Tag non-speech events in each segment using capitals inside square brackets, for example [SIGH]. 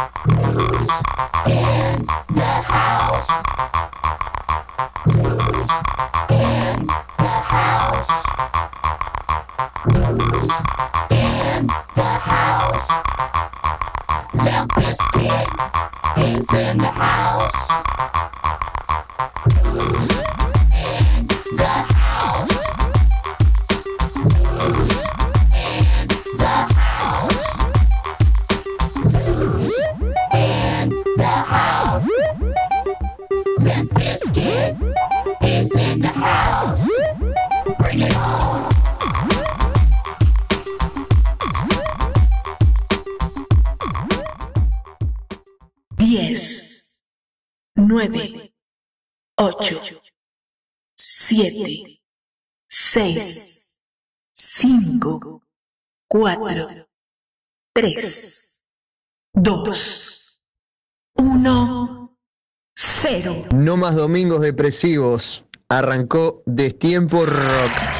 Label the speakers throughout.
Speaker 1: Who's in the house? Who's in the house? Who's in the house? Limp Bizkit is in the house.
Speaker 2: Arrancó Destiempo Rock.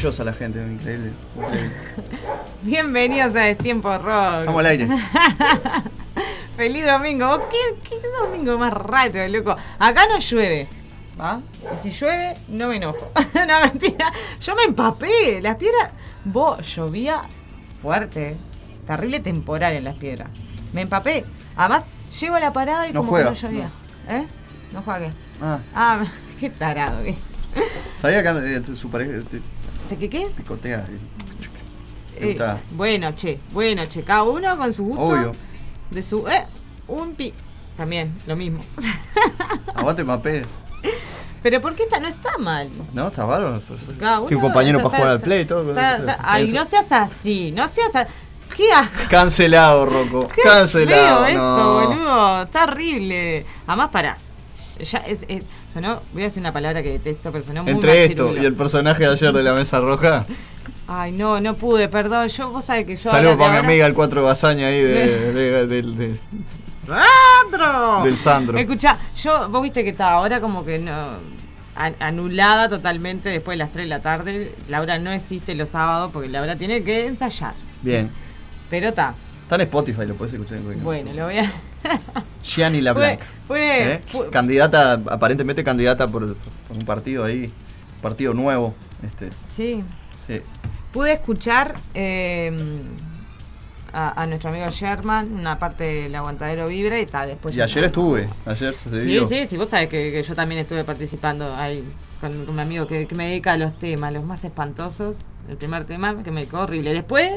Speaker 3: Quisquillosa la gente, increíble. increíble. [LAUGHS]
Speaker 4: Bienvenidos a Destiempo Rock.
Speaker 3: Estamos al aire. [LAUGHS]
Speaker 4: Feliz domingo. ¿Qué, qué domingo más raro, loco? Acá no llueve. ¿Va? Y si llueve, no me enojo. [LAUGHS] no, mentira. Yo me empapé. Las piedras. Vos, llovía fuerte. Terrible temporal en las piedras. Me empapé. Además, llego a la parada y
Speaker 3: No
Speaker 4: como
Speaker 3: juega,
Speaker 4: que no llovía. ¿Eh? ¿No juega qué?
Speaker 3: Ah,
Speaker 4: Ah, qué tarado. ¿qué?
Speaker 3: sabía que eh, su pareja te
Speaker 4: ¿De qué qué?
Speaker 3: picotea. ¿Te
Speaker 4: Eh, bueno, che. Bueno, che. Cada uno con su gusto.
Speaker 3: Obvio.
Speaker 4: De su. Eh, un pi. También, lo mismo. [LAUGHS]
Speaker 3: Aguante mapé.
Speaker 4: Pero ¿por qué esta no está mal?
Speaker 3: No, está bárbaro. Tiene un compañero
Speaker 4: está-
Speaker 3: para jugar al
Speaker 4: está-
Speaker 3: play y todo.
Speaker 4: está- está- ay,
Speaker 3: Eso.
Speaker 4: no seas así, no seas así. Qué asco.
Speaker 3: Cancelado, Rocco.
Speaker 4: Qué
Speaker 3: Cancelado.
Speaker 4: feo eso,
Speaker 3: no.
Speaker 4: boludo. Está horrible. Además, para. Ya es, es, sonó, voy a decir una palabra que detesto, pero sonó muy
Speaker 3: Entre esto y el personaje de ayer de la mesa roja.
Speaker 4: Ay, no, no pude, perdón. Yo, vos sabés que yo.
Speaker 3: Saludos para mi
Speaker 4: ahora-
Speaker 3: amiga el 4 Basaña ahí de, [LAUGHS] de- de- de-
Speaker 4: ¡Sandro!
Speaker 3: del Sandro.
Speaker 4: Escucha, yo, vos viste que está ahora como que no. an- Anulada totalmente después de las 3 de la tarde. Laura no existe los sábados porque Laura tiene que ensayar.
Speaker 3: Bien.
Speaker 4: Pero está.
Speaker 3: Está en Spotify, lo puedes escuchar en cualquier
Speaker 4: Bueno, lo voy a. [LAUGHS]
Speaker 3: Gianni La
Speaker 4: Puede-
Speaker 3: Blanca.
Speaker 4: puede-
Speaker 3: ¿Eh?
Speaker 4: pu-
Speaker 3: Candidata, aparentemente candidata por, por un partido ahí, partido nuevo. Este,
Speaker 4: Sí.
Speaker 3: sí.
Speaker 4: Pude escuchar eh, a, a nuestro amigo Sherman, una parte del aguantadero vibra y está después.
Speaker 3: Y ayer estuve, ayer se
Speaker 4: Sí,
Speaker 3: dio.
Speaker 4: sí, sí, vos sabés que, que yo también estuve participando ahí con, mi amigo que, que me dedica a los temas, los más espantosos. El primer tema que me quedó horrible. Después,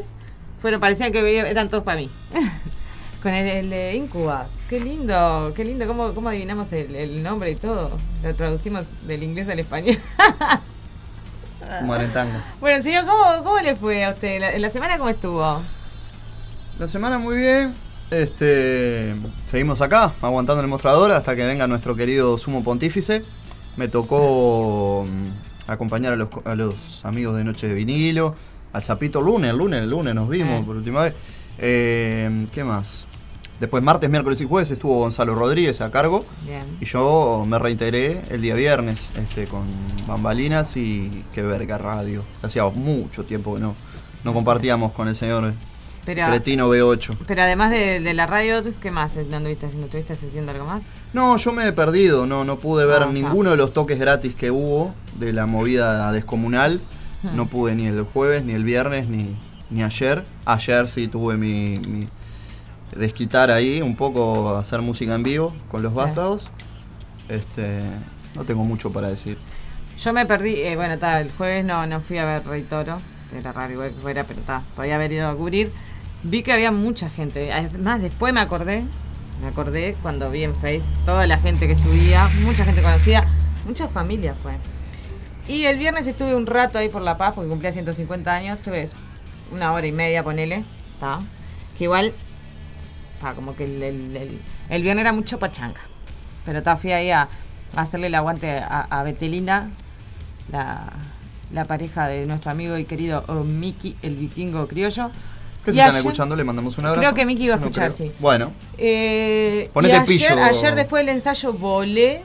Speaker 4: fueron, parecían que eran todos para mí. [LAUGHS] con el, el de Incubas. Qué lindo, qué lindo. ¿Cómo, cómo adivinamos el, el nombre y todo? Lo traducimos del inglés al español. [LAUGHS]
Speaker 3: Como
Speaker 4: bueno, señor, ¿cómo, ¿cómo le fue a usted? ¿La, la semana cómo estuvo?
Speaker 3: La semana muy bien. Este, seguimos acá, aguantando el mostrador hasta que venga nuestro querido sumo pontífice. Me tocó mm, acompañar a los, a los amigos de Noche de Vinilo, al Zapito lunes, el lunes, el lunes nos vimos
Speaker 4: Eh.
Speaker 3: por última vez. Eh, ¿Qué más? Después martes, miércoles y jueves estuvo Gonzalo Rodríguez a cargo.
Speaker 4: Bien.
Speaker 3: Y yo me reintegré el día viernes este, con Bambalinas y Que Verga Radio. Hacía mucho tiempo que no, no compartíamos con el señor
Speaker 4: Pero,
Speaker 3: Cretino B8.
Speaker 4: pero además de, de la radio, ¿qué más anduviste haciendo? ¿Estuviste haciendo algo más?
Speaker 3: No, yo me he perdido, no, no pude ver
Speaker 4: Ah,
Speaker 3: ninguno de los toques gratis que hubo de la movida descomunal.
Speaker 4: Hmm.
Speaker 3: No pude ni el jueves, ni el viernes, ni, ni ayer. Ayer sí tuve mi, mi desquitar ahí, un poco hacer música en vivo con los vástagos. Este, no tengo mucho para decir.
Speaker 4: Yo me perdí, eh, bueno, está, el jueves no, no fui a ver Rey Toro, era raro igual que fuera, pero está, podía haber ido a cubrir. Vi que había mucha gente, además después me acordé, me acordé cuando vi en Face toda la gente que subía, mucha gente conocida, mucha familia fue. Y el viernes estuve un rato ahí por La Paz, porque cumplía 150 años, estuve una hora y media, ponele, está, que igual, está, como que el, el- el- el viernes era mucho pachanga. Pero está, fui ahí a, a hacerle el aguante a, a Betelina, la, la pareja de nuestro amigo y querido oh, Miki, el vikingo criollo.
Speaker 3: ¿Qué
Speaker 4: Y
Speaker 3: se están
Speaker 4: ayer-
Speaker 3: escuchando? Le mandamos un abrazo.
Speaker 4: Creo que Miki iba a escuchar, sí.
Speaker 3: Bueno,
Speaker 4: Eh,
Speaker 3: Ponete
Speaker 4: y ayer,
Speaker 3: pillo.
Speaker 4: ayer después del ensayo volé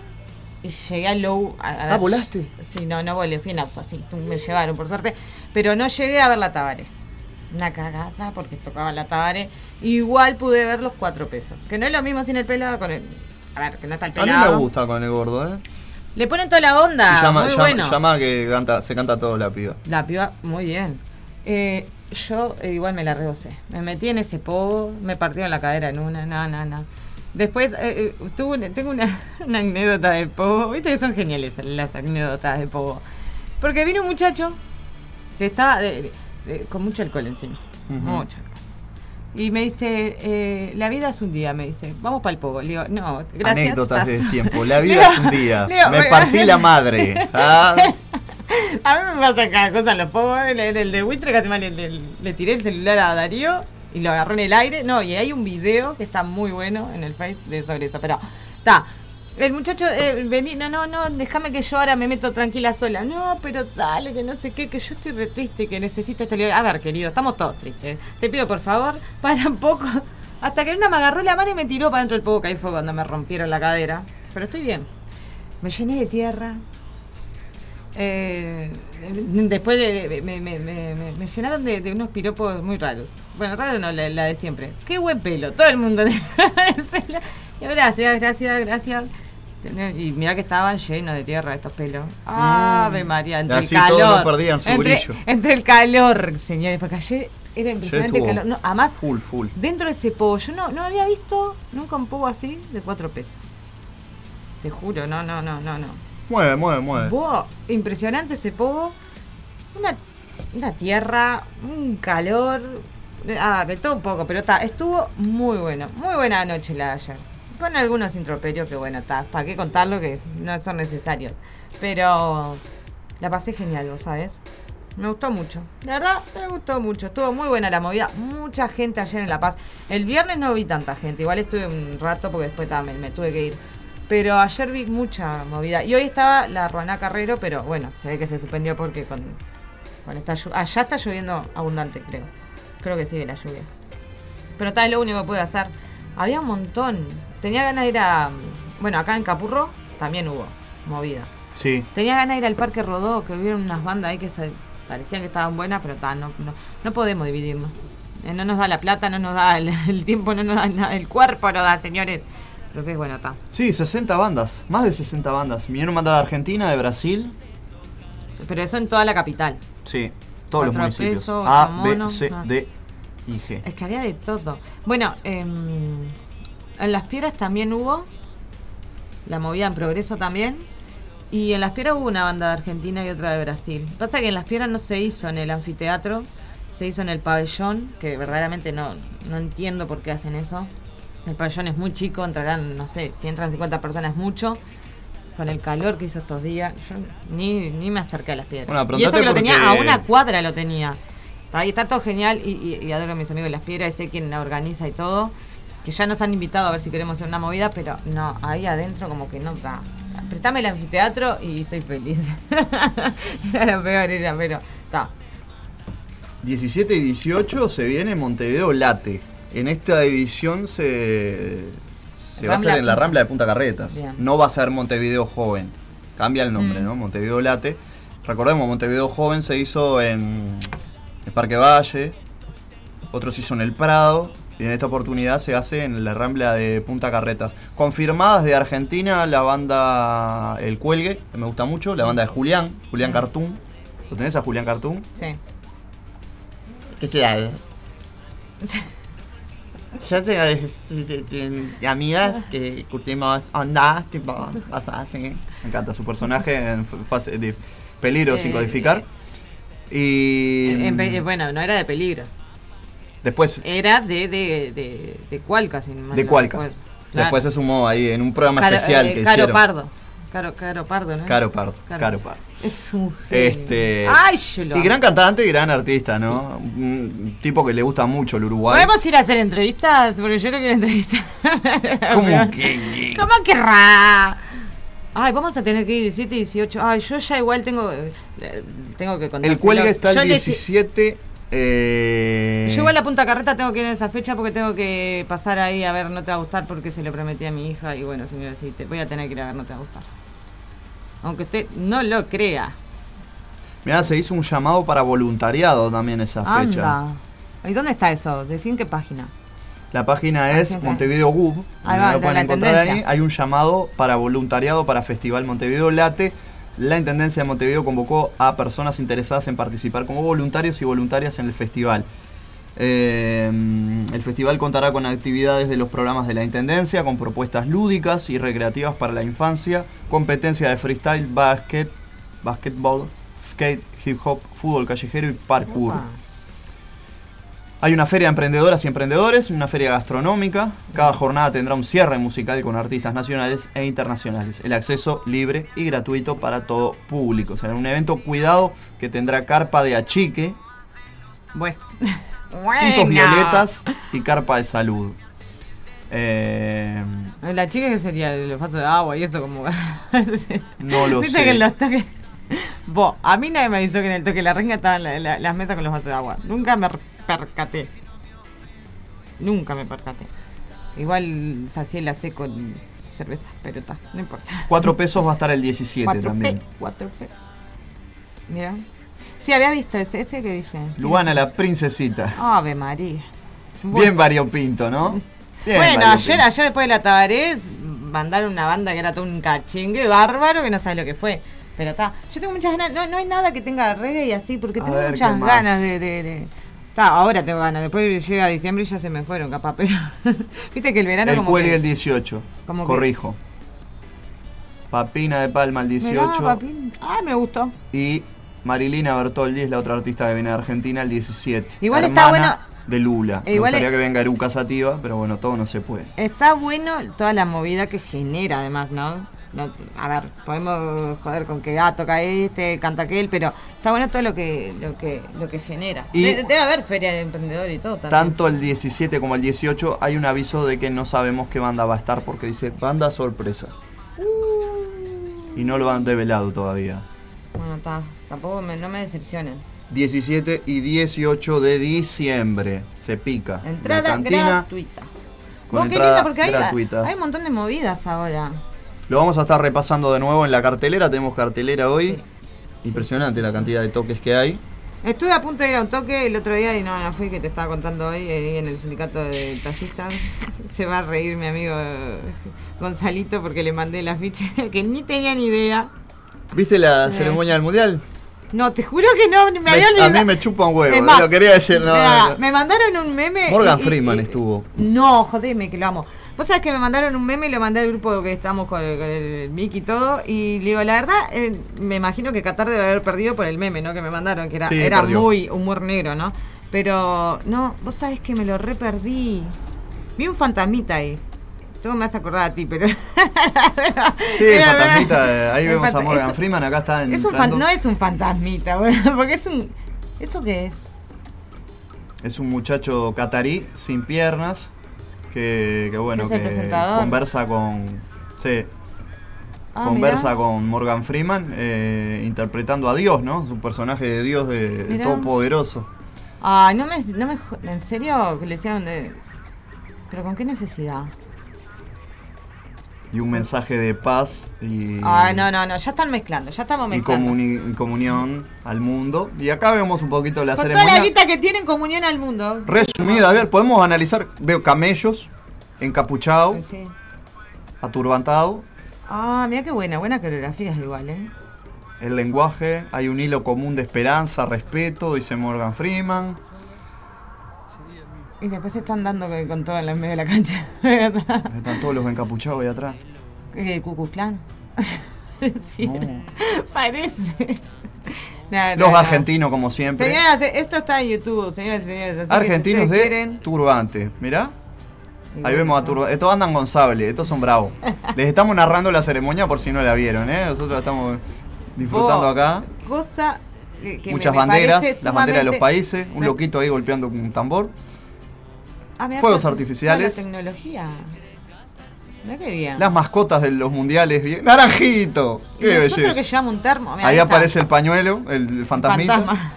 Speaker 4: y llegué a Low. A, a
Speaker 3: Ah,
Speaker 4: ver-
Speaker 3: ¿volaste?
Speaker 4: Sí, no, no volé, fui en auto, así, me llevaron por suerte. Pero no llegué a ver la Tabare. Una cagada porque tocaba la Tabare. Igual pude ver los cuatro pesos. Que no es lo mismo sin el pelado con el. A ver, que no está el
Speaker 3: a mí
Speaker 4: pelado.
Speaker 3: me gusta con el gordo, ¿eh?
Speaker 4: Le ponen toda la onda.
Speaker 3: Y llama,
Speaker 4: muy
Speaker 3: llama-
Speaker 4: bueno.
Speaker 3: llama que canta, se canta todo la piba.
Speaker 4: La piba, muy bien. Eh, yo eh, igual me la rebosé. Me metí en ese pogo, me partieron la cadera en una, no, no, no. Después eh, eh, tuve tengo una, [LAUGHS] una anécdota del pogo. Viste que son geniales las anécdotas del pogo. Porque vino un muchacho que estaba de- de- de- con mucho alcohol encima.
Speaker 3: Ujú.
Speaker 4: Mucho alcohol. Y me dice, eh, la vida es un día, me dice, vamos para el pogo. Le digo, no, gracias.
Speaker 3: Anécdotas de
Speaker 4: paso".
Speaker 3: tiempo. La vida [LAUGHS]
Speaker 4: digo-
Speaker 3: es un día.
Speaker 4: digo,
Speaker 3: Me partí la madre. [LAUGHS] Ah,
Speaker 4: A mí me pasa cada cosa en los pogos. El, el- el de Buitre casi le, le- le tiré el celular a Darío y lo agarró en el aire. No, y hay un video que está muy bueno en el Face de sobre eso. Pero, está. El muchacho, eh, vení, no, no, no, déjame que yo ahora me meto tranquila sola. No, pero dale, que no sé qué, que yo estoy re triste, que necesito esto. A ver, querido, estamos todos tristes. Te pido, por favor, [LAUGHS] para un poco. Hasta que una me agarró la mano y me tiró para dentro del pogo, que ahí fue cuando me rompieron la cadera. Pero estoy bien. Me llené de tierra, eh, después me, me- me- me- me llenaron de, de unos piropos muy raros. Bueno, raro no, la, la de siempre. Qué buen pelo, todo el mundo [LAUGHS] tiene el pelo. Y gracias, gracias, gracias. Y mira que estaban llenos de tierra estos pelos. Ave María, entre
Speaker 3: Así
Speaker 4: el
Speaker 3: todos
Speaker 4: calor.
Speaker 3: no perdían su
Speaker 4: entre,
Speaker 3: brillo.
Speaker 4: entre el calor, señores, porque ayer era impresionante el calor. No, además,
Speaker 3: full, full.
Speaker 4: dentro de ese pogo, yo no, no había visto nunca un pogo así de cuatro pesos. Te juro, no, no, no, no, no.
Speaker 3: Mueve, mueve, mueve.
Speaker 4: Buah, impresionante ese pogo. Una, una tierra, un calor. Ah, de todo un poco, pero está, estuvo muy bueno. Muy buena noche la de ayer. Con algunos introperios que bueno, está, ¿para qué contarlo? Que no son necesarios. Pero la pasé genial, vos sabes. Me gustó mucho. La verdad, me gustó mucho. Estuvo muy buena la movida. Mucha gente ayer en La Paz. El viernes no vi tanta gente. Igual estuve un rato porque después ta, me, me tuve que ir. Pero ayer vi mucha movida. Y hoy estaba la Ruaná Carrero, pero bueno, se ve que se suspendió porque con, con esta llu- Allá está lloviendo abundante, creo. Creo que sigue la lluvia. Pero tal es lo único que pude hacer. Había un montón. Tenía ganas de ir a. Bueno, acá en Capurro también hubo movida.
Speaker 3: Sí.
Speaker 4: Tenía ganas de ir al Parque Rodó, que hubieron unas bandas ahí que se parecían que estaban buenas, pero ta, no, no, no podemos dividirnos. Eh, No nos da la plata, no nos da el, [LAUGHS] el tiempo, no nos da nada, el cuerpo no da, señores. Entonces, bueno, está.
Speaker 3: Sí, 60 bandas. Más de 60 bandas. Vinieron bandas de Argentina, de Brasil.
Speaker 4: Pero eso en toda la capital.
Speaker 3: Sí. Todos los municipios.
Speaker 4: pesos,
Speaker 3: A, B, C. D y G.
Speaker 4: Es que había de todo. Bueno, em, en Las Piedras también hubo. La movida en progreso también. Y en Las Piedras hubo una banda de Argentina y otra de Brasil. Pasa que en Las Piedras no se hizo en el anfiteatro, se hizo en el pabellón, que verdaderamente no, no entiendo por qué hacen eso. El pabellón es muy chico, entrarán, no sé, si entran 50 personas es mucho. Con el calor que hizo estos días, yo ni, ni me acerqué a las piedras.
Speaker 3: Bueno,
Speaker 4: y eso que lo tenía a una cuadra lo tenía. Está ahí, está todo genial y, y- y adoro a mis amigos de las piedras y sé quién la organiza y todo. Que ya nos han invitado a ver si queremos hacer una movida, pero no, ahí adentro como que no da. Apretame el anfiteatro y soy feliz. [LAUGHS] era lo peor, era, pero está.
Speaker 3: 17 y 18 se viene Montevideo Late. En esta edición se, se va a
Speaker 4: Rambla
Speaker 3: hacer en la. Rambla de Punta Carretas.
Speaker 4: Bien.
Speaker 3: No va a ser Montevideo Joven. Cambia el nombre,
Speaker 4: Mm.
Speaker 3: ¿no? Montevideo Late. Recordemos, Montevideo Joven se hizo en el Parque Valle, otros se hizo en el Prado, y en esta oportunidad se hace en la Rambla de Punta Carretas. Confirmadas de Argentina la banda El Cuelgue, que me gusta mucho, la banda de Julián, Julián Cartoon. ¿Lo tenés a Julián Cartoon?
Speaker 4: Sí.
Speaker 3: ¿Qué será? [LAUGHS] Yo tengo de, de- de- de amigas que curtimos ondas, tipo, cosas así. Me encanta su personaje en fase de peligro sin
Speaker 4: Eh,
Speaker 3: codificar. Y
Speaker 4: En pe- bueno, no era de peligro.
Speaker 3: después,
Speaker 4: Era de, de, de, de Cualca, sin mal
Speaker 3: de
Speaker 4: no
Speaker 3: Cualca.
Speaker 4: Claro.
Speaker 3: Después se sumó ahí en un programa
Speaker 4: Caro,
Speaker 3: especial
Speaker 4: eh,
Speaker 3: que
Speaker 4: Caro
Speaker 3: hicieron.
Speaker 4: Pardo. Caro, Caro Pardo, ¿no?
Speaker 3: Caro Pardo.
Speaker 4: Caro.
Speaker 3: Caro Pardo.
Speaker 4: Es un genio.
Speaker 3: Este,
Speaker 4: Ay, yo lo
Speaker 3: y gran cantante y gran artista, ¿no? Un tipo que le gusta mucho el Uruguay.
Speaker 4: ¿Podemos ir a hacer entrevistas? Porque yo no quiero entrevistar. [LAUGHS]
Speaker 3: ¿Cómo que?
Speaker 4: ¿Cómo querrá? Ay, vamos a tener que ir 17 y 18. Ay, yo ya igual tengo eh, tengo que contar.
Speaker 3: El cuelgue está el
Speaker 4: yo, le-
Speaker 3: 17. eh,
Speaker 4: yo igual a Punta Carreta tengo que ir en esa fecha porque tengo que pasar ahí a ver No te va a gustar porque se lo prometí a mi hija. Y bueno, señora, sí, te voy a tener que ir a ver No te va a gustar. Aunque usted no lo crea.
Speaker 3: Mirá, se hizo un llamado para voluntariado también esa fecha.
Speaker 4: ¿Y dónde está eso? Decí en qué página.
Speaker 3: La página
Speaker 4: Ah,
Speaker 3: es. Montevideo Gub.
Speaker 4: Ahí va,
Speaker 3: lo
Speaker 4: de
Speaker 3: pueden
Speaker 4: la
Speaker 3: encontrar ahí. Hay un llamado para voluntariado para Festival Montevideo Late. La Intendencia de Montevideo convocó a personas interesadas en participar como voluntarios y voluntarias en el festival. Eh, el festival contará con actividades de los programas de la Intendencia, con propuestas lúdicas y recreativas para la infancia, competencia de freestyle, basket, basketball, skate, hip hop, fútbol callejero y parkour.
Speaker 4: Upa.
Speaker 3: Hay una feria de emprendedoras y emprendedores, una feria gastronómica. Cada jornada tendrá un cierre musical con artistas nacionales e internacionales. El acceso libre y gratuito para todo público. Será un evento cuidado que tendrá carpa de achique,
Speaker 4: Bueno. [LAUGHS]
Speaker 3: puntos violetas y carpa de salud. Eh,
Speaker 4: La chica que sería el vaso de agua y eso como... [LAUGHS]
Speaker 3: no lo
Speaker 4: Viste
Speaker 3: sé.
Speaker 4: que en los toques... Vos, a mí nadie me avisó que en el toque de la renga estaban la- la- las mesas con los vasos de agua. Nunca me percaté. Nunca me percaté. Igual sacié la sé con cerveza, pero está, no importa.
Speaker 3: 4 [LAUGHS] pesos va a estar el 17
Speaker 4: 4P,
Speaker 3: también.
Speaker 4: 4P. Mira. Sí, había visto ese, ese que dice.
Speaker 3: Luana la princesita.
Speaker 4: Ave María.
Speaker 3: Bien variopinto, ¿no? [LAUGHS] Bien
Speaker 4: bueno,
Speaker 3: variopinto.
Speaker 4: ayer, ayer después de la Tabarés mandaron una banda que era todo un cachingue bárbaro que no sabes lo que fue. Pero está, yo tengo muchas ganas, no, no hay nada que tenga reggae y así, porque
Speaker 3: A
Speaker 4: tengo
Speaker 3: ver,
Speaker 4: muchas ganas de, de, de- Está, ahora tengo ganas, después llega diciembre y ya se me fueron capaz, pero [LAUGHS] viste que el verano
Speaker 3: El
Speaker 4: como
Speaker 3: cuelgue
Speaker 4: que-
Speaker 3: el 18.
Speaker 4: como que-
Speaker 3: Corrijo. Papina de Palma el
Speaker 4: Mirá,
Speaker 3: 18.
Speaker 4: papi. Ah, me gustó.
Speaker 3: y Marilina Bertoldi es la otra artista que viene de Argentina el 17.
Speaker 4: Igual está
Speaker 3: Hermana de Lula. Me
Speaker 4: igual
Speaker 3: gustaría
Speaker 4: es-
Speaker 3: que venga Eruca Sativa, pero bueno, todo no se puede.
Speaker 4: Está bueno toda la movida que genera, además, ¿no? No, a ver, podemos joder con que ah, toca este, canta aquel, pero está bueno todo lo que lo que lo que genera.
Speaker 3: Y-
Speaker 4: De- debe haber feria de emprendedores y todo también.
Speaker 3: Tanto el 17 como el 18 hay un aviso de que no sabemos qué banda va a estar porque dice banda sorpresa.
Speaker 4: Uh.
Speaker 3: Y no lo han develado todavía.
Speaker 4: Bueno, está. Tampoco me, no me decepcionen.
Speaker 3: 17 y 18 de diciembre. Se pica.
Speaker 4: Entrada gratuita.
Speaker 3: con entrada
Speaker 4: porque hay,
Speaker 3: gratuita.
Speaker 4: hay un montón de movidas ahora.
Speaker 3: Lo vamos a estar repasando de nuevo en la cartelera. Tenemos cartelera hoy. Impresionante la cantidad de toques que hay.
Speaker 4: Estuve a punto de ir a un toque el otro día y no, no fui, que te estaba contando hoy, ahí en el sindicato de taxistas. [LAUGHS] Se va a reír mi amigo eh, Gonzalito porque le mandé la ficha [LAUGHS] que ni tenía ni idea.
Speaker 3: ¿Viste la
Speaker 4: Eh.
Speaker 3: ceremonia del mundial?
Speaker 4: No, te juro que no, me,
Speaker 3: Me-
Speaker 4: había
Speaker 3: a
Speaker 4: olvidado.
Speaker 3: mí me chupa un huevo,
Speaker 4: más,
Speaker 3: lo quería decir, no.
Speaker 4: Me mandaron un meme.
Speaker 3: Morgan
Speaker 4: y-
Speaker 3: Freeman
Speaker 4: y-
Speaker 3: estuvo.
Speaker 4: No, jodeme, que lo amo. Vos sabés que me mandaron un meme y lo mandé al grupo que estamos con el, con el Mick y todo. Y le digo, la verdad, eh, me imagino que Qatar debe haber perdido por el meme, ¿no? Que me mandaron, que era,
Speaker 3: Sí,
Speaker 4: era
Speaker 3: perdió.
Speaker 4: muy humor negro, ¿no? Pero, no, vos sabés que me lo re perdí. Vi un fantasmita ahí. Todo me hace acordar a ti, pero. [LAUGHS]
Speaker 3: Sí, fantasmita, eh, ahí vemos a Morgan Freeman, acá está
Speaker 4: Es un fan- no es un fantasmita, [LAUGHS] bueno, porque es un. ¿Eso qué es?
Speaker 3: Es un muchacho catarí sin piernas que, que bueno,
Speaker 4: ¿Es el
Speaker 3: que conversa con... Sí,
Speaker 4: Ah,
Speaker 3: conversa
Speaker 4: mirá.
Speaker 3: con Morgan Freeman eh, interpretando a Dios, ¿no? Es un personaje de Dios de, de todopoderoso.
Speaker 4: Ay, no me, no me. ¿En serio? Que le hicieron de. ¿Pero con qué necesidad?
Speaker 3: Y un mensaje de paz y,
Speaker 4: Ay, no, no, no, ya están mezclando, ya estamos
Speaker 3: y
Speaker 4: mezclando.
Speaker 3: comuni- y comunión al mundo. Y acá vemos un poquito la
Speaker 4: Con toda
Speaker 3: ceremonia.
Speaker 4: la guita que tienen comunión al mundo.
Speaker 3: Resumida, a ver, podemos analizar. Veo camellos, encapuchado,
Speaker 4: Sí.
Speaker 3: aturbantado.
Speaker 4: Ah, mira qué buena, buena coreografía es igual, ¿eh?
Speaker 3: El lenguaje, hay un hilo común de esperanza, respeto, dice Morgan Freeman.
Speaker 4: Y después se están dando con, todo en medio de la cancha. [LAUGHS]
Speaker 3: Están todos los encapuchados ahí atrás.
Speaker 4: ¿Qué, Klux Klan? sí,
Speaker 3: No.
Speaker 4: parece. [LAUGHS] No, no,
Speaker 3: Los
Speaker 4: no.
Speaker 3: argentinos, como siempre.
Speaker 4: Señoras, esto está en YouTube, señoras y señores. si
Speaker 3: Argentinos de
Speaker 4: quieren-
Speaker 3: turbante. Mirá. Ahí vemos a turbante. Estos andan con sable, estos son bravos. [LAUGHS] Les estamos narrando la ceremonia por si no la vieron, ¿eh? Nosotros la estamos disfrutando acá.
Speaker 4: Cosa que, que
Speaker 3: Muchas
Speaker 4: me- me
Speaker 3: banderas, las banderas de los países, un loquito ahí golpeando un tambor.
Speaker 4: Ah,
Speaker 3: fuegos artificiales.
Speaker 4: la tecnología. No quería.
Speaker 3: Las mascotas de los mundiales. bien- ¡Naranjito! ¡Qué
Speaker 4: nosotros
Speaker 3: belleza!
Speaker 4: que llevamos un termo. mirá,
Speaker 3: Ahí aparece el pañuelo, el fantasmita.
Speaker 4: Fantasma.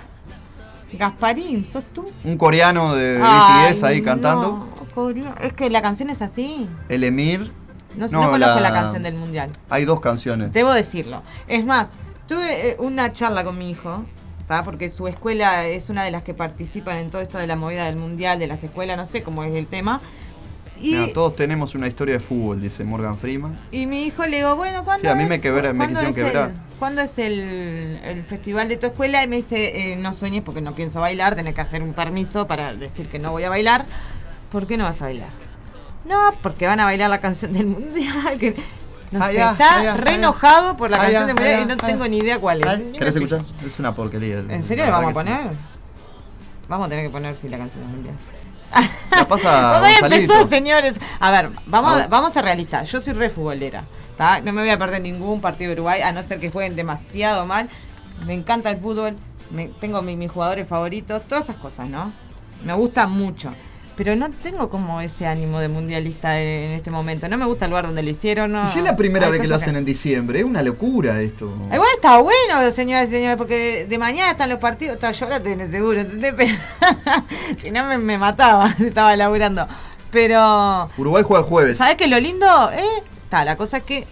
Speaker 4: Gasparín, ¿sos tú?
Speaker 3: Un coreano de
Speaker 4: Ay,
Speaker 3: BTS ahí
Speaker 4: no,
Speaker 3: cantando.
Speaker 4: coreano. Es que la canción es así.
Speaker 3: El Emir.
Speaker 4: No,
Speaker 3: No,
Speaker 4: no conozco
Speaker 3: la-
Speaker 4: la... canción del mundial.
Speaker 3: Hay dos canciones.
Speaker 4: Debo decirlo. Es más, tuve eh, una charla con mi hijo, ¿tá? porque su escuela es una de las que participan en todo esto de la movida del mundial, de las escuelas, no sé cómo es el tema. Y,
Speaker 3: Mira, todos tenemos una historia de fútbol, dice Morgan Freeman.
Speaker 4: y mi hijo le digo, bueno, ¿cuándo
Speaker 3: Sí, a mí
Speaker 4: es,
Speaker 3: me quebra- me
Speaker 4: ¿cuándo
Speaker 3: quisieron
Speaker 4: es el-
Speaker 3: quebrar.
Speaker 4: ¿Cuándo es el, el festival de tu escuela? Y me dice, eh, no sueñes porque no pienso bailar, tenés que hacer un permiso para decir que no voy a bailar. ¿Por qué no vas a bailar? No, porque van a bailar la canción del mundial. [LAUGHS] Que, no sé,
Speaker 3: Allá,
Speaker 4: está
Speaker 3: allá,
Speaker 4: re
Speaker 3: allá.
Speaker 4: enojado por la canción mundial
Speaker 3: allá,
Speaker 4: y no tengo ni idea cuál es.
Speaker 3: ¿Querés escuchar? Es una porquería.
Speaker 4: ¿En serio
Speaker 3: La
Speaker 4: lo vamos a poner?
Speaker 3: sí.
Speaker 4: Vamos a tener que poner sí la canción del mundial.
Speaker 3: La pasa [LAUGHS]
Speaker 4: empezó, señores. A ver, vamos,
Speaker 3: Ah.
Speaker 4: vamos a ser realistas. Yo soy re futbolera. ¿tá? No me voy a perder ningún partido de Uruguay, a no ser que jueguen demasiado mal. Me encanta el fútbol. me- tengo mi- mis jugadores favoritos. Todas esas cosas, ¿no? Me gusta mucho. Pero no tengo como ese ánimo de mundialista en, este momento. No me gusta el lugar donde lo hicieron. No.
Speaker 3: Y si es la primera vez que lo hacen en diciembre, es una locura esto.
Speaker 4: Igual está bueno, señoras y señores, porque de mañana están los partidos. Está, yo ahora tenés seguro, ¿entendés? Pero [LAUGHS] si no me, me mataba, [LAUGHS] estaba laburando. Pero,
Speaker 3: Uruguay juega el jueves.
Speaker 4: ¿sabés qué es lo lindo? Eh, está, la cosa es que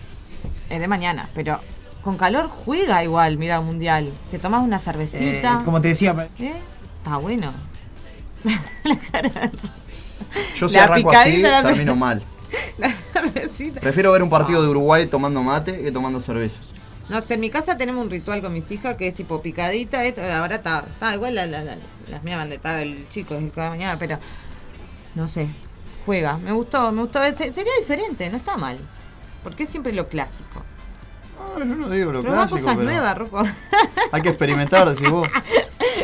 Speaker 4: es de mañana, pero con calor juega igual, mira, mundial. Te tomas una
Speaker 5: Eh,
Speaker 4: cervecita.
Speaker 5: como te decía,
Speaker 4: ¿eh? Está bueno. [LAUGHS]
Speaker 3: Yo si
Speaker 4: la
Speaker 3: arranco así,
Speaker 4: la-
Speaker 3: termino mal. [LAUGHS]
Speaker 4: La cervecita.
Speaker 3: Prefiero ver un partido de Uruguay tomando mate que tomando cerveza.
Speaker 4: No sé, en mi casa tenemos un ritual con mis hijas que es tipo picadita. Esto, ahora está, está igual la- la- la- las mías van de estar el chico cada mañana, pero no sé, juega. Me gustó, me gustó. Se- Sería diferente, no está mal. Porque es siempre lo clásico.
Speaker 3: No, yo no digo lo
Speaker 4: Probá
Speaker 3: clásico,
Speaker 4: cosas
Speaker 3: pero
Speaker 4: nuevas, Rocco. [LAUGHS]
Speaker 3: hay que experimentar, decís vos.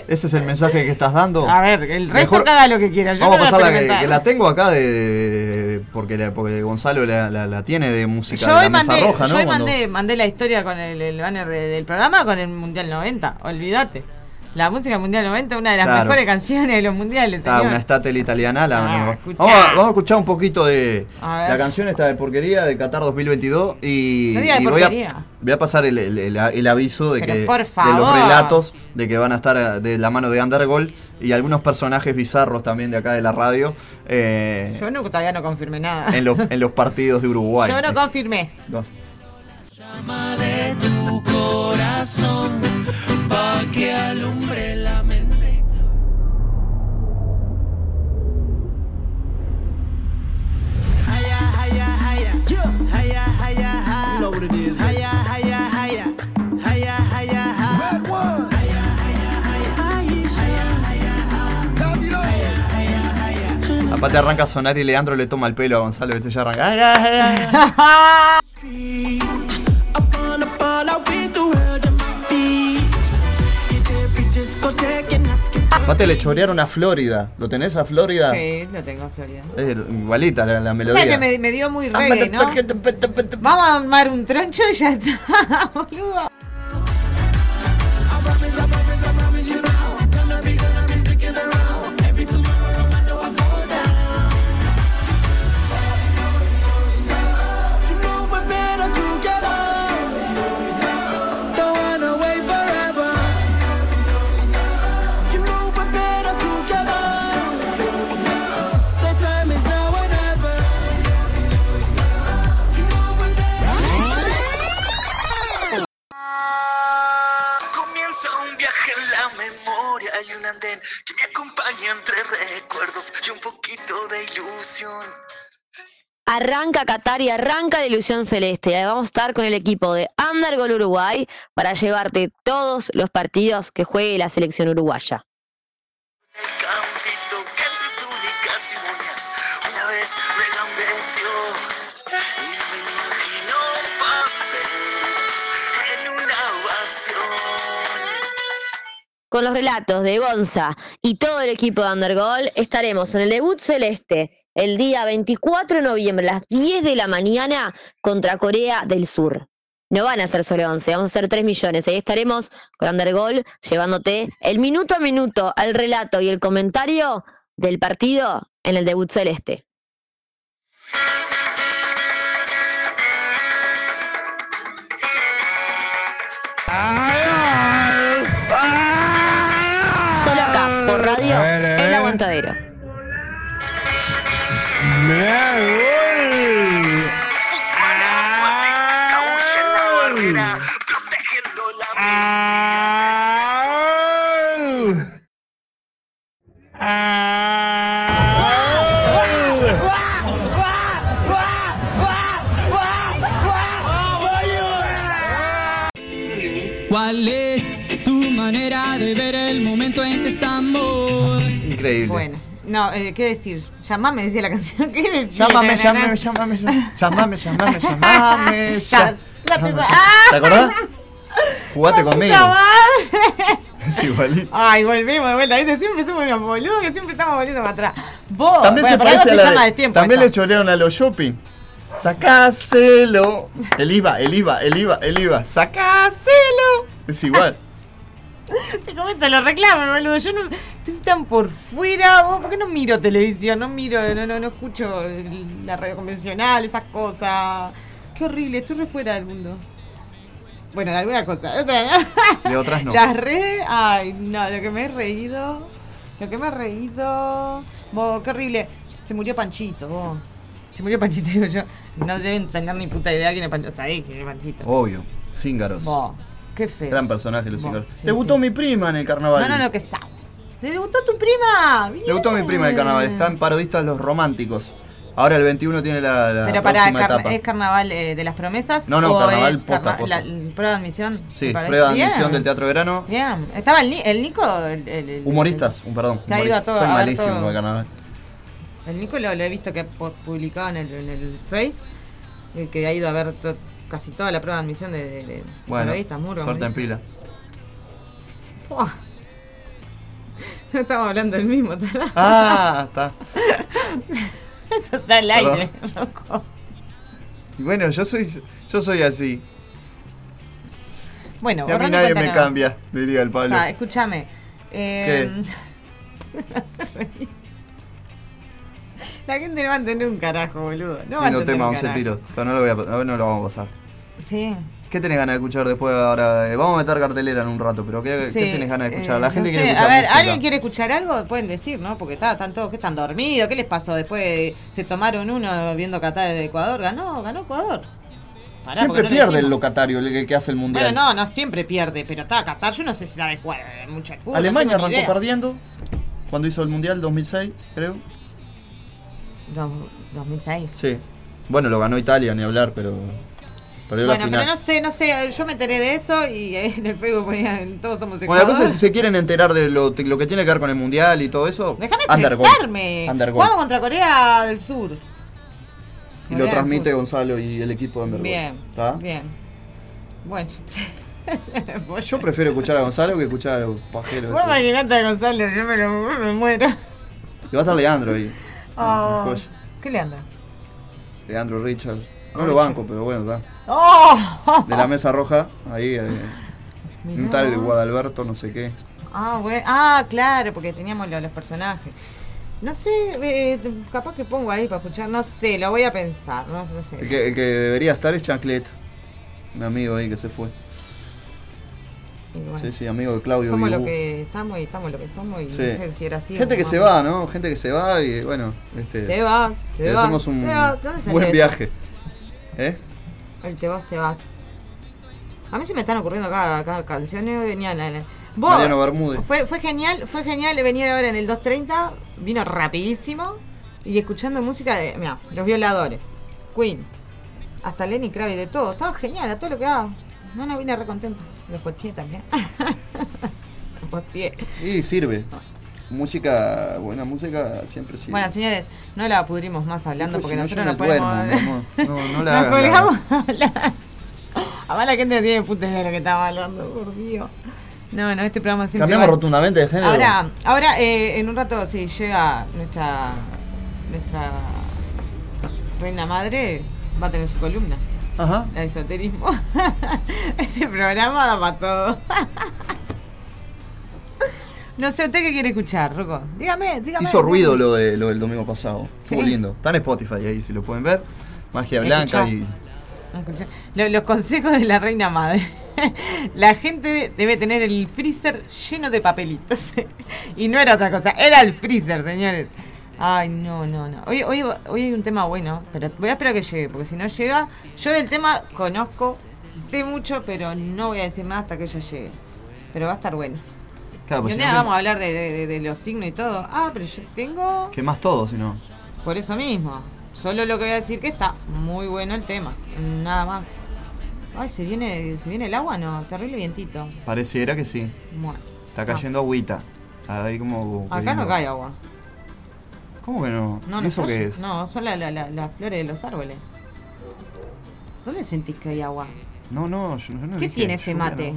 Speaker 3: Ese es el mensaje que estás dando.
Speaker 4: A ver, el resto haga lo que quiera. Yo
Speaker 3: Vamos a
Speaker 4: no
Speaker 3: pasar la que, la tengo acá de, de- porque, la- porque Gonzalo la, la- la tiene de música
Speaker 4: Yo
Speaker 3: de
Speaker 4: hoy
Speaker 3: la mesa roja,
Speaker 4: yo
Speaker 3: ¿no?
Speaker 4: hoy
Speaker 3: Cuando-
Speaker 4: mandé, mandé la historia con el, el banner de- del programa con el Mundial 90. Olvídate. La música Mundial 90, una de las
Speaker 3: Claro.
Speaker 4: mejores canciones de los mundiales.
Speaker 3: Ah, una estatel italiana. La,
Speaker 4: Ah,
Speaker 3: vamos, a, vamos a escuchar un poquito de
Speaker 4: A ver.
Speaker 3: la canción esta de porquería de Qatar 2022 y,
Speaker 4: No diga de
Speaker 3: y voy, a,
Speaker 4: porquería.
Speaker 3: voy a pasar el, el- el- el aviso de
Speaker 4: Pero
Speaker 3: que
Speaker 4: por
Speaker 3: de los relatos de que van a estar eh, de la mano de Undergol y algunos personajes bizarros también de acá de la radio eh,
Speaker 4: Yo no, todavía no confirmé nada.
Speaker 3: en, los, [LAUGHS] en los partidos de Uruguay.
Speaker 4: Yo no confirmé.
Speaker 3: No.
Speaker 6: llama de tu corazón pa' que alumbre la mente. Haya, haya, haya. Haya, haya, ha. Haya, haya, haya. Haya, haya, ha. Haya, haya, haya.
Speaker 3: Aparte arranca a sonar y Leandro le toma el pelo a Gonzalo, ¿viste? Ya arranca. [LAUGHS] Aparte le chorearon a Florida. ¿Lo tenés a Florida?
Speaker 4: Sí, lo tengo, Florida.
Speaker 3: Es igualita la, la
Speaker 4: O
Speaker 3: melodía.
Speaker 4: sea que me, me dio muy reggae, ¿no? Vamos a armar un troncho y ya está, [LAUGHS] boludo.
Speaker 6: En la memoria y un andén que me acompaña entre recuerdos y un poquito de ilusión.
Speaker 7: Arranca Qatar y arranca la ilusión celeste. Vamos a estar con el equipo de Undergol Uruguay para llevarte todos los partidos que juegue la selección uruguaya. Con los relatos de Gonza y todo el equipo de Undergol estaremos en el debut celeste el día 24 de noviembre a las 10 de la mañana contra Corea del Sur. No van a ser solo 11, vamos a ser 3 millones. Ahí estaremos con Undergol llevándote el minuto a minuto, el relato y el comentario del partido en el debut celeste. Solo radio, El Aguantadero.
Speaker 6: Barrera, protegiendo la
Speaker 8: ¿Cuál es tu manera de ver el momento en que estamos?
Speaker 3: Increíble.
Speaker 4: Bueno, no, eh, ¿qué decir? Llamame, decía la canción. ¿Qué decir?
Speaker 3: Llámame, llámame, llámame, llámame, llámame, [LAUGHS] llámame. ¿Te acordás? [LAUGHS] Jugate conmigo. [LAUGHS] Es igualito.
Speaker 4: Ay, volvemos de vuelta. ¿viste? Siempre somos unos boludos que siempre estamos volviendo para atrás. Vos,
Speaker 3: También
Speaker 4: bueno,
Speaker 3: se parece a
Speaker 4: se
Speaker 3: la
Speaker 4: llama
Speaker 3: de-
Speaker 4: tiempo.
Speaker 3: También le
Speaker 4: esto.
Speaker 3: chorearon a los shopping. Sacáselo. El IVA, el IVA, el IVA, el IVA. Sacáselo. Es igual.
Speaker 4: Te comento, lo reclamo, boludo. Yo no estoy tan por fuera. vos, ¿Por qué no miro televisión? No miro, no, no, no escucho la radio convencional, esas cosas. Qué horrible, estoy re fuera del mundo. Bueno, de alguna cosa. de otra no.
Speaker 3: De otras no.
Speaker 4: Las redes, ay, no, lo que me he reído. Lo que me he reído. Vos, qué horrible. Se murió Panchito, vos. Se murió Panchito, digo yo. No deben tener ni puta idea quién es Panchito. ¿Sabés quién es Panchito?
Speaker 3: Obvio. Cíngaros.
Speaker 4: Vos, qué feo.
Speaker 3: Gran personaje
Speaker 4: Vos,
Speaker 3: cíngaros.
Speaker 4: sí,
Speaker 3: Debutó
Speaker 4: sí.
Speaker 3: mi prima en el carnaval.
Speaker 4: No, no, lo que sabe. ¿Le debutó tu prima? Bien.
Speaker 3: Debutó mi prima en el carnaval. Están parodistas los románticos. Ahora el 21 tiene la, la
Speaker 4: Pero para,
Speaker 3: próxima etapa.
Speaker 4: ¿es carnaval eh, de las promesas?
Speaker 3: No, no, carnaval
Speaker 4: es
Speaker 3: posta,
Speaker 4: carna-
Speaker 3: posta.
Speaker 4: la- prueba de admisión?
Speaker 3: Sí, prueba de
Speaker 4: Bien.
Speaker 3: admisión del Teatro Verano.
Speaker 4: Bien. Estaba el, Ni- el Nico. El, el-
Speaker 3: Humoristas, un perdón.
Speaker 4: Se ha ido a todo-
Speaker 3: Soy
Speaker 4: a
Speaker 3: malísimo
Speaker 4: todo.
Speaker 3: con el carnaval.
Speaker 4: El Nico lo, lo he visto que ha pu- publicado en el, en el Face. eh, Que ha ido a ver to- casi toda la prueba de admisión de, de, de
Speaker 3: Bueno,
Speaker 4: muros,
Speaker 3: suerte en pila.
Speaker 4: No estamos hablando del mismo, tarado.
Speaker 3: Ah, está.
Speaker 4: Esto está al aire, loco.
Speaker 3: Y bueno, yo soy, yo soy así.
Speaker 4: Bueno,
Speaker 3: Y a mí nadie me cambia, diría el Pablo.
Speaker 4: Ah, escúchame. Eh, me hace reír. La gente no va a entender un carajo, boludo. No va a entender
Speaker 3: tema,
Speaker 4: un
Speaker 3: 11
Speaker 4: carajo.
Speaker 3: tiros. Pero no lo, voy a, no lo vamos a pasar.
Speaker 4: Sí.
Speaker 3: ¿Qué tenés ganas de escuchar después ahora? Eh, Vamos a meter cartelera en un rato, pero ¿qué,
Speaker 4: sí,
Speaker 3: qué tenés ganas de escuchar?
Speaker 4: eh,
Speaker 3: La gente
Speaker 4: no
Speaker 3: quiere
Speaker 4: sé.
Speaker 3: escuchar
Speaker 4: A ver,
Speaker 3: música.
Speaker 4: ¿alguien quiere escuchar algo? Pueden decir, ¿no? Porque está, están todos que están dormidos. ¿Qué les pasó? Después se tomaron uno viendo Qatar el Ecuador. Ganó, ganó Ecuador. Pará,
Speaker 3: Siempre
Speaker 4: no
Speaker 3: pierde el locatario, el que- hace el mundial.
Speaker 4: Bueno, no, no siempre pierde, pero está Qatar. Yo no sé si sabe jugar eh, mucho al fútbol.
Speaker 3: Alemania
Speaker 4: no
Speaker 3: arrancó perdiendo cuando hizo el mundial 2006, creo.
Speaker 4: Dos- 2006.
Speaker 3: Sí. Bueno, lo ganó Italia, ni hablar, pero. Perdió
Speaker 4: Bueno,
Speaker 3: la final.
Speaker 4: pero no sé, no sé, yo me enteré de eso y eh, [LAUGHS] en el Facebook ponían todos somos
Speaker 3: Bueno, la cosa
Speaker 4: Ecuador.
Speaker 3: es si se quieren enterar de lo, lo que tiene que ver con el mundial y todo eso.
Speaker 4: Déjame expresarme. Jugamos contra Corea del Sur.
Speaker 3: Y
Speaker 4: Corea
Speaker 3: lo transmite. Gonzalo y el equipo de Undergol.
Speaker 4: Bien,
Speaker 3: ¿Está?
Speaker 4: bien. Bueno. [LAUGHS]
Speaker 3: Yo prefiero escuchar a Gonzalo que escuchar a los pajeros.
Speaker 4: Vos imaginate a Gonzalo, yo me, lo, me muero.
Speaker 3: Y va a estar Leandro ahí.
Speaker 4: Oh. ¿Qué le anda?
Speaker 3: Leandro Richards. No lo banco, pero bueno, está.
Speaker 4: ¡Oh!
Speaker 3: De la mesa roja, ahí. eh, un tal Guadalberto, no sé qué.
Speaker 4: Ah, bueno. ah, claro, porque teníamos lo- los personajes. No sé, eh, capaz que pongo ahí para escuchar. No sé, lo voy a pensar. No, no sé.
Speaker 3: El que, el que debería estar es Chanclet. Un amigo ahí que se fue.
Speaker 4: Bueno,
Speaker 3: Sí, sí, amigo de Claudio
Speaker 4: somos lo que estamos y estamos lo que somos. Y
Speaker 3: Sí.
Speaker 4: no sé si era así.
Speaker 3: Gente que se va, ¿no? Gente que se va y bueno, este.
Speaker 4: Te vas, te
Speaker 3: le
Speaker 4: vas.
Speaker 3: hacemos un
Speaker 4: te vas. ¿Dónde salió
Speaker 3: buen viaje. ¿Eh?
Speaker 4: El te vas, te vas. A mí se me están ocurriendo acá, acá canciones. El- Vos,
Speaker 3: Mariano Bermúdez.
Speaker 4: Fue, fue genial, fue genial venir ahora en el 230. Vino rapidísimo. Y escuchando música de. Mira, Los Violadores, Queen, hasta Lenny Kravitz, de todo. Estaba genial, a todo lo que daba. No, no, vine re contento. Los posteé también. [LAUGHS] Los posteé.
Speaker 3: Y sirve. Música, buena música siempre sirve.
Speaker 4: Bueno, señores, no la pudrimos más hablando
Speaker 3: pues,
Speaker 4: porque
Speaker 3: si no,
Speaker 4: nosotros no
Speaker 3: me
Speaker 4: podemos.
Speaker 3: duermo. No, no la [LAUGHS]
Speaker 4: Nos colgamos a hablar. Además la gente no tiene puta idea de lo que estamos hablando, por Dios. No, no, este programa siempre.
Speaker 3: Cambiamos
Speaker 4: va-
Speaker 3: rotundamente de género.
Speaker 4: Ahora, ahora eh, en un rato si llega nuestra nuestra reina madre, va a tener su columna.
Speaker 3: Ajá.
Speaker 4: De esoterismo. [LAUGHS] este programa da para todo. [LAUGHS] no sé, ¿usted qué quiere escuchar, Rocco? Dígame, dígame.
Speaker 3: Hizo ruido lo, de, lo del domingo pasado. Estuvo
Speaker 4: Sí.
Speaker 3: lindo. Está en Spotify ahí, si lo pueden ver. Magia Blanca y.
Speaker 4: Los consejos de la reina madre. [LAUGHS] La gente debe tener el freezer lleno de papelitos. [LAUGHS] y no era otra cosa, era el freezer, señores. Ay, no, no, no. Hoy, hoy, hoy hay un tema bueno, pero voy a esperar a que llegue, porque si no llega, yo del tema conozco, sé mucho, pero no voy a decir nada hasta que ella llegue. Pero va a estar bueno.
Speaker 3: Claro,
Speaker 4: y
Speaker 3: pues
Speaker 4: un
Speaker 3: si
Speaker 4: día
Speaker 3: no,
Speaker 4: vamos a hablar de, de- los signos y todo. Ah, pero yo tengo...
Speaker 3: ¿Qué más todo, si no?
Speaker 4: Por eso mismo. Solo lo que voy a decir que está muy bueno el tema. Nada más. Ay, se viene, se viene el agua, no, terrible vientito.
Speaker 3: Pareciera que sí.
Speaker 4: Bueno.
Speaker 3: Está cayendo agüita. Ahí como.
Speaker 4: Acá no cae agua.
Speaker 3: ¿Cómo que no?
Speaker 4: No,
Speaker 3: ¿Y eso qué es?
Speaker 4: No, son la- la- la- las flores de los árboles. ¿Dónde sentís que hay agua?
Speaker 3: No, no, yo, yo no
Speaker 4: ¿Qué
Speaker 3: dije
Speaker 4: tiene ese mate?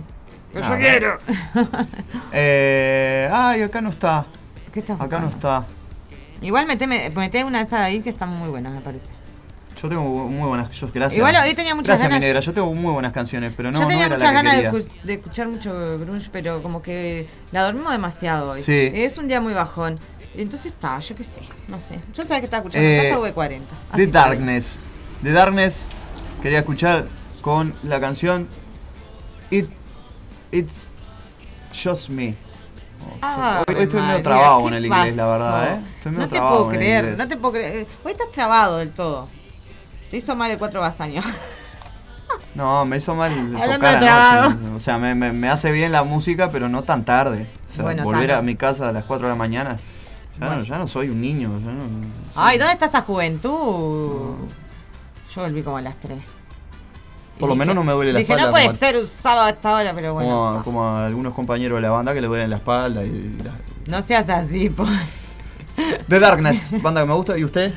Speaker 3: No.
Speaker 4: Yo quiero.
Speaker 3: Eh, ay, acá no está.
Speaker 4: ¿Qué estás
Speaker 3: Acá no
Speaker 4: buscando?
Speaker 3: está.
Speaker 4: Igual meteme, meteme una de esas ahí que están muy buenas, me parece.
Speaker 3: Yo tengo muy buenas. Yo, gracias.
Speaker 4: Igual hoy tenía muchas
Speaker 3: gracias,
Speaker 4: ganas-
Speaker 3: mi negra. Yo tengo muy buenas canciones, pero no,
Speaker 4: Yo
Speaker 3: no
Speaker 4: tenía
Speaker 3: era
Speaker 4: muchas
Speaker 3: la que
Speaker 4: ganas de,
Speaker 3: quería.
Speaker 4: escu- de escuchar mucho grunge, pero como que la dormimos demasiado hoy.
Speaker 3: Sí.
Speaker 4: Es un día muy bajón. Entonces está, yo qué sé, no sé. Yo sabía que estaba escuchando
Speaker 3: Eh,
Speaker 4: Casa V40.
Speaker 3: The
Speaker 4: así que-
Speaker 3: Darkness. The Darkness quería escuchar con la canción It, It's Just Me.
Speaker 4: Ah,
Speaker 3: hoy, hoy estoy medio trabado
Speaker 4: ¿qué
Speaker 3: con el inglés, la verdad, ¿eh? Estoy medio
Speaker 4: No te puedo creer, no te puedo creer. Hoy estás trabado del todo. Te hizo mal el cuatro basaños.
Speaker 3: No, me hizo mal [LAUGHS] tocar anoche. O sea, me, me- me hace bien la música, pero no tan tarde. O sea,
Speaker 4: Bueno,
Speaker 3: volver a mi casa a las 4 de la mañana. Ya, no, ya no soy un niño. ya no-
Speaker 4: Ay, ¿dónde está esa juventud? Yo volví como a las 3.
Speaker 3: Por lo menos no me duele la
Speaker 4: Dije,
Speaker 3: espalda.
Speaker 4: no puede
Speaker 3: como,
Speaker 4: ser un sábado a esta hora, pero bueno.
Speaker 3: como, a- como a algunos compañeros de la banda que le duelen la espalda. Y, la-
Speaker 4: No seas así, po.
Speaker 3: The Darkness, banda que me gusta. ¿Y usted?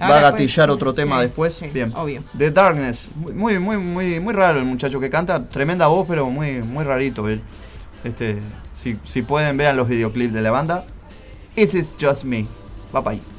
Speaker 3: ¿Va a gatillar
Speaker 4: pues,
Speaker 3: otro tema
Speaker 4: sí,
Speaker 3: después?
Speaker 4: sí,
Speaker 3: Bien.
Speaker 4: obvio.
Speaker 3: The Darkness. Muy, muy, muy, muy raro el muchacho que canta. Tremenda voz, pero muy, muy rarito él. Este, si, si pueden, vean los videoclips de la banda. Is just me. Bye bye.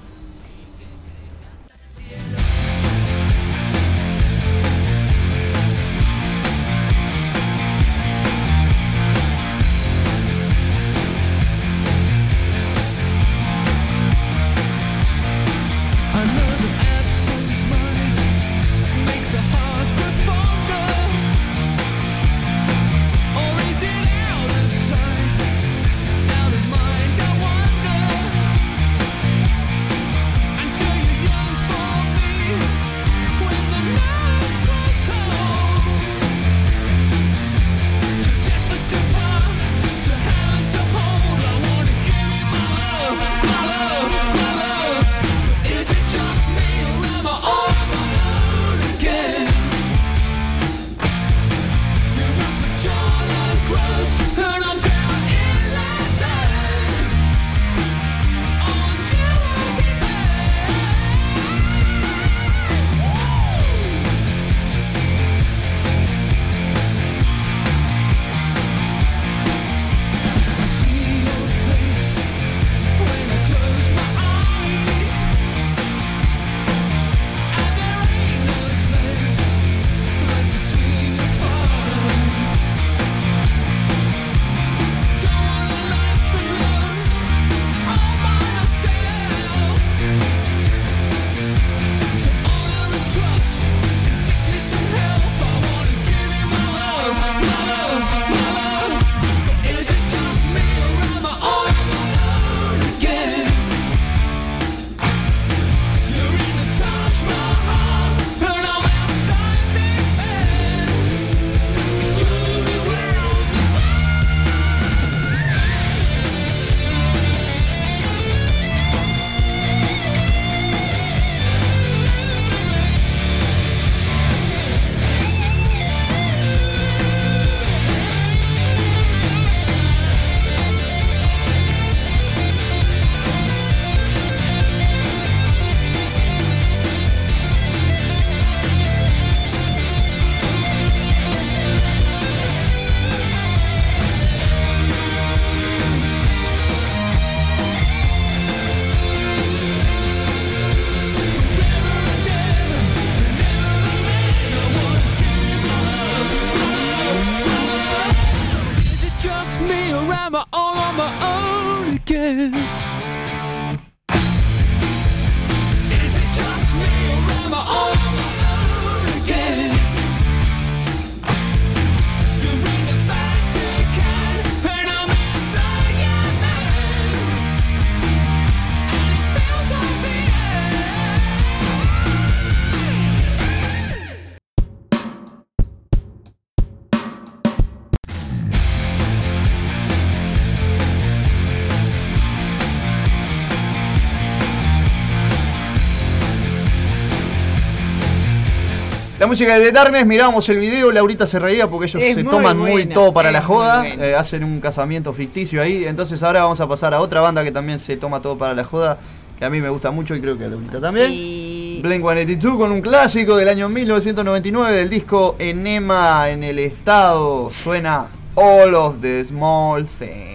Speaker 3: Música de The Darkness, mirábamos el video, Laurita se reía porque ellos
Speaker 4: Es
Speaker 3: se
Speaker 4: muy
Speaker 3: toman muy todo para la joda, eh, hacen un casamiento ficticio ahí, entonces ahora vamos a pasar a otra banda que también se toma todo para la joda, que a mí me gusta mucho y creo que a Laurita también.
Speaker 4: Sí.
Speaker 3: Blink 182 con un clásico del año 1999 del disco Enema en el Estado. Suena
Speaker 9: All of the small things.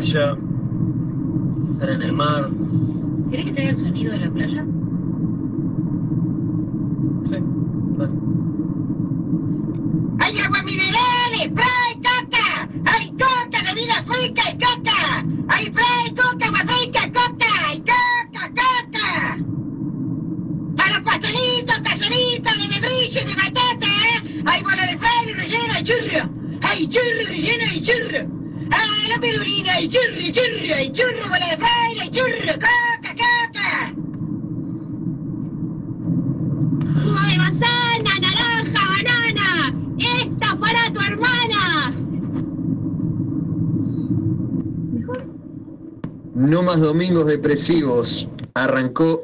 Speaker 10: Necesito playa, estar en el mar.
Speaker 11: ¿Querés que te haga el sonido de la playa?
Speaker 12: ¡Hay agua mineral! ¡Spray, coca! ¡Hay coca, bebida fresca y coca! ¡Hay spray, coca, agua fresca, coca! ¡Y coca, coca! ¡A los pastelitos, talleritos de membrillo y de batata! ¿eh? ¡Hay bola de fraile relleno y churro! ¡Hay churro relleno y churro! ¡Ah, la perulina! ¡Hay churro, churro! ¡Hay churro, bola de fraile y churro! ¡Coca, coca!
Speaker 11: ¡Jugo de manzana, naranja, banana! ¡Esta para tu hermana!
Speaker 13: No más depresivos. Arrancó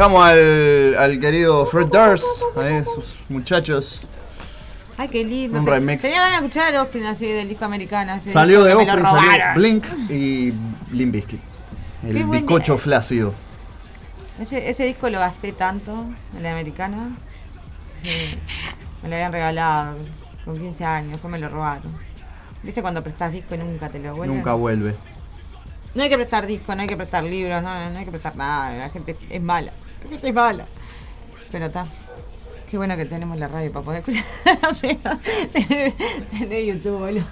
Speaker 3: Dejamos al, al querido Fred Durst, ahí sus muchachos.
Speaker 4: Ay, qué lindo.
Speaker 3: Un remix.
Speaker 4: Tenía ganas de escuchar Offspring así del disco americano. Así,
Speaker 3: Salió de Offspring, salió. Blink [LAUGHS] y Limp Bizkit. El bizcocho flácido.
Speaker 4: Ese, ese disco lo gasté tanto en la americana. que me lo habían regalado con 15 años, después me lo robaron. ¿Viste cuando prestas disco y nunca te lo vuelven?
Speaker 3: Nunca vuelve.
Speaker 4: No hay que prestar disco, no hay que prestar libros, no, no hay que prestar nada. La gente es mala. La gente es mala. Pero está. Qué bueno que tenemos la radio para poder escuchar. [LAUGHS] tener, YouTube, boludo.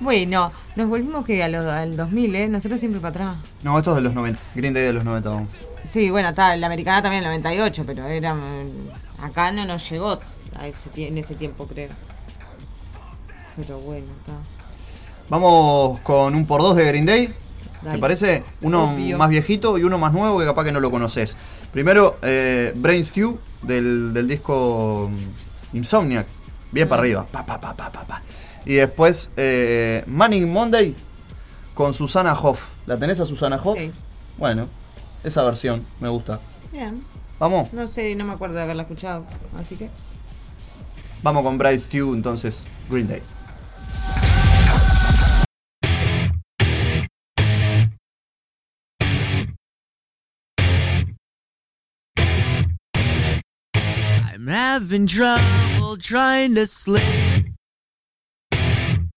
Speaker 4: Bueno, nos volvimos que al 2000, ¿eh? Nosotros siempre para atrás.
Speaker 3: No, esto es de los 90. Green Day de los 90, vamos.
Speaker 4: Sí, bueno, está, la americana también en el 98, pero era. mm, Acá no nos llegó a ese tie- en ese tiempo, creo. Pero bueno, está.
Speaker 3: Vamos con un por dos de Green Day. ¿Te parece? Uno
Speaker 4: Obvio.
Speaker 3: más viejito y uno más nuevo que capaz que no lo conoces. Primero, eh, Brain Stew del, del disco mm, Insomniac. Bien para arriba. Pa, pa, pa, pa, pa, pa. Y después, eh, Manning Monday con Susana Hoff. ¿La tenés a Susana Hoff?
Speaker 4: Sí.
Speaker 3: Bueno, esa versión me gusta.
Speaker 4: Bien.
Speaker 3: Vamos,
Speaker 4: No sé, no me acuerdo de haberla escuchado. Así que.
Speaker 3: vamos con Brain Stew entonces, Green Day.
Speaker 8: Having trouble trying to sleep. I'm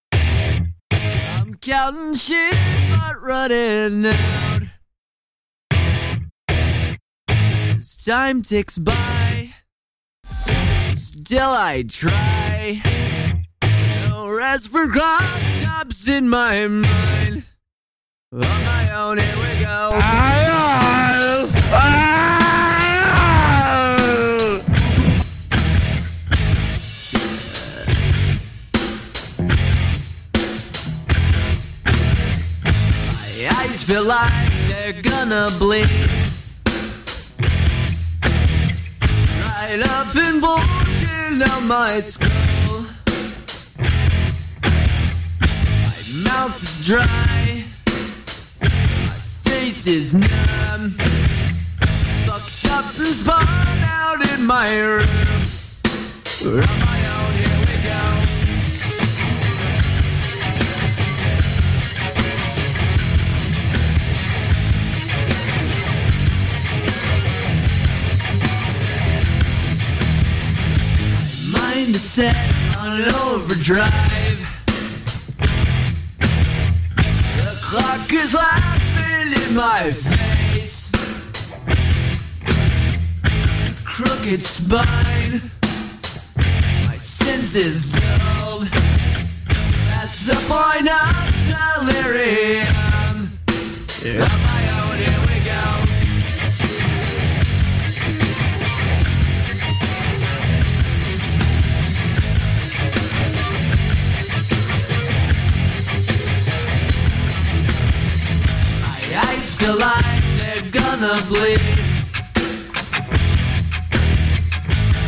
Speaker 8: counting sheep but running out. As time ticks by, still I try. No rest for cross in my mind. On my own, here we go. My feel like they're gonna bleed. Right up and bulging down my skull. My mouth is dry. My face is numb. Fucked up and spun out in my room. On my own, is set on overdrive. The clock is laughing in my face. Crooked spine, my senses dulled. That's the point of delirium. On Eyes they're gonna bleed.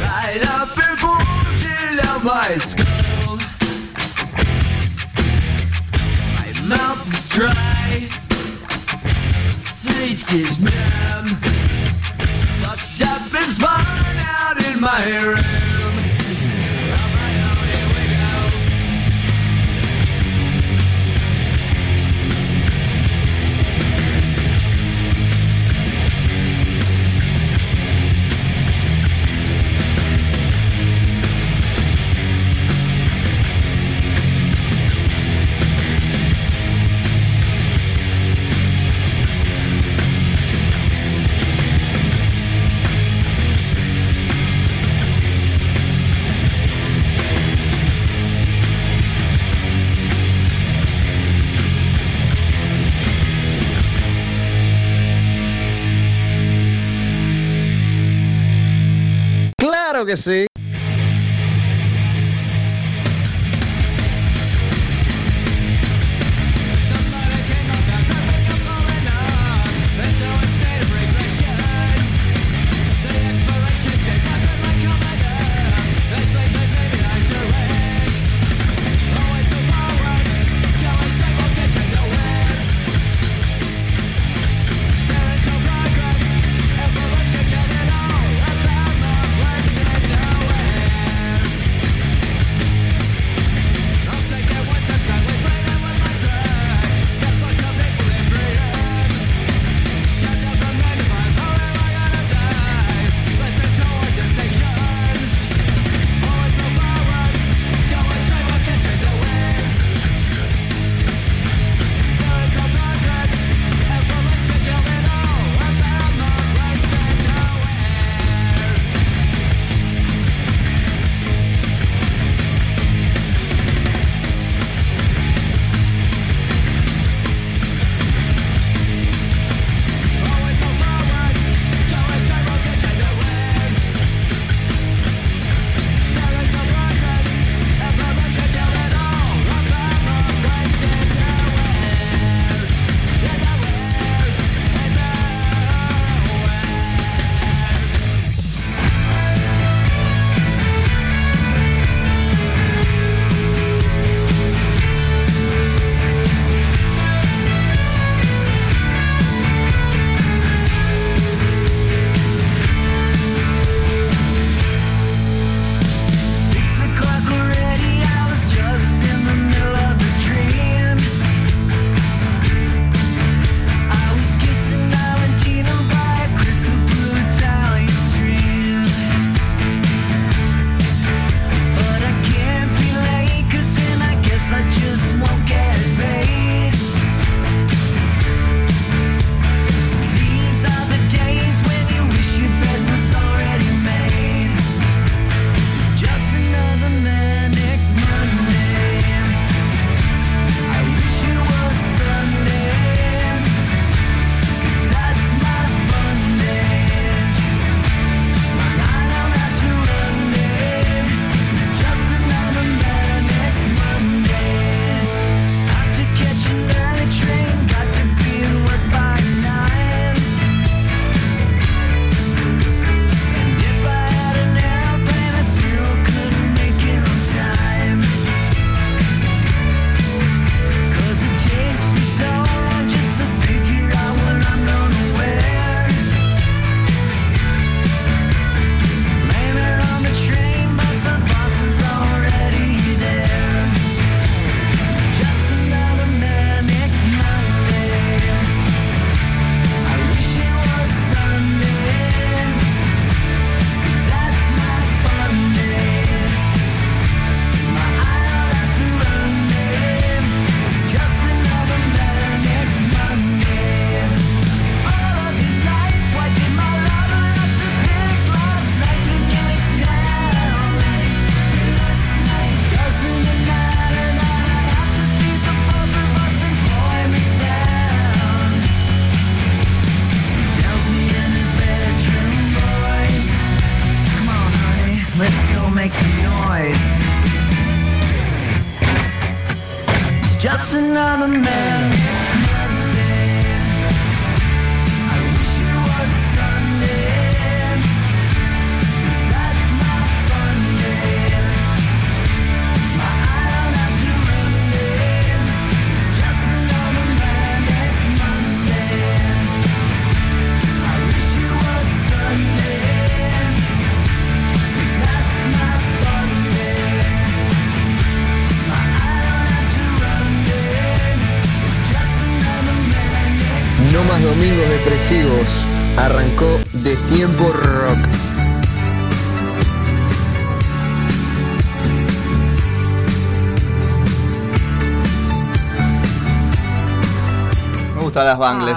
Speaker 8: Right up and bulging out my skull. My mouth is dry.
Speaker 14: faces, man. Locked up and spun out in my room.
Speaker 6: Claro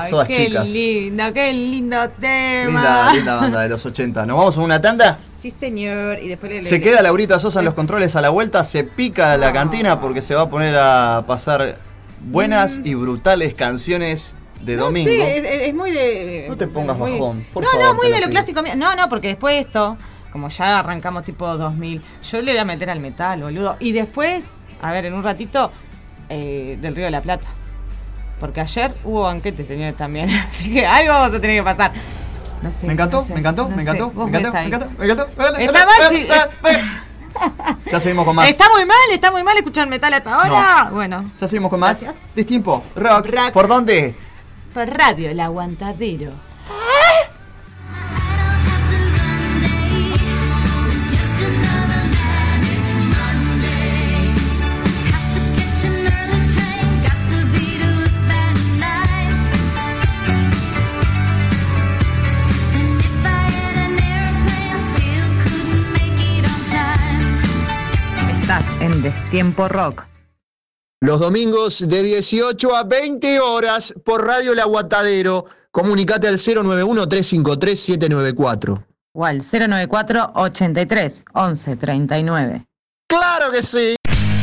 Speaker 4: Ay,
Speaker 3: todas
Speaker 4: qué
Speaker 3: chicas.
Speaker 4: lindo, qué lindo tema.
Speaker 3: Linda, linda banda de los 80. ¿Nos vamos a una tanda?
Speaker 4: Sí, señor. Y después le
Speaker 3: Se
Speaker 4: le-
Speaker 3: queda Laurita Sosa en los controles a la vuelta, se pica la cantina porque se va a poner a pasar buenas y brutales canciones de
Speaker 4: No,
Speaker 3: domingo.
Speaker 4: sí, es, muy de.
Speaker 3: No te pongas
Speaker 4: muy-
Speaker 3: bajón, por
Speaker 4: no,
Speaker 3: favor,
Speaker 4: no, muy de lo clásico. mío. No, no, porque después de esto, como ya arrancamos tipo 2000, yo le voy a meter al metal, boludo. Y después, a ver, en un ratito, eh, del Río de la Plata. Porque ayer hubo banquete, señores, también. [LAUGHS] Así que algo vamos a tener que pasar. No sé.
Speaker 3: Me encantó,
Speaker 4: no sé,
Speaker 3: me encantó,
Speaker 4: no
Speaker 3: me encantó, me encantó, me encantó, me encantó, me encantó. Ya seguimos con más.
Speaker 4: Está muy mal, está muy mal escuchar metal hasta ahora. Bueno,
Speaker 3: Ya seguimos con más.
Speaker 4: Gracias.
Speaker 3: Distimpo, rock. ¿Por dónde?
Speaker 4: por radio, el aguantadero.
Speaker 15: Destiempo Rock.
Speaker 14: Los domingos de 18 a 20 horas por Radio El Aguantadero. Comunicate al 091-353-794.
Speaker 15: O al 094 83 11 39.
Speaker 14: ¡Claro que sí!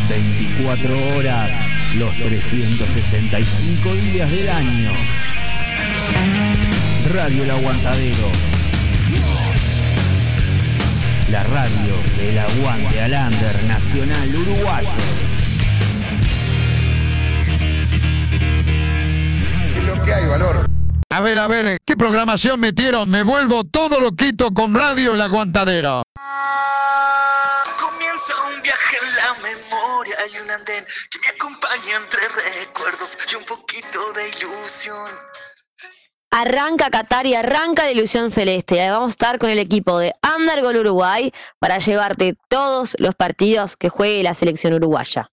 Speaker 16: 24 horas, los 365 días del año. Radio El Aguantadero. La radio del aguante al under nacional uruguayo.
Speaker 17: Es lo que hay, valor.
Speaker 18: A ver, a ver, ¿qué programación metieron? Me vuelvo todo loquito con Radio El Aguantadero.
Speaker 19: Comienza un viaje en la memoria y un andén que me acompaña entre recuerdos y un poquito de ilusión.
Speaker 7: Arranca Qatar y arranca la ilusión celeste. Vamos a estar con el equipo de Undergol Uruguay para llevarte todos los partidos que juegue la selección uruguaya.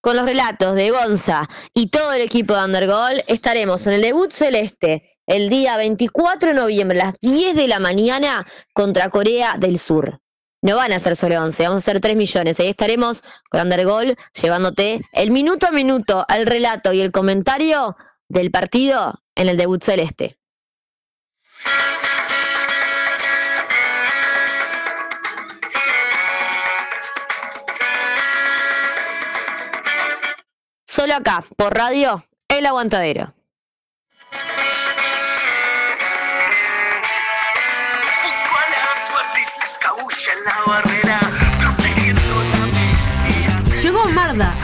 Speaker 7: Con los relatos de Gonza y todo el equipo de Undergol estaremos en el debut celeste el día 24 de noviembre a las 10 de la mañana contra Corea del Sur. No van a ser solo 11, vamos a ser 3 millones. Ahí estaremos con Undergol llevándote el minuto a minuto al relato y el comentario del partido en el debut celeste. Solo acá, por radio, El Aguantadero.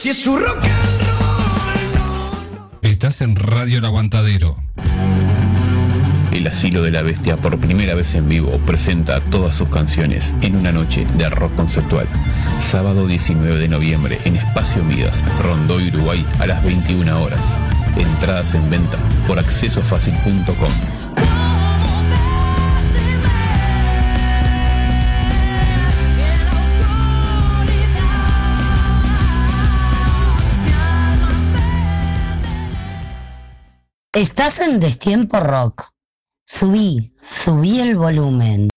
Speaker 19: Si es su rock and
Speaker 20: Estás en Radio El Aguantadero.
Speaker 21: El Asilo de la Bestia por primera vez en vivo presenta todas sus canciones en una noche de rock conceptual. Sábado 19 de noviembre en Espacio Midas, Rondó, Uruguay a las 21 horas. Entradas en venta por accesofacil.com.
Speaker 22: Estás en Destiempo Rock. Subí, subí el volumen.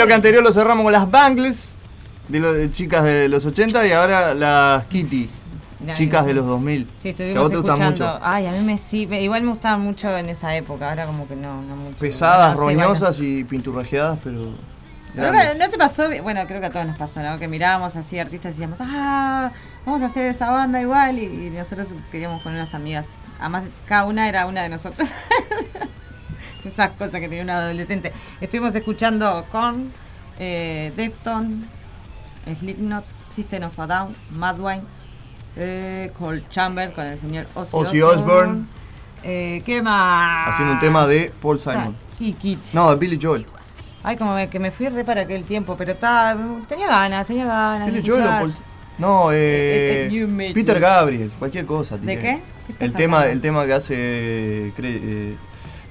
Speaker 3: Bloque anterior lo cerramos con las Bangles, de, lo- de chicas de los 80, y ahora las Kitty, chicas de los 2000.
Speaker 4: Sí,
Speaker 3: que a vos te gustan
Speaker 4: escuchando.
Speaker 3: mucho.
Speaker 4: Ay, a mí me sí, igual me gustaban mucho en esa época, ahora como que no, no mucho.
Speaker 3: Pesadas,
Speaker 4: Bueno, sí, bueno.
Speaker 3: roñosas y pinturrajeadas, pero.
Speaker 4: Que, ¿No te pasó? Bueno, creo que a todos nos pasó, ¿no? Que mirábamos así artistas y decíamos, ah, vamos a hacer esa banda igual. Y, y nosotros queríamos con unas amigas. Además, cada una era una de nosotros. [LAUGHS] [LAUGHS] Esas cosas que tenía un adolescente. Estuvimos escuchando con eh, Defton, Slipknot, System of a Down, Madwine, eh, Cold Chamber con el señor Ozzy,
Speaker 3: Ozzy Osbourne.
Speaker 4: Eh, ¿Qué más?
Speaker 3: Haciendo un tema de Paul Simon. No, de Billy Joel.
Speaker 4: Ay, como me- que me fui re para aquel tiempo, pero ta- tenía ganas, tenía ganas.
Speaker 3: Billy Joel o. Paul No,
Speaker 4: Eh, eh,
Speaker 3: eh,
Speaker 4: Made
Speaker 3: Peter. Gabriel, cualquier cosa.
Speaker 4: ¿De
Speaker 3: tiré.
Speaker 4: qué? ¿Qué estás
Speaker 3: El tema, el tema que hace cre- eh,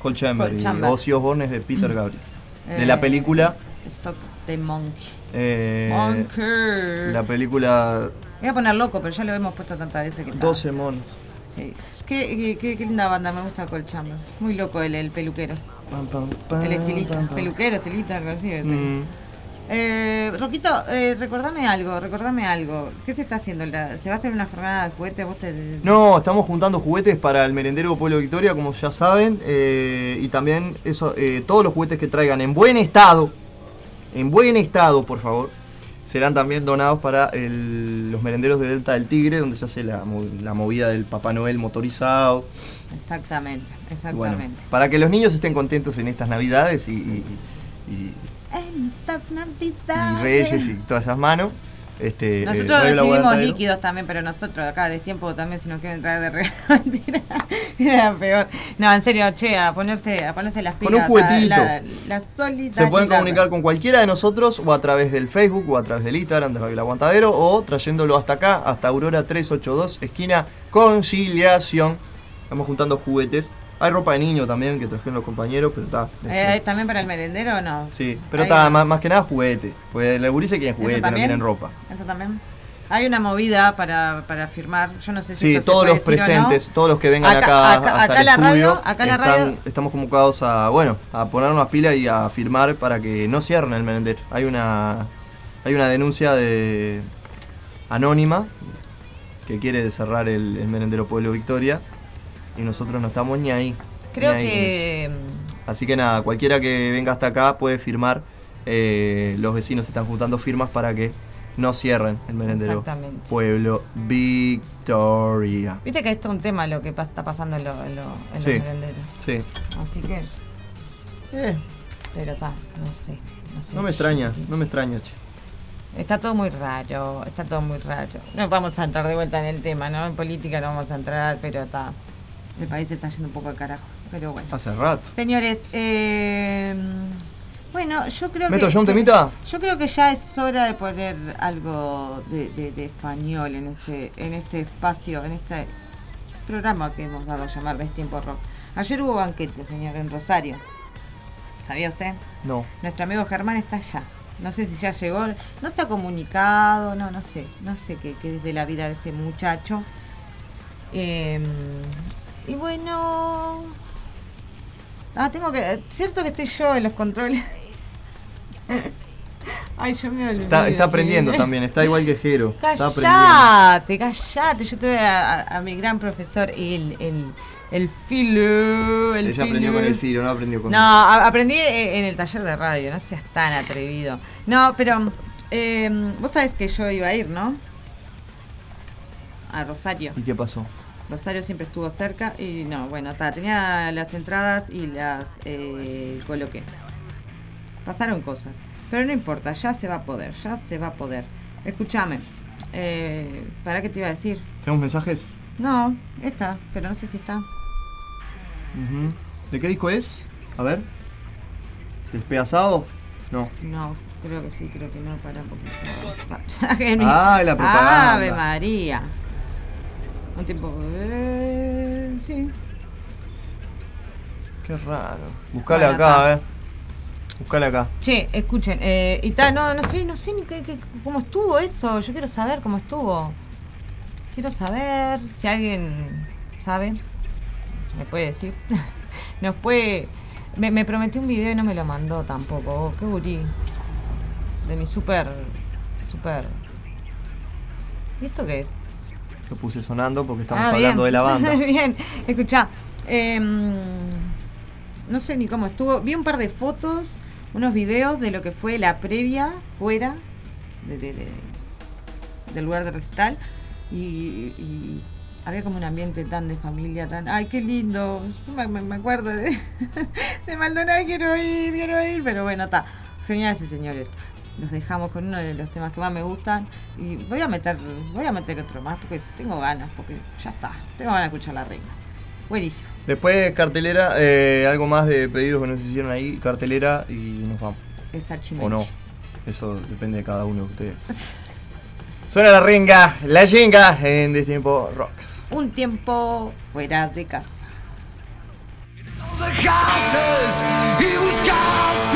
Speaker 3: Cole Chamber
Speaker 4: Cole
Speaker 3: y. Ozzy Osbourne es de Peter Gabriel. De
Speaker 4: Eh,
Speaker 3: la película.
Speaker 4: Stop the Monkey.
Speaker 3: eh,
Speaker 4: Monkey.
Speaker 3: la película
Speaker 4: Voy a poner loco, pero ya lo hemos puesto tantas veces que está.
Speaker 3: 12 monos.
Speaker 4: Sí. Qué, qué, qué- qué linda banda, me gusta Cole Chamber. Muy loco el, el peluquero. El estilista. Peluquero, estilista, algo así.
Speaker 3: Mm.
Speaker 4: Eh, Roquito, eh, recordame algo, recordame algo. ¿Qué se está haciendo? La- ¿Se va a hacer una jornada de juguete? ¿Vos te-
Speaker 3: No, estamos juntando juguetes para el merendero Pueblo Victoria, como ya saben. eh, y también eso, eh, todos los juguetes que traigan en buen estado, en buen estado, por favor, serán también donados para el- los merenderos de Delta del Tigre, donde se hace la, la movida del Papá Noel motorizado.
Speaker 4: Exactamente,
Speaker 3: Y bueno,
Speaker 4: exactamente.
Speaker 3: para que los niños estén contentos en estas navidades y, y- y-
Speaker 4: En estas
Speaker 3: y
Speaker 4: navidades.
Speaker 3: reyes y todas esas manos. Este, eh,
Speaker 4: Nosotros recibimos líquidos también, pero nosotros acá de tiempo también si nos quieren traer de regalo, [LAUGHS] mentira, era peor. No, en serio, che, a ponerse, a ponerse las pilas.
Speaker 3: Con un juguetito.
Speaker 4: La, la solidaridad.
Speaker 3: Se pueden comunicar con cualquiera de nosotros o a través del Facebook o a través del Instagram de El Aguantadero o trayéndolo hasta acá, hasta Aurora 382, esquina Conciliación. Estamos juntando juguetes. Hay ropa de niño también que trajeron los compañeros, pero está.
Speaker 4: Eh, ¿También para el merendero o no?
Speaker 3: sí, pero está, más, más que nada juguete. Pues los gurises quieren
Speaker 4: ¿Eso
Speaker 3: juguete, no quieren ropa.
Speaker 4: ¿Esto también? Hay una movida para, para firmar. Yo no sé si
Speaker 3: Sí,
Speaker 4: esto se
Speaker 3: todos
Speaker 4: puede
Speaker 3: los
Speaker 4: decir o no.
Speaker 3: presentes, todos los que vengan
Speaker 4: Acá-
Speaker 3: acá,
Speaker 4: acá-
Speaker 3: hasta
Speaker 4: acá
Speaker 3: el
Speaker 4: la
Speaker 3: estudio,
Speaker 4: radio- acá la
Speaker 3: están-
Speaker 4: radio-
Speaker 3: estamos convocados a, bueno, a ponernos pilas y a firmar para que no cierren el merendero. Hay una, hay una denuncia de anónima que quiere cerrar el, el merendero Pueblo Victoria y nosotros no estamos ni ahí.
Speaker 4: Creo
Speaker 3: Ni ahí con
Speaker 4: que.
Speaker 3: Así que nada, cualquiera que venga hasta acá puede firmar. eh, los vecinos están juntando firmas para que no cierren el merendero.
Speaker 4: Exactamente.
Speaker 3: Pueblo Victoria.
Speaker 4: Viste que esto es un tema lo que está pasando en, lo- en lo- en
Speaker 3: Sí.
Speaker 4: los merenderos.
Speaker 3: Sí.
Speaker 4: Así que. Pero está, no sé. No, sé.
Speaker 3: No me extraña, no me extraña, che.
Speaker 4: Está todo muy raro, está todo muy raro. No vamos a entrar de vuelta en el tema, ¿no? En política no vamos a entrar, pero está. El país está yendo un poco al carajo. Pero bueno.
Speaker 3: Hace rato.
Speaker 4: Señores, eh, bueno, yo creo
Speaker 3: ¿Meto
Speaker 4: que.
Speaker 3: yo un temita?
Speaker 4: Yo creo que ya es hora de poner algo de, de- de español en este, en este espacio, en este programa que hemos dado a llamar de Tiempo Rock. Ayer hubo banquete, señor, en Rosario. ¿Sabía usted?
Speaker 3: No.
Speaker 4: Nuestro amigo Germán está allá. No sé si ya llegó, no se ha comunicado, no, no sé, no sé qué, qué es de la vida de ese muchacho. Eh, y bueno, ah, tengo que, cierto que estoy yo en los controles. [LAUGHS] Ay, yo me olvidé.
Speaker 3: Está, está aprendiendo también, está igual que Jero.
Speaker 4: Callate, callate. Yo tuve a, a- a mi gran profesor, el, el, el filo. El
Speaker 3: Ella aprendió con el filo, no aprendió con
Speaker 4: No, a- aprendí e- en el taller de radio, no seas tan atrevido. No, pero eh, vos sabés que yo iba a ir, ¿no? A Rosario.
Speaker 3: ¿Y qué pasó?
Speaker 4: Rosario siempre estuvo cerca y no, bueno, ta, tenía las entradas y las eh, coloqué. Pasaron cosas, pero no importa, ya se va a poder, ya se va a poder. Escúchame, eh, ¿para qué te iba a decir?
Speaker 3: ¿Tenemos mensajes?
Speaker 4: No, esta, pero no sé si está.
Speaker 3: ¿De qué disco es? A ver. ¿Despedazado? No.
Speaker 4: No, creo que sí, creo que no, para un poquito. [LAUGHS] [LAUGHS]
Speaker 3: Ah, la propaganda.
Speaker 4: Ave María. Un tiempo. eh, sí.
Speaker 3: Qué raro. Buscale
Speaker 4: Bueno,
Speaker 3: acá,
Speaker 4: acá.
Speaker 3: a ver. Buscale acá.
Speaker 4: Che, escuchen, eh, y tal, no, no sé, no sé ni qué, qué- cómo estuvo eso. Yo quiero saber cómo estuvo. Quiero saber si alguien sabe. ¿Me puede decir? [LAUGHS] Nos puede. Me, me prometió un video y no me lo mandó tampoco. Oh, qué gurí. De mi super. Super. ¿Y esto qué es?
Speaker 3: Lo puse sonando porque estamos
Speaker 4: Ah,
Speaker 3: hablando de la [LAUGHS] banda.
Speaker 4: bien, escuchá. em, no sé ni cómo estuvo. Vi un par de fotos, unos videos de lo que fue la previa fuera de- de- de- del lugar de recital. Y, y había como un ambiente tan de familia, tan. ¡Ay, qué lindo! Me acuerdo de, [LAUGHS] de Maldonado, quiero ir, quiero ir. Pero bueno, está. Señoras y señores, los dejamos con uno de los temas que más me gustan. Y voy a meter, voy a meter otro más porque tengo ganas, porque ya está. Tengo ganas de escuchar la reina. Buenísimo.
Speaker 3: Después cartelera, eh, algo más de pedidos que nos hicieron ahí, cartelera y nos vamos.
Speaker 4: Es.
Speaker 3: O no. Eso depende de cada uno de ustedes. [LAUGHS] Suena la ringa, la jinga en Destiempo Rock.
Speaker 4: Un tiempo fuera de casa.
Speaker 17: dejaste y buscaste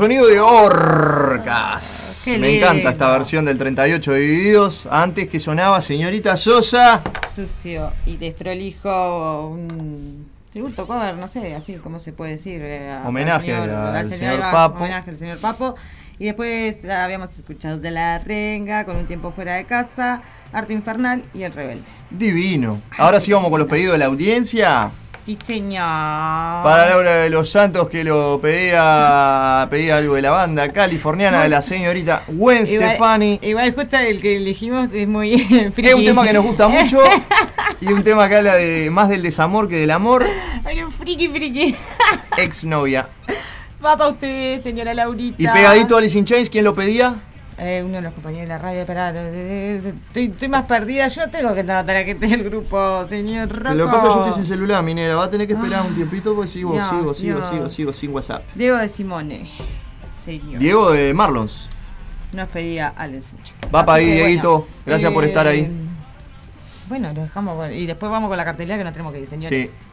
Speaker 23: sonido de orcas.
Speaker 4: Qué
Speaker 23: Me
Speaker 4: lindo.
Speaker 23: encanta esta versión del 38 divididos. Antes que sonaba señorita Sosa.
Speaker 4: Sucio y desprolijo. Un tributo cover, no sé, así como se puede decir. eh, a-
Speaker 23: Homenaje
Speaker 4: al
Speaker 23: al
Speaker 4: al
Speaker 23: señor
Speaker 4: Eva,
Speaker 23: Papo.
Speaker 4: Homenaje al señor Papo. Y después habíamos escuchado de la renga, con un tiempo fuera de casa, Arte Infernal y El Rebelde.
Speaker 23: Divino. Ahora sí vamos con los pedidos de la audiencia.
Speaker 4: Sí, señor.
Speaker 23: Para Laura de los Santos que lo pedía, pedía algo de la banda californiana de la señorita Gwen Stefani.
Speaker 4: Igual justo el que elegimos es muy [LAUGHS] friki.
Speaker 23: Es un tema que nos gusta mucho [LAUGHS] y un tema que habla de más del desamor que del amor.
Speaker 4: Ay, un friki, friki.
Speaker 23: Exnovia.
Speaker 4: Va para usted, señora Laurita.
Speaker 23: Y pegadito a Alice in Chains, ¿quién lo pedía?
Speaker 4: Eh, uno de los compañeros de la radio, eh, estoy, estoy más perdida. Yo tengo que anotar a que esté el grupo, señor Rocco.
Speaker 23: Lo que pasa es que yo estoy sin celular, minera. Va a tener que esperar un tiempito porque sigo,
Speaker 4: Dios,
Speaker 23: sigo, sigo,
Speaker 4: Dios.
Speaker 23: sigo, sigo sin WhatsApp.
Speaker 4: Diego de Simone. Señor.
Speaker 23: Diego de Marlons.
Speaker 4: Nos pedía Alex.
Speaker 23: Va para ahí,
Speaker 4: Así que,
Speaker 23: Dieguito.
Speaker 4: bueno,
Speaker 23: Gracias por
Speaker 4: eh,
Speaker 23: estar ahí.
Speaker 4: Bueno, lo dejamos. Y después vamos con la cartelera que nos tenemos que ir, señores.
Speaker 23: Sí.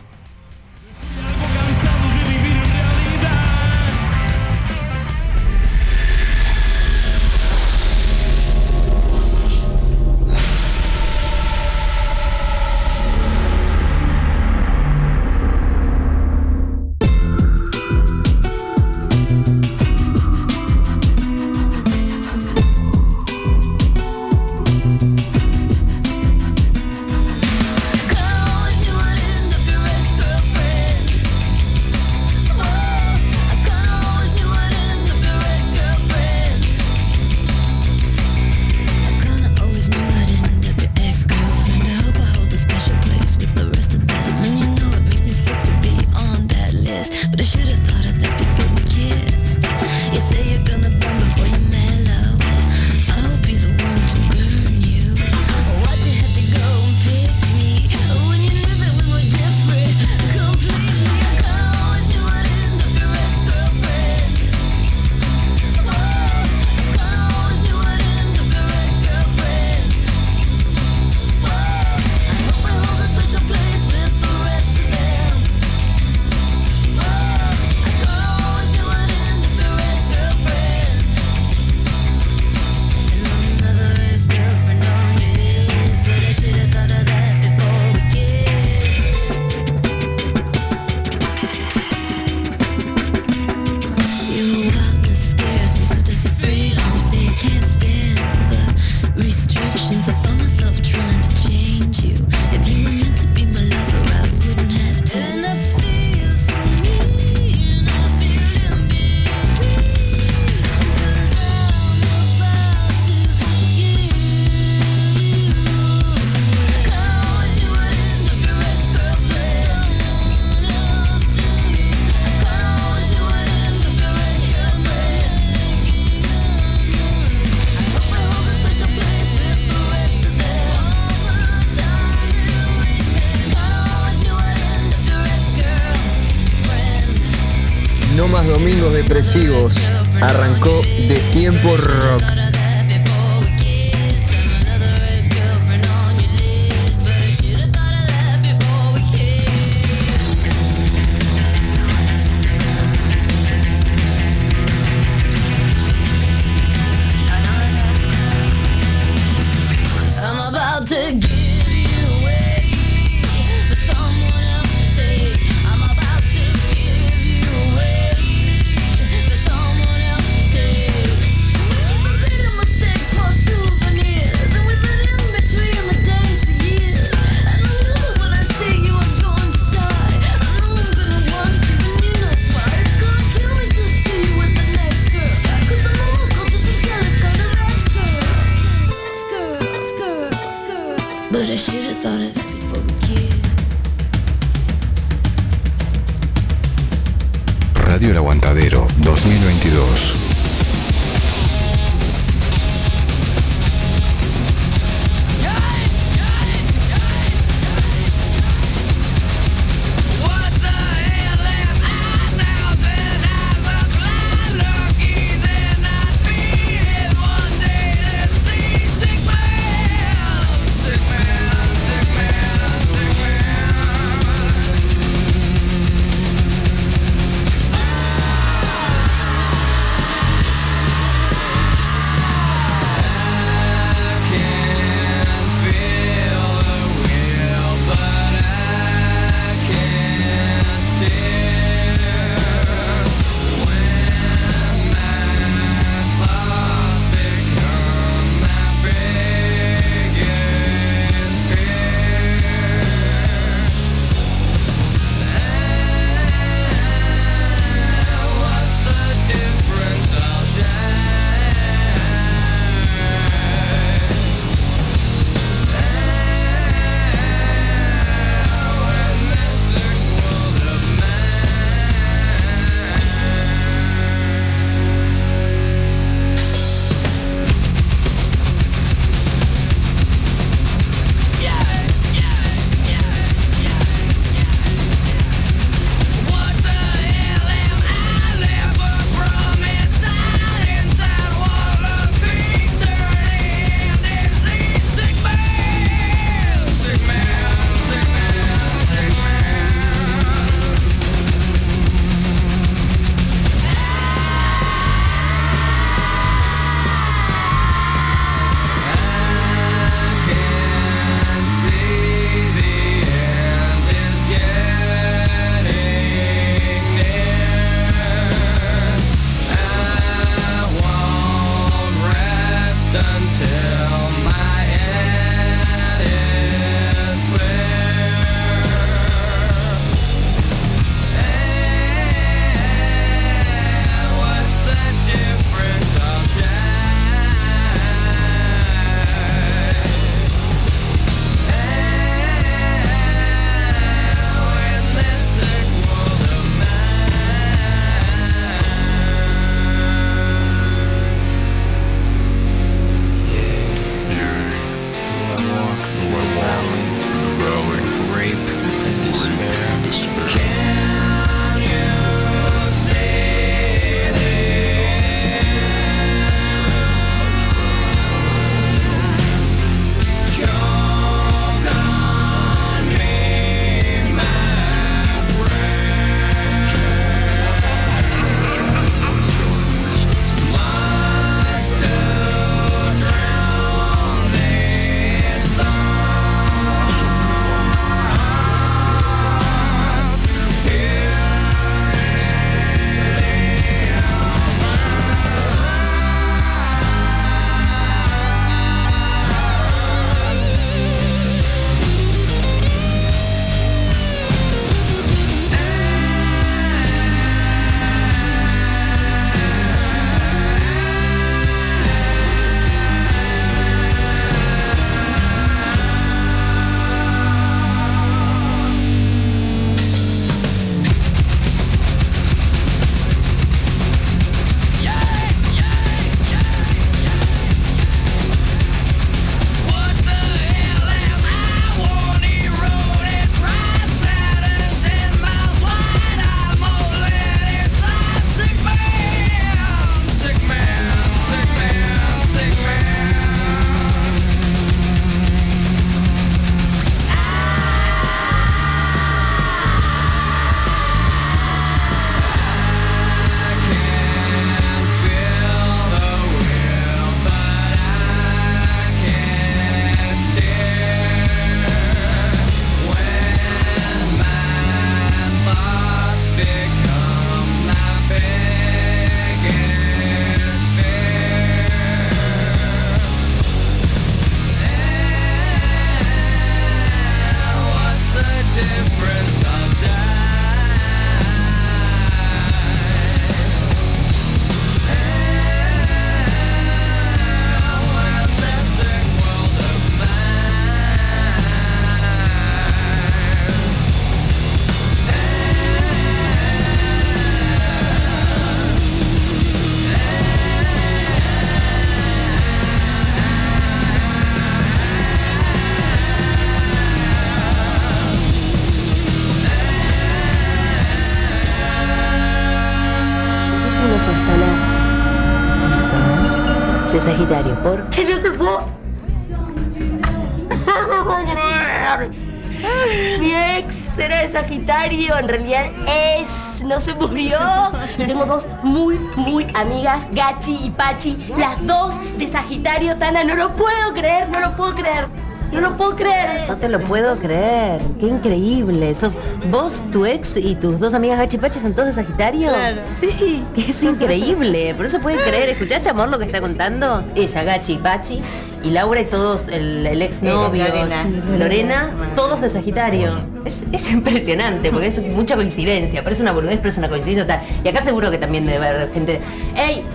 Speaker 24: Gachi y Pachi, las dos de Sagitario, Tana, no lo puedo creer, no lo puedo creer. No lo puedo creer.
Speaker 7: No te lo puedo creer. Qué increíble. Sos vos, tu ex y tus dos amigas Gachi Pachi son todos de Sagitario.
Speaker 24: Claro.
Speaker 7: Sí. Es increíble. Pero se puede creer. ¿Escuchaste, amor, lo que está contando? Ella, Gachi y Pachi. Y Laura y todos, el, el ex novio.
Speaker 4: Lorena.
Speaker 7: Lorena, todos de Sagitario. Es, es impresionante porque es mucha coincidencia. Parece una boludez, pero es una coincidencia total. Y acá seguro que también debe haber gente. ¡Ey!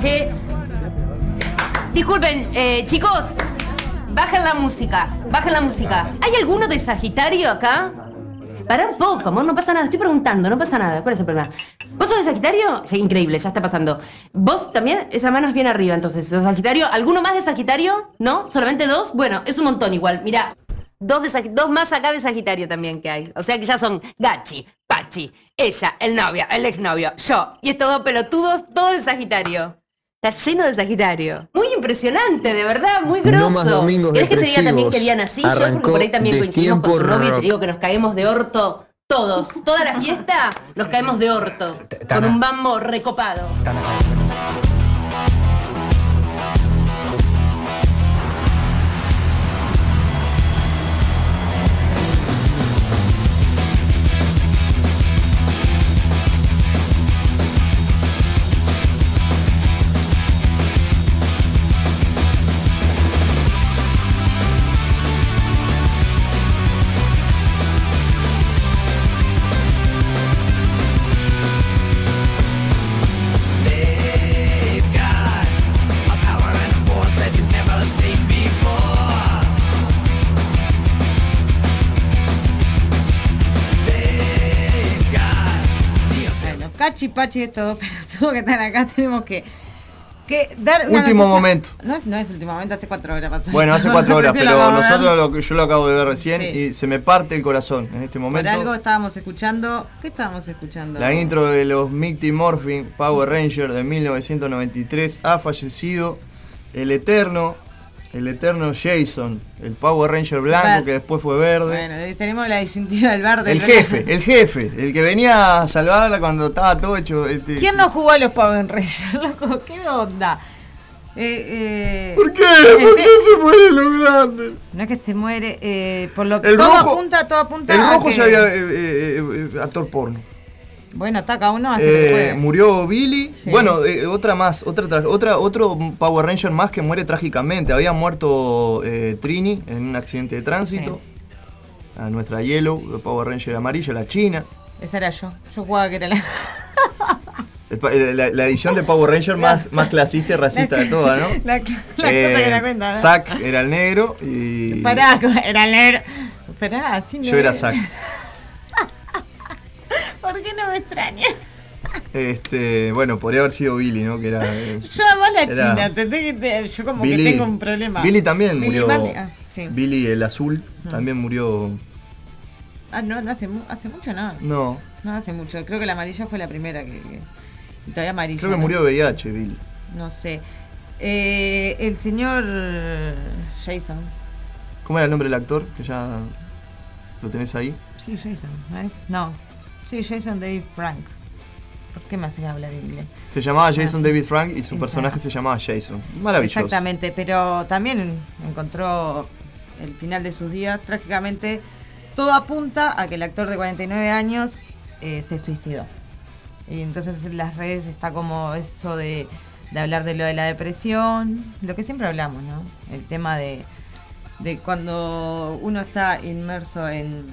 Speaker 7: Che. Disculpen, eh, chicos. Bajen la música, bajen la música. ¿Hay alguno de Sagitario acá? Para un poco, amor, no pasa nada. Estoy preguntando, no pasa nada. ¿Cuál es el problema? ¿Vos sos de Sagitario? Increíble, ya está pasando. ¿Vos también? Esa mano es bien arriba, entonces. ¿Sos Sagitario? ¿Alguno más de Sagitario? ¿No? ¿Solamente dos? Bueno, es un montón igual. Mira, dos, dos más acá de Sagitario también que hay. O sea que ya son Gachi, Pachi, ella, el novio, el exnovio, yo. Y estos dos pelotudos, todos de Sagitario. Está lleno de Sagitario. Muy impresionante, de verdad, muy grosso.
Speaker 2: No más domingos
Speaker 7: ¿Querés que te diga también que Diana sí? Yo porque por ahí también coincidimos con tu novio te digo que nos caemos de orto todos. Toda la fiesta nos caemos de orto. Con un bambo recopado.
Speaker 4: Bueno, Cachi, Pachi, estos dos [LAUGHS] pelotudos que están acá, tenemos que, que dar
Speaker 3: Último
Speaker 4: noticia-
Speaker 3: momento.
Speaker 4: No es, no es último momento, hace cuatro horas pasó.
Speaker 3: Bueno, hace cuatro [LAUGHS] horas, pero nosotros lo que yo lo acabo de ver recién
Speaker 4: Sí.
Speaker 3: y se me parte el corazón en este
Speaker 4: Por
Speaker 3: momento.
Speaker 4: algo estábamos escuchando. ¿Qué estábamos escuchando?
Speaker 3: La intro de los Mighty Morphin Power Ranger de 1993 ha fallecido el eterno, el eterno Jason, el Power Ranger blanco que después fue verde.
Speaker 4: Bueno, ahí tenemos la disyuntiva del verde.
Speaker 3: el jefe, el jefe, el que venía a salvarla cuando estaba todo hecho. este,
Speaker 4: ¿Quién no jugó a los Power Rangers, loco? [LAUGHS] ¿Qué onda? Eh, eh,
Speaker 3: ¿Por qué? ¿Por qué se muere lo grande?
Speaker 4: No es que se muere, eh, por lo que todo
Speaker 3: rojo-
Speaker 4: apunta, todo apunta
Speaker 3: El
Speaker 4: a
Speaker 3: rojo
Speaker 4: que-
Speaker 3: ya había eh, eh, eh, actor porno.
Speaker 4: Bueno, ataca uno, hace lo que
Speaker 3: Eh,
Speaker 4: puede.
Speaker 3: murió Billy.
Speaker 4: Sí.
Speaker 3: Bueno, eh, otra más, otra, tra- otra, otro Power Ranger más que muere trágicamente. Había muerto eh, Trini en un accidente de tránsito. A nuestra Yellow, el Power Ranger amarillo, la China.
Speaker 4: Esa era yo. Yo jugaba que era la. [LAUGHS]
Speaker 3: La, la edición de Power Ranger más, más [LAUGHS] clasista y racista de todas, ¿no? [LAUGHS]
Speaker 4: La, la cosa que la cuenta, ¿no?
Speaker 3: Zack era el negro y
Speaker 4: Pará, era el negro. Pará, así no
Speaker 3: yo era. Zack.
Speaker 4: ¿Por qué no me extraña?
Speaker 3: Este, bueno, podría haber sido Billy, ¿no? Que era. eh,
Speaker 4: Yo amo a la
Speaker 3: Era-
Speaker 4: China, te- yo como
Speaker 3: Billy-
Speaker 4: que tengo un problema.
Speaker 3: Billy también
Speaker 4: Billy
Speaker 3: murió.
Speaker 4: Ah, sí.
Speaker 3: Billy el azul también murió.
Speaker 4: Ah, no, no hace, hace mucho, no.
Speaker 3: No,
Speaker 4: No hace mucho. Creo que la amarilla fue la primera que. que- y todavía amarilla.
Speaker 3: creo que
Speaker 4: ¿no?
Speaker 3: murió de VIH, Billy.
Speaker 4: No sé. Eh, el señor Jason.
Speaker 3: ¿Cómo era el nombre del actor? Que ya lo tenés ahí.
Speaker 4: Sí, Jason, ¿no es? No. Sí, Jason David Frank. ¿Por qué me haces hablar inglés?
Speaker 3: Se llamaba Jason David Frank y su.
Speaker 4: Exacto.
Speaker 3: personaje se llamaba Jason. Maravilloso.
Speaker 4: Exactamente, pero también encontró el final de sus días. Trágicamente, todo apunta a que el actor de 49 años eh, se suicidó. Y entonces en las redes está como eso de, de hablar de lo de la depresión, lo que siempre hablamos, ¿no? El tema de, de cuando uno está inmerso en,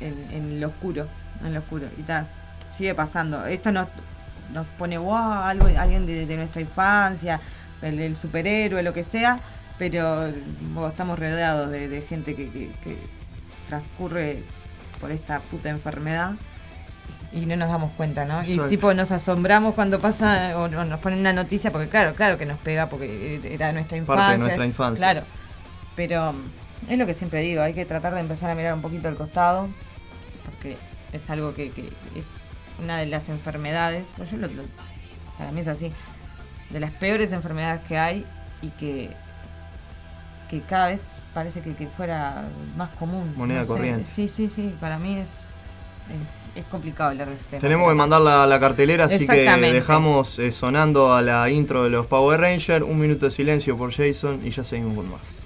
Speaker 4: en, en lo oscuro, en lo oscuro. Y tal, sigue pasando. Esto nos, nos pone, wow, algo, alguien de, de nuestra infancia, el, el superhéroe, lo que sea, pero wow, estamos rodeados de, de gente que, que- que transcurre por esta puta enfermedad y no nos damos cuenta, ¿no? Y tipo nos asombramos cuando pasa o, o nos ponen una noticia, porque claro, claro que nos pega porque era nuestra infancia.
Speaker 3: Parte de nuestra
Speaker 4: es-
Speaker 3: infancia.
Speaker 4: Claro, pero es lo que siempre digo, hay que tratar de empezar a mirar un poquito al costado, porque es algo que, que es una de las enfermedades, yo lo- lo- para mí es así, de las peores enfermedades que hay y que, que cada vez parece que, que fuera más común.
Speaker 3: Moneda
Speaker 4: No sé,
Speaker 3: corriente.
Speaker 4: Sí, sí, sí, para mí es, es, es complicado hablar de este.
Speaker 3: Tenemos que mandar la, la cartelera, así que dejamos eh, sonando a la intro de los Power Rangers. Un minuto de silencio por Jason y ya seguimos con más.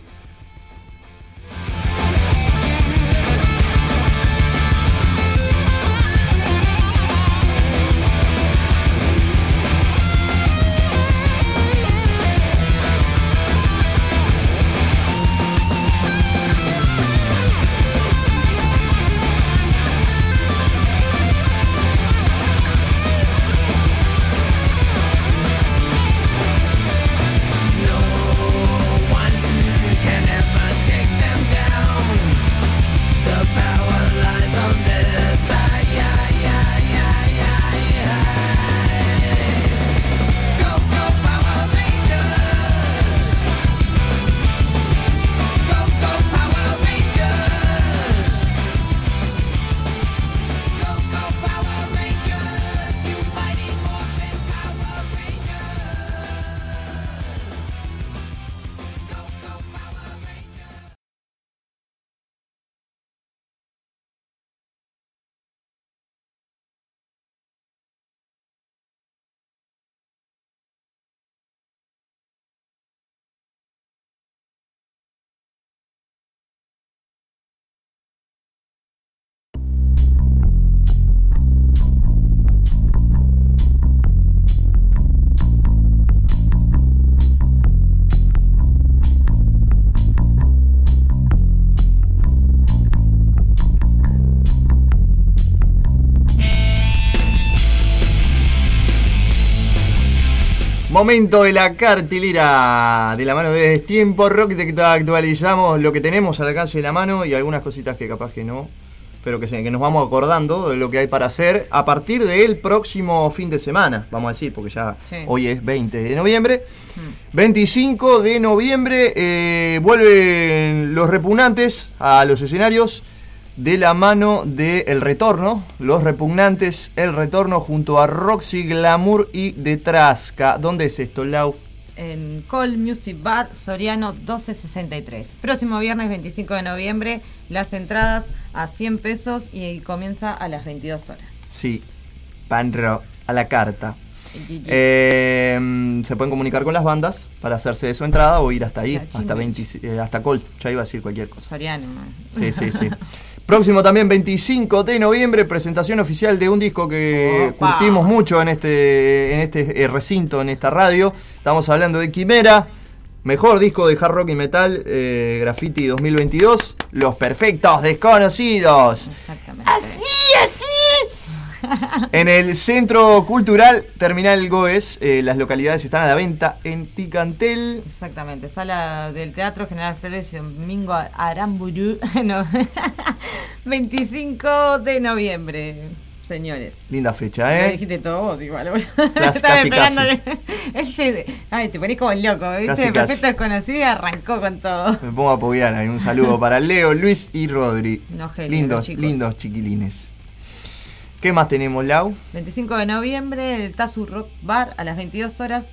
Speaker 3: Momento de la cartelera de la mano de Tiempo Rock. Actualizamos lo que tenemos al alcance de la mano y algunas cositas que capaz que no. Pero que, se- que nos vamos acordando de lo que hay para hacer a partir del próximo fin de semana, vamos a decir, porque ya
Speaker 4: Sí.
Speaker 3: hoy es 20 de noviembre. 25 de noviembre eh, vuelven los repugnantes a los escenarios de la mano de El Retorno. Los repugnantes, El Retorno junto a Roxy Glamour y de Trasca. ¿Dónde es esto, Lau?
Speaker 4: En Call Music Bar Soriano 1263. Próximo viernes 25 de noviembre, las entradas a 100 pesos y comienza a las 22 horas.
Speaker 3: Sí, Panro, a la carta. Eh, se pueden comunicar con las bandas para hacerse de su entrada o ir hasta ahí, hasta 20, eh, hasta Col. Ya iba a decir cualquier cosa.
Speaker 4: Soriano.
Speaker 3: Sí, sí, sí. [LAUGHS] Próximo también 25 de noviembre, presentación oficial de un disco que
Speaker 4: Opa.
Speaker 3: curtimos mucho en este, en este eh, recinto, en esta radio. Estamos hablando de Quimera, mejor disco de hard rock y metal, eh, Graffiti 2022, Los Perfectos Desconocidos.
Speaker 4: Exactamente.
Speaker 7: Así, así. [LAUGHS]
Speaker 3: En el Centro Cultural Terminal Goes, eh, las localidades están a la venta en Ticantel.
Speaker 4: Exactamente, sala del Teatro General Flores y Domingo Aramburu, [LAUGHS] no, [LAUGHS] 25 de noviembre, señores.
Speaker 3: Linda fecha,
Speaker 4: Lo
Speaker 3: ¿eh?
Speaker 4: dijiste todo vos, igual.
Speaker 3: Casi,
Speaker 4: Estaba esperando. Ese- ay, te ponés como loco, ¿viste?
Speaker 3: Casi,
Speaker 4: Perfecto
Speaker 3: casi.
Speaker 4: desconocido y arrancó con todo.
Speaker 3: Me pongo a apoyar ahí. Un saludo para Leo, Luis y Rodri. Lindos,
Speaker 4: chicos.
Speaker 3: lindos chiquilines. ¿Qué más tenemos, Lau?
Speaker 4: 25 de noviembre, el Tazu Rock Bar a las 22 horas,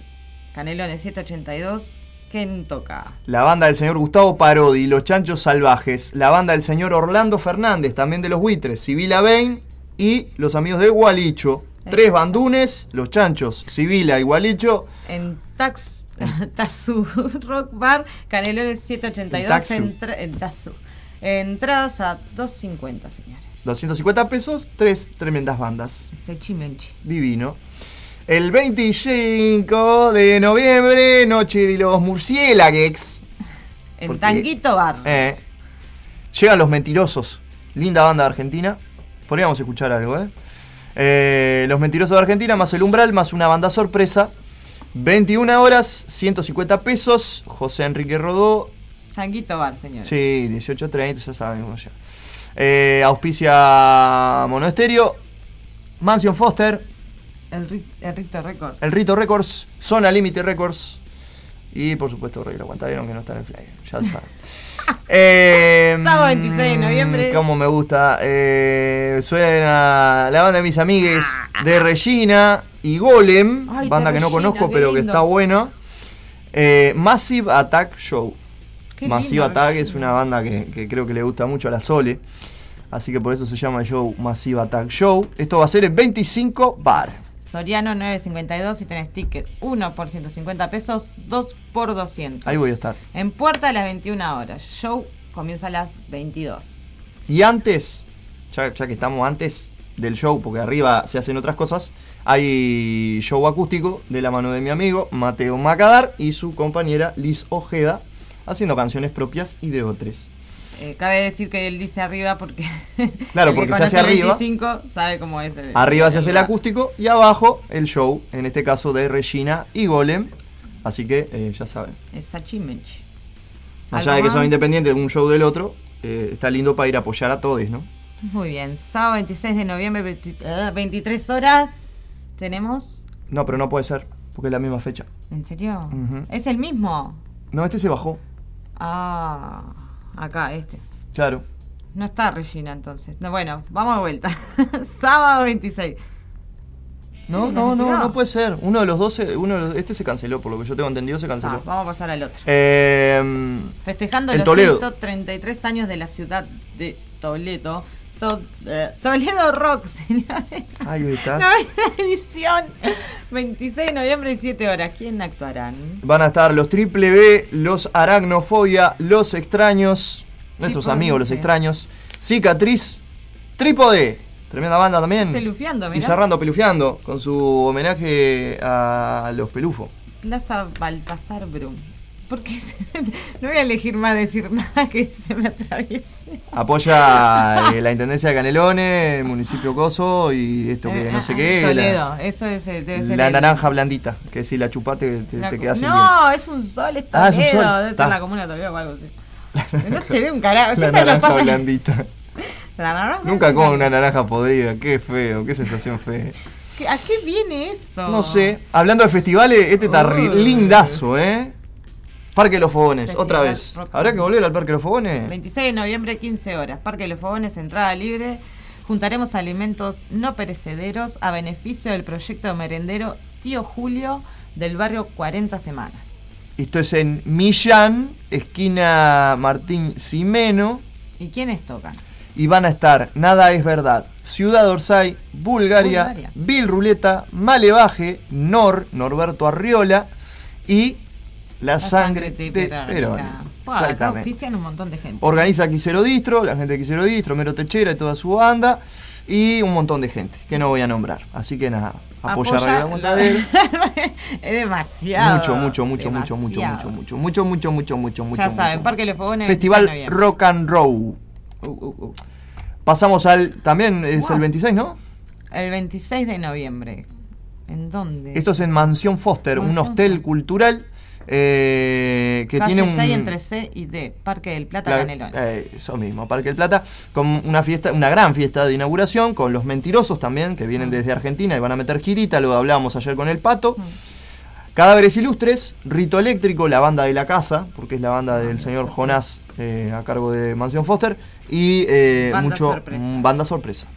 Speaker 4: Canelones 782. ¿Quién toca?
Speaker 3: La banda del señor Gustavo Parodi, Los Chanchos Salvajes. La banda del señor Orlando Fernández, también de los Buitres. Sibila Bain y los amigos de Gualicho. Tres bandunes, Los Chanchos, Sibila y Gualicho.
Speaker 4: En Tax, [LAUGHS] Tazu Rock Bar, Canelones 782.
Speaker 3: En
Speaker 4: en Tazu. Entradas a 250, señores.
Speaker 3: 250 pesos, tres tremendas bandas.
Speaker 4: Sechimenchi.
Speaker 3: Divino. El 25 de noviembre, Noche de los Murciélagos.
Speaker 4: En Tanguito Bar.
Speaker 3: Eh, llegan los mentirosos. Linda banda de Argentina. Podríamos escuchar algo, ¿eh? Eh, Los mentirosos de Argentina, más el umbral, más una banda sorpresa. 21 horas, 150 pesos. José Enrique Rodó.
Speaker 4: Tanguito Bar, señores.
Speaker 3: Sí, 18.30, ya sabemos ya. Eh, auspicia Monoesterio. Mansion Foster.
Speaker 4: El, Ri- el Ricto Records.
Speaker 3: El Rito Records. Zona Límite Records. Y por supuesto Rey Aguantadero, aunque no está en el flyer. Ya lo saben. Eh, [LAUGHS]
Speaker 4: Sábado 26 de noviembre.
Speaker 3: Como me gusta. Eh, suena la banda de mis amigues de Regina y Golem.
Speaker 4: Ay,
Speaker 3: banda que no conozco, pero que está buena. Eh, Massive Attack Show.
Speaker 4: Qué
Speaker 3: Massive
Speaker 4: lindo,
Speaker 3: Attack es una banda que, que creo que le gusta mucho a la Sole. Así que por eso se llama el show Massive Attack Show. Esto va a ser en 25 bar.
Speaker 4: Soriano 952 y tenés ticket 1 por 150 pesos, 2 por 200.
Speaker 3: Ahí voy a estar.
Speaker 4: En puerta a las 21 horas. Show comienza a las 22.
Speaker 3: Y antes, ya, ya que estamos antes del show, porque arriba se hacen otras cosas, hay show acústico de la mano de mi amigo Mateo Macadar y su compañera Liz Ojeda, haciendo canciones propias y de otras.
Speaker 4: Eh, cabe decir que él dice arriba porque. [LAUGHS]
Speaker 3: Claro, porque se hace arriba.
Speaker 4: 25 sabe cómo es. el-
Speaker 3: Arriba se hace el acústico y abajo el show, en este caso de Regina y Golem. Así que eh, ya saben.
Speaker 4: Es Sachimenchi.
Speaker 3: Más allá de que son independientes de un show del otro, eh, está lindo para ir a apoyar a todos, ¿no?
Speaker 4: Muy bien. Sábado 26 de noviembre, 20 eh, 23 horas. ¿Tenemos?
Speaker 3: No, pero no puede ser, porque es la misma fecha.
Speaker 4: ¿En serio? ¿Es el mismo?
Speaker 3: No, este se bajó.
Speaker 4: Ah, acá, este.
Speaker 3: Claro.
Speaker 4: No está Regina entonces. No, bueno, vamos de vuelta. [LAUGHS] Sábado 26.
Speaker 3: No,
Speaker 4: Sí,
Speaker 3: no, no, no puede ser. Uno de los dos, se- uno de los- este se canceló, por lo que yo tengo entendido, se canceló.
Speaker 4: Ah, vamos a pasar al otro.
Speaker 3: Eh,
Speaker 4: Festejando los
Speaker 3: Toledo.
Speaker 4: 133 años de la ciudad de Toledo. To- eh, Toledo Rock, [LAUGHS] señores.
Speaker 3: Ahí estás.
Speaker 4: Novena edición. 26 de noviembre, 17 horas. ¿Quién actuarán?
Speaker 3: Van a estar los Triple B, los Aracnofobia, los Extraños, nuestros amigos, los Extraños, Cicatriz, Trípode, tremenda banda también.
Speaker 4: Pelufiando, mirá.
Speaker 3: Y cerrando Pelufiando, con su homenaje a los Pelufo.
Speaker 4: Plaza Baltasar Brum. Porque [LAUGHS] no voy a elegir más decir nada que se me atraviese.
Speaker 3: Apoya eh, la Intendencia de Canelones, el municipio Coso y esto que
Speaker 4: Eh,
Speaker 3: no sé
Speaker 4: ah,
Speaker 3: qué.
Speaker 4: Toledo,
Speaker 3: la-
Speaker 4: eso es, eh, debe ser.
Speaker 3: La
Speaker 4: el-
Speaker 3: naranja blandita, que si la chupate te,
Speaker 4: la
Speaker 3: te quedas sin
Speaker 4: No, es un sol, es Toledo.
Speaker 3: Ah, es un sol.
Speaker 4: Debe ser
Speaker 3: Ta.
Speaker 4: la comuna de Toledo o algo así. [LAUGHS] No se ve un carajo.
Speaker 3: La
Speaker 4: Siempre
Speaker 3: naranja
Speaker 4: pasa.
Speaker 3: blandita. [LAUGHS]
Speaker 4: La naranja
Speaker 3: Nunca como una naranja podrida, qué feo, qué sensación fea.
Speaker 4: ¿Qué- ¿A qué viene eso?
Speaker 3: No sé, hablando de festivales, este está
Speaker 4: Uy.
Speaker 3: lindazo, ¿eh? Parque de los Fogones,
Speaker 4: Festival
Speaker 3: otra vez.
Speaker 4: Rock
Speaker 3: ¿Habrá que volver al Parque de los Fogones?
Speaker 4: 26 de noviembre, 15 horas. Parque de los Fogones, entrada libre. Juntaremos alimentos no perecederos a beneficio del proyecto merendero Tío Julio del barrio 40 Semanas.
Speaker 3: Esto es en Millán, esquina Martín Simeno.
Speaker 4: ¿Y quiénes tocan?
Speaker 3: Y van a estar Nada es Verdad, Ciudad Orsay, Bulgaria,
Speaker 4: Bulgaria.
Speaker 3: Bill Ruleta, Malevaje, Nor, Norberto Arriola y La, Sangre, de Perón.
Speaker 4: Bueno, acá
Speaker 3: Exactamente.
Speaker 4: un montón de gente.
Speaker 3: Organiza Quisero Distro, la gente de Quisero Distro, Mero Techera y toda su banda. Y un montón de gente que no voy a nombrar. Así que nada, apoyar
Speaker 4: Apoya
Speaker 3: a la Aguantadero. [LAUGHS]
Speaker 4: es demasiado.
Speaker 3: Mucho, mucho, mucho, mucho, mucho,
Speaker 4: demasiado.
Speaker 3: mucho, mucho, mucho, mucho, mucho, mucho, mucho.
Speaker 4: Ya saben,
Speaker 3: mucho.
Speaker 4: Parque de los Fogones. 26 de
Speaker 3: Festival. Rock and Roll. Pasamos al. También es
Speaker 4: Wow.
Speaker 3: el 26, ¿no?
Speaker 4: El 26 de noviembre. ¿En dónde?
Speaker 3: Esto es en Mansión Foster, un
Speaker 4: Mansión
Speaker 3: hostel cultural eh, que
Speaker 4: Calle
Speaker 3: tiene un.
Speaker 4: 6 entre C y D. Parque del Plata,
Speaker 3: La-
Speaker 4: Canelones.
Speaker 3: eh, eso mismo, Parque del Plata, con una fiesta, una gran fiesta de inauguración, con los mentirosos también, que
Speaker 4: Mm.
Speaker 3: vienen desde Argentina y van a meter girita, lo hablábamos ayer con el pato. Cadáveres Ilustres, Rito Eléctrico, la banda de la casa, porque es la banda del señor Jonás eh, a cargo de Mansión Foster, y eh,
Speaker 4: Banda
Speaker 3: mucho
Speaker 4: sorpresa.
Speaker 3: mm, banda sorpresa.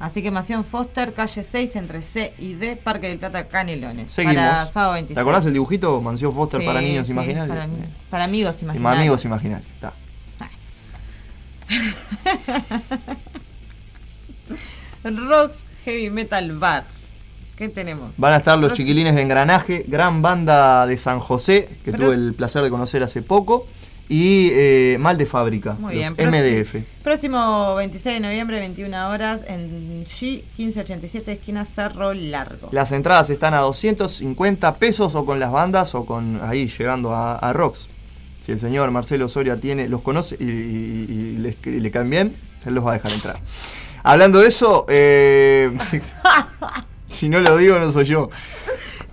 Speaker 4: Así que Mansión Foster, calle 6 entre C y D, Parque del Plata, Canelones.
Speaker 3: Seguimos.
Speaker 4: Para sábado 26.
Speaker 3: ¿Te acordás el dibujito? Mansión Foster
Speaker 4: Sí,
Speaker 3: para niños
Speaker 4: sí,
Speaker 3: imaginarios.
Speaker 4: Para, para amigos imaginarios.
Speaker 3: amigos imaginarios. está. [LAUGHS]
Speaker 4: Rocks Heavy Metal Bar. ¿Qué tenemos?
Speaker 3: Van a estar los chiquilines de Engranaje, gran banda de San José, que
Speaker 4: Pero-
Speaker 3: tuve el placer de conocer hace poco. Y eh, Mal de Fábrica,
Speaker 4: Muy
Speaker 3: los
Speaker 4: bien.
Speaker 3: MDF.
Speaker 4: Próximo 26 de noviembre, 21 horas, en G 1587, esquina Cerro Largo.
Speaker 3: Las entradas están a 250 pesos o con las bandas o con ahí llegando a, a Rocks. Si el señor Marcelo Soria tiene, los conoce y, y- y les- y le caen bien, él los va a dejar entrar. Hablando de eso, eh, [LAUGHS] si no lo digo no soy yo.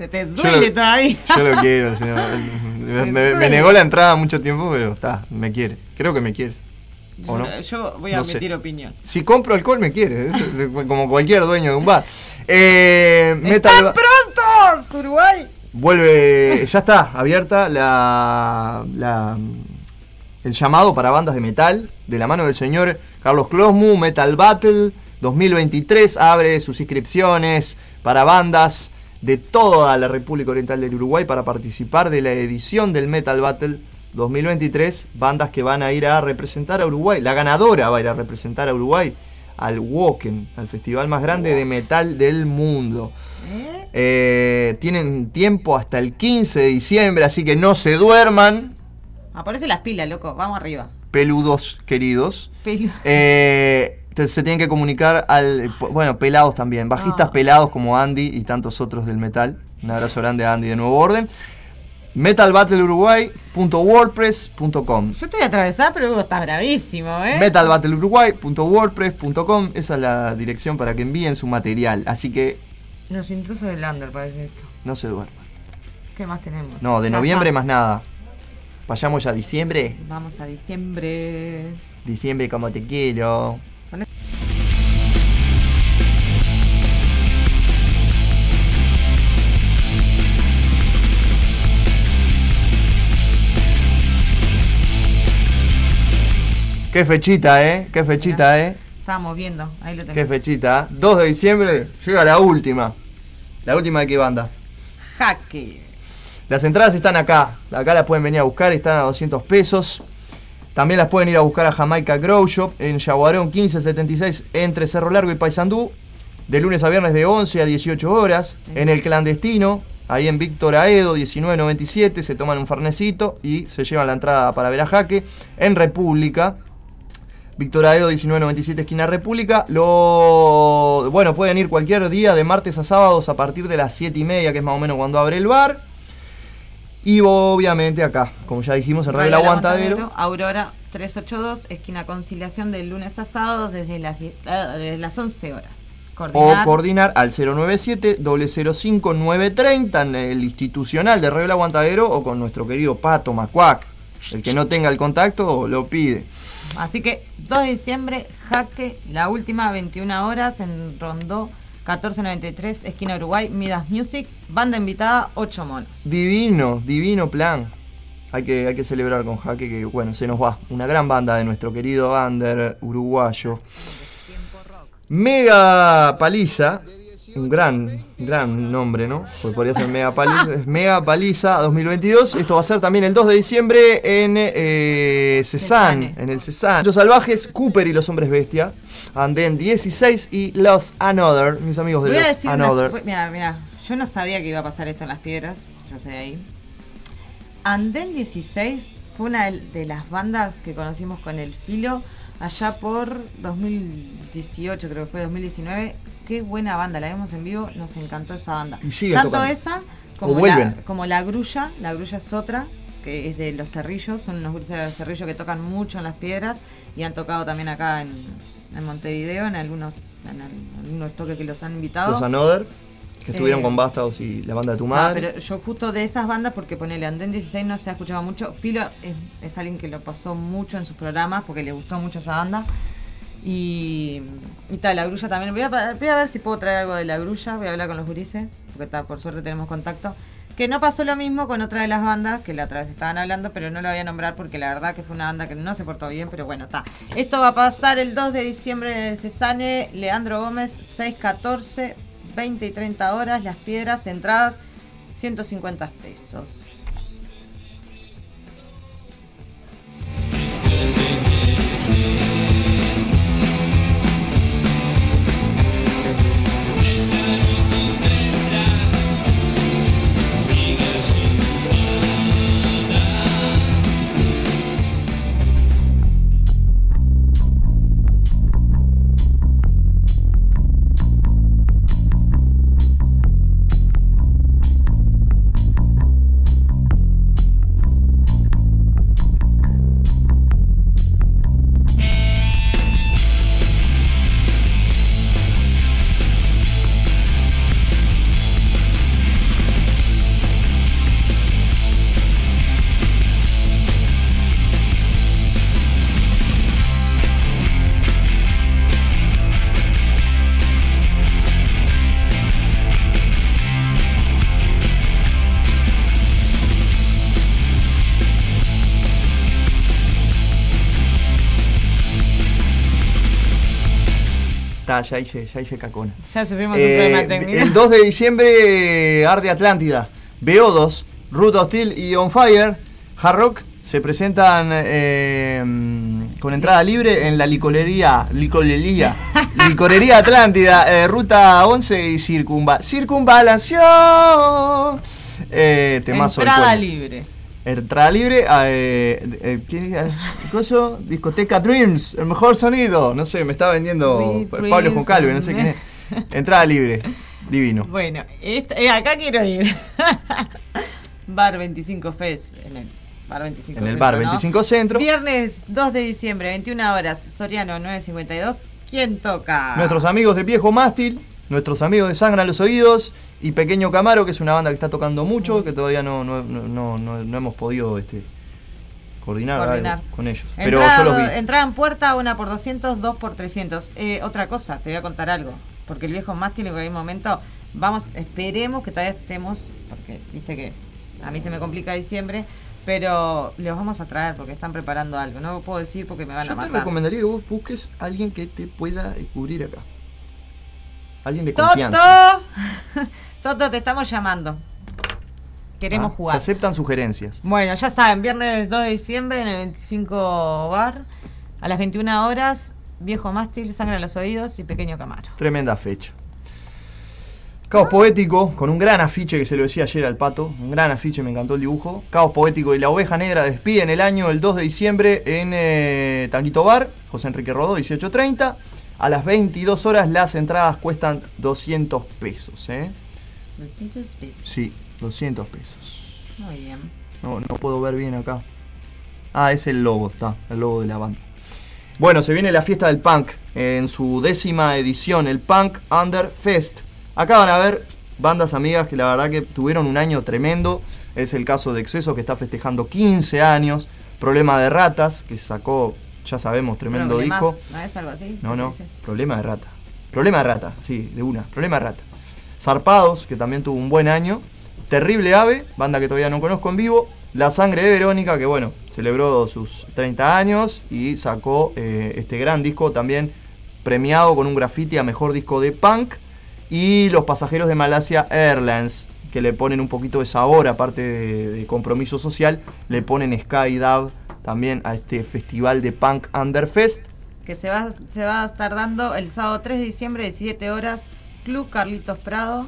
Speaker 4: Se te
Speaker 3: Yo
Speaker 4: duele
Speaker 3: lo-
Speaker 4: todavía.
Speaker 3: Yo lo quiero, señor. [LAUGHS] Me, me- me
Speaker 4: duele.
Speaker 3: negó la entrada mucho tiempo, pero está, me quiere. Creo que me quiere. ¿O no?
Speaker 4: Yo voy a
Speaker 3: No sé.
Speaker 4: opinión.
Speaker 3: Si compro alcohol me quiere, como cualquier dueño de un bar. Eh, Metal
Speaker 4: ¡Están prontos, Uruguay!
Speaker 3: vuelve, ya está abierta la, la- el llamado para bandas de metal de la mano del señor Carlos Closmu, Metal Battle 2023 abre sus inscripciones para bandas de toda la República Oriental del Uruguay para participar de la edición del Metal Battle 2023. Bandas que van a ir a representar a Uruguay. La ganadora va a ir a representar a Uruguay al Woken, al festival más grande de metal del mundo. Eh, tienen tiempo hasta el 15 de diciembre, así que no se duerman,
Speaker 4: Aparece las pilas, loco. Vamos arriba.
Speaker 3: peludos queridos.
Speaker 4: Pelu-
Speaker 3: Eh, te- se tienen que comunicar al. Bueno, pelados también. Bajistas
Speaker 4: Ah.
Speaker 3: pelados como Andy y tantos otros del metal. Un abrazo grande a Andy de Nuevo Orden. metalbattleuruguay.wordpress.com
Speaker 4: Yo estoy atravesada, pero Hugo está bravísimo, ¿eh?
Speaker 3: metalbattleuruguay.wordpress.com Esa es la dirección para que envíen su material. Así que
Speaker 4: Los intrusos del Under, parece esto.
Speaker 3: no se duerman.
Speaker 4: ¿Qué más tenemos?
Speaker 3: No, de
Speaker 4: Ya
Speaker 3: noviembre
Speaker 4: está.
Speaker 3: más nada. Vayamos ya a diciembre.
Speaker 4: Vamos a diciembre.
Speaker 3: Diciembre como te quiero. Qué fechita, ¿eh? Qué fechita, ¿eh?
Speaker 4: Estábamos viendo, ahí lo
Speaker 3: Qué
Speaker 4: tenemos.
Speaker 3: fechita. 2 de diciembre llega la última. La última de qué banda.
Speaker 4: Jaque.
Speaker 3: Las entradas están acá. Acá las pueden venir a buscar, están a 200 pesos. También las pueden ir a buscar a Jamaica Grow Shop en Yaguarón 1576 entre Cerro Largo y Paysandú. De lunes a viernes de 11 a 18 horas. En el clandestino, ahí en Víctor Aedo 1997, se toman un farnecito y se llevan la entrada para ver a Jaque. En República, Víctor Aedo 1997 esquina República. Lo bueno, pueden ir cualquier día de martes a sábados a partir de las 7 y media, que es más o menos cuando abre el bar. Y obviamente acá, como ya dijimos, en Radio El Aguantadero.
Speaker 4: Aurora 382, esquina conciliación de lunes a sábados desde las, ah, desde las 11 horas.
Speaker 3: O
Speaker 4: Coordinar.
Speaker 3: coordinar al 097-005-930 en el institucional de Radio El Aguantadero o con nuestro querido Pato Macuac. El que no tenga el contacto lo pide.
Speaker 4: Así que 2 de diciembre, jaque, la última, 21 horas en Rondó 1493, esquina Uruguay, Midas Music, banda invitada, 8 monos.
Speaker 3: Divino, divino plan. Hay que, hay que celebrar con Jaque que, bueno, se nos va. Una gran banda de nuestro querido Under uruguayo. Mega Paliza. Un gran, gran nombre, ¿no? Pues podría ser Mega Paliza. [LAUGHS] Mega Paliza 2022. Esto va a ser también el 2 de diciembre en eh, Cezanne, en el Cezanne. Los salvajes, Cooper y los hombres bestia. Andén 16 y Los Another, mis amigos de
Speaker 4: Voy
Speaker 3: Los Another.
Speaker 4: Mira, mira, yo no sabía que iba a pasar esto en las piedras, yo sé de ahí. Andén 16 fue una de las bandas que conocimos con el filo allá por 2018, creo que fue 2019. Qué buena banda, la vimos en vivo, nos encantó esa banda. Tanto
Speaker 3: tocando.
Speaker 4: esa como la, como la grulla, la grulla es otra, que es de los cerrillos, son unos gurises de los cerrillos que tocan mucho en las piedras y han tocado también acá en, en Montevideo, en algunos, en al- algunos toques que los han invitado.
Speaker 3: Los Another, que estuvieron
Speaker 4: Eh,
Speaker 3: con Bastados y la banda de tu
Speaker 4: Ah,
Speaker 3: madre.
Speaker 4: pero yo justo de esas bandas, porque ponele Andén 16 no se ha escuchado mucho. Filo es, es alguien que lo pasó mucho en sus programas porque le gustó mucho esa banda. Y, y la grulla también. Voy a, ver si puedo traer algo de la grulla. Voy a hablar con los gurises, porque está, por suerte tenemos contacto. Que no pasó lo mismo con otra de las bandas que la otra vez estaban hablando, pero no lo voy a nombrar porque la verdad que fue una banda que no se portó bien, pero bueno, está. Esto va a pasar el 2 de diciembre en el Cesane, Leandro Gómez, 614, 20 y 30 horas, Las Piedras, entradas 150 pesos.
Speaker 3: Está, ya hice, ya hice cacona.
Speaker 4: Ya sufrimos
Speaker 3: Eh,
Speaker 4: un problema técnico.
Speaker 3: el 2 de diciembre, Arde Atlántida, BO2, Ruta Hostil y On Fire, Hard Rock se presentan eh, con entrada libre en la licorería, licorería, [LAUGHS] licorería Atlántida, eh, Ruta 11 y Circunva, Circunvalación. Eh, temazo
Speaker 4: Entrada libre.
Speaker 3: Entrada libre, eh, eh, ¿quién es? Coso, Discoteca Dreams, el mejor sonido. No sé, me está vendiendo
Speaker 4: Sweet
Speaker 3: Pablo
Speaker 4: dreams
Speaker 3: Juncalve, no sé quién es. [LAUGHS] Entrada libre, divino.
Speaker 4: Bueno, esta- eh, acá quiero ir. [LAUGHS] bar 25 Fes. En el bar 25
Speaker 3: En el
Speaker 4: Centro,
Speaker 3: bar
Speaker 4: ¿no?
Speaker 3: 25 Centro.
Speaker 4: Viernes 2 de diciembre, 21 horas, Soriano 952. ¿Quién toca?
Speaker 3: Nuestros amigos de Viejo Mástil, nuestros amigos de Sangra los Oídos y Pequeño Camaro, que es una banda que está tocando mucho, que todavía no, no, no, no- no- hemos podido este, coordinar,
Speaker 4: Coordinar.
Speaker 3: algo con ellos. Pero
Speaker 4: Entrada,
Speaker 3: yo los vi.
Speaker 4: entrada en puerta, una por 200, dos por 300. Eh, otra cosa, te voy a contar algo. Porque el viejo mástil en cualquier momento, vamos, esperemos que todavía estemos, porque viste que a mí se me complica diciembre, pero los vamos a traer porque están preparando algo. No puedo decir porque me van
Speaker 3: Yo
Speaker 4: a
Speaker 3: te
Speaker 4: matar.
Speaker 3: recomendaría que vos busques a alguien que te pueda cubrir acá. Alguien de confianza.
Speaker 4: Toto, [LAUGHS] Toto, te estamos llamando. Queremos
Speaker 3: Ah,
Speaker 4: jugar.
Speaker 3: Se aceptan sugerencias.
Speaker 4: Bueno, ya saben, viernes 2 de diciembre en el 25 bar, a las 21 horas, viejo mástil, sangre en los oídos y pequeño camaro.
Speaker 3: Tremenda fecha. Caos Poético, con un gran afiche que se lo decía ayer al pato. Un gran afiche, me encantó el dibujo. Caos Poético y la Oveja Negra despiden el año el 2 de diciembre en eh, Tanguito Bar, José Enrique Rodó, 18.30. A las 22 horas las entradas cuestan 200 pesos. ¿eh?
Speaker 4: 200 pesos.
Speaker 3: Sí, 200 pesos.
Speaker 4: Muy bien.
Speaker 3: No, no puedo ver bien acá. Ah, es el logo, está, el logo de la banda. Bueno, se viene la fiesta del punk en su décima edición, el Punk Under Fest. Acá van a ver bandas amigas que la verdad que tuvieron un año tremendo. Es el caso de Exceso que está festejando 15 años. Problema de Ratas, que sacó, ya sabemos, tremendo
Speaker 4: Problemas,
Speaker 3: disco.
Speaker 4: ¿No es algo así?
Speaker 3: No,
Speaker 4: ¿Qué se
Speaker 3: no, problema de rata. Problema de rata, sí, de una, problema de rata. Zarpados, que también tuvo un buen año. Terrible Ave, banda que todavía no conozco en vivo. La Sangre de Verónica, que bueno, celebró sus 30 años y sacó eh, este gran disco también premiado con un graffiti a mejor disco de punk. Y Los Pasajeros de Malasia Airlines, que le ponen un poquito de sabor, aparte de, de compromiso social, le ponen Sky Dub también a este festival de punk Underfest.
Speaker 4: Que se va, se va a estar dando el sábado 3 de diciembre, 17 horas, Club Carlitos Prado,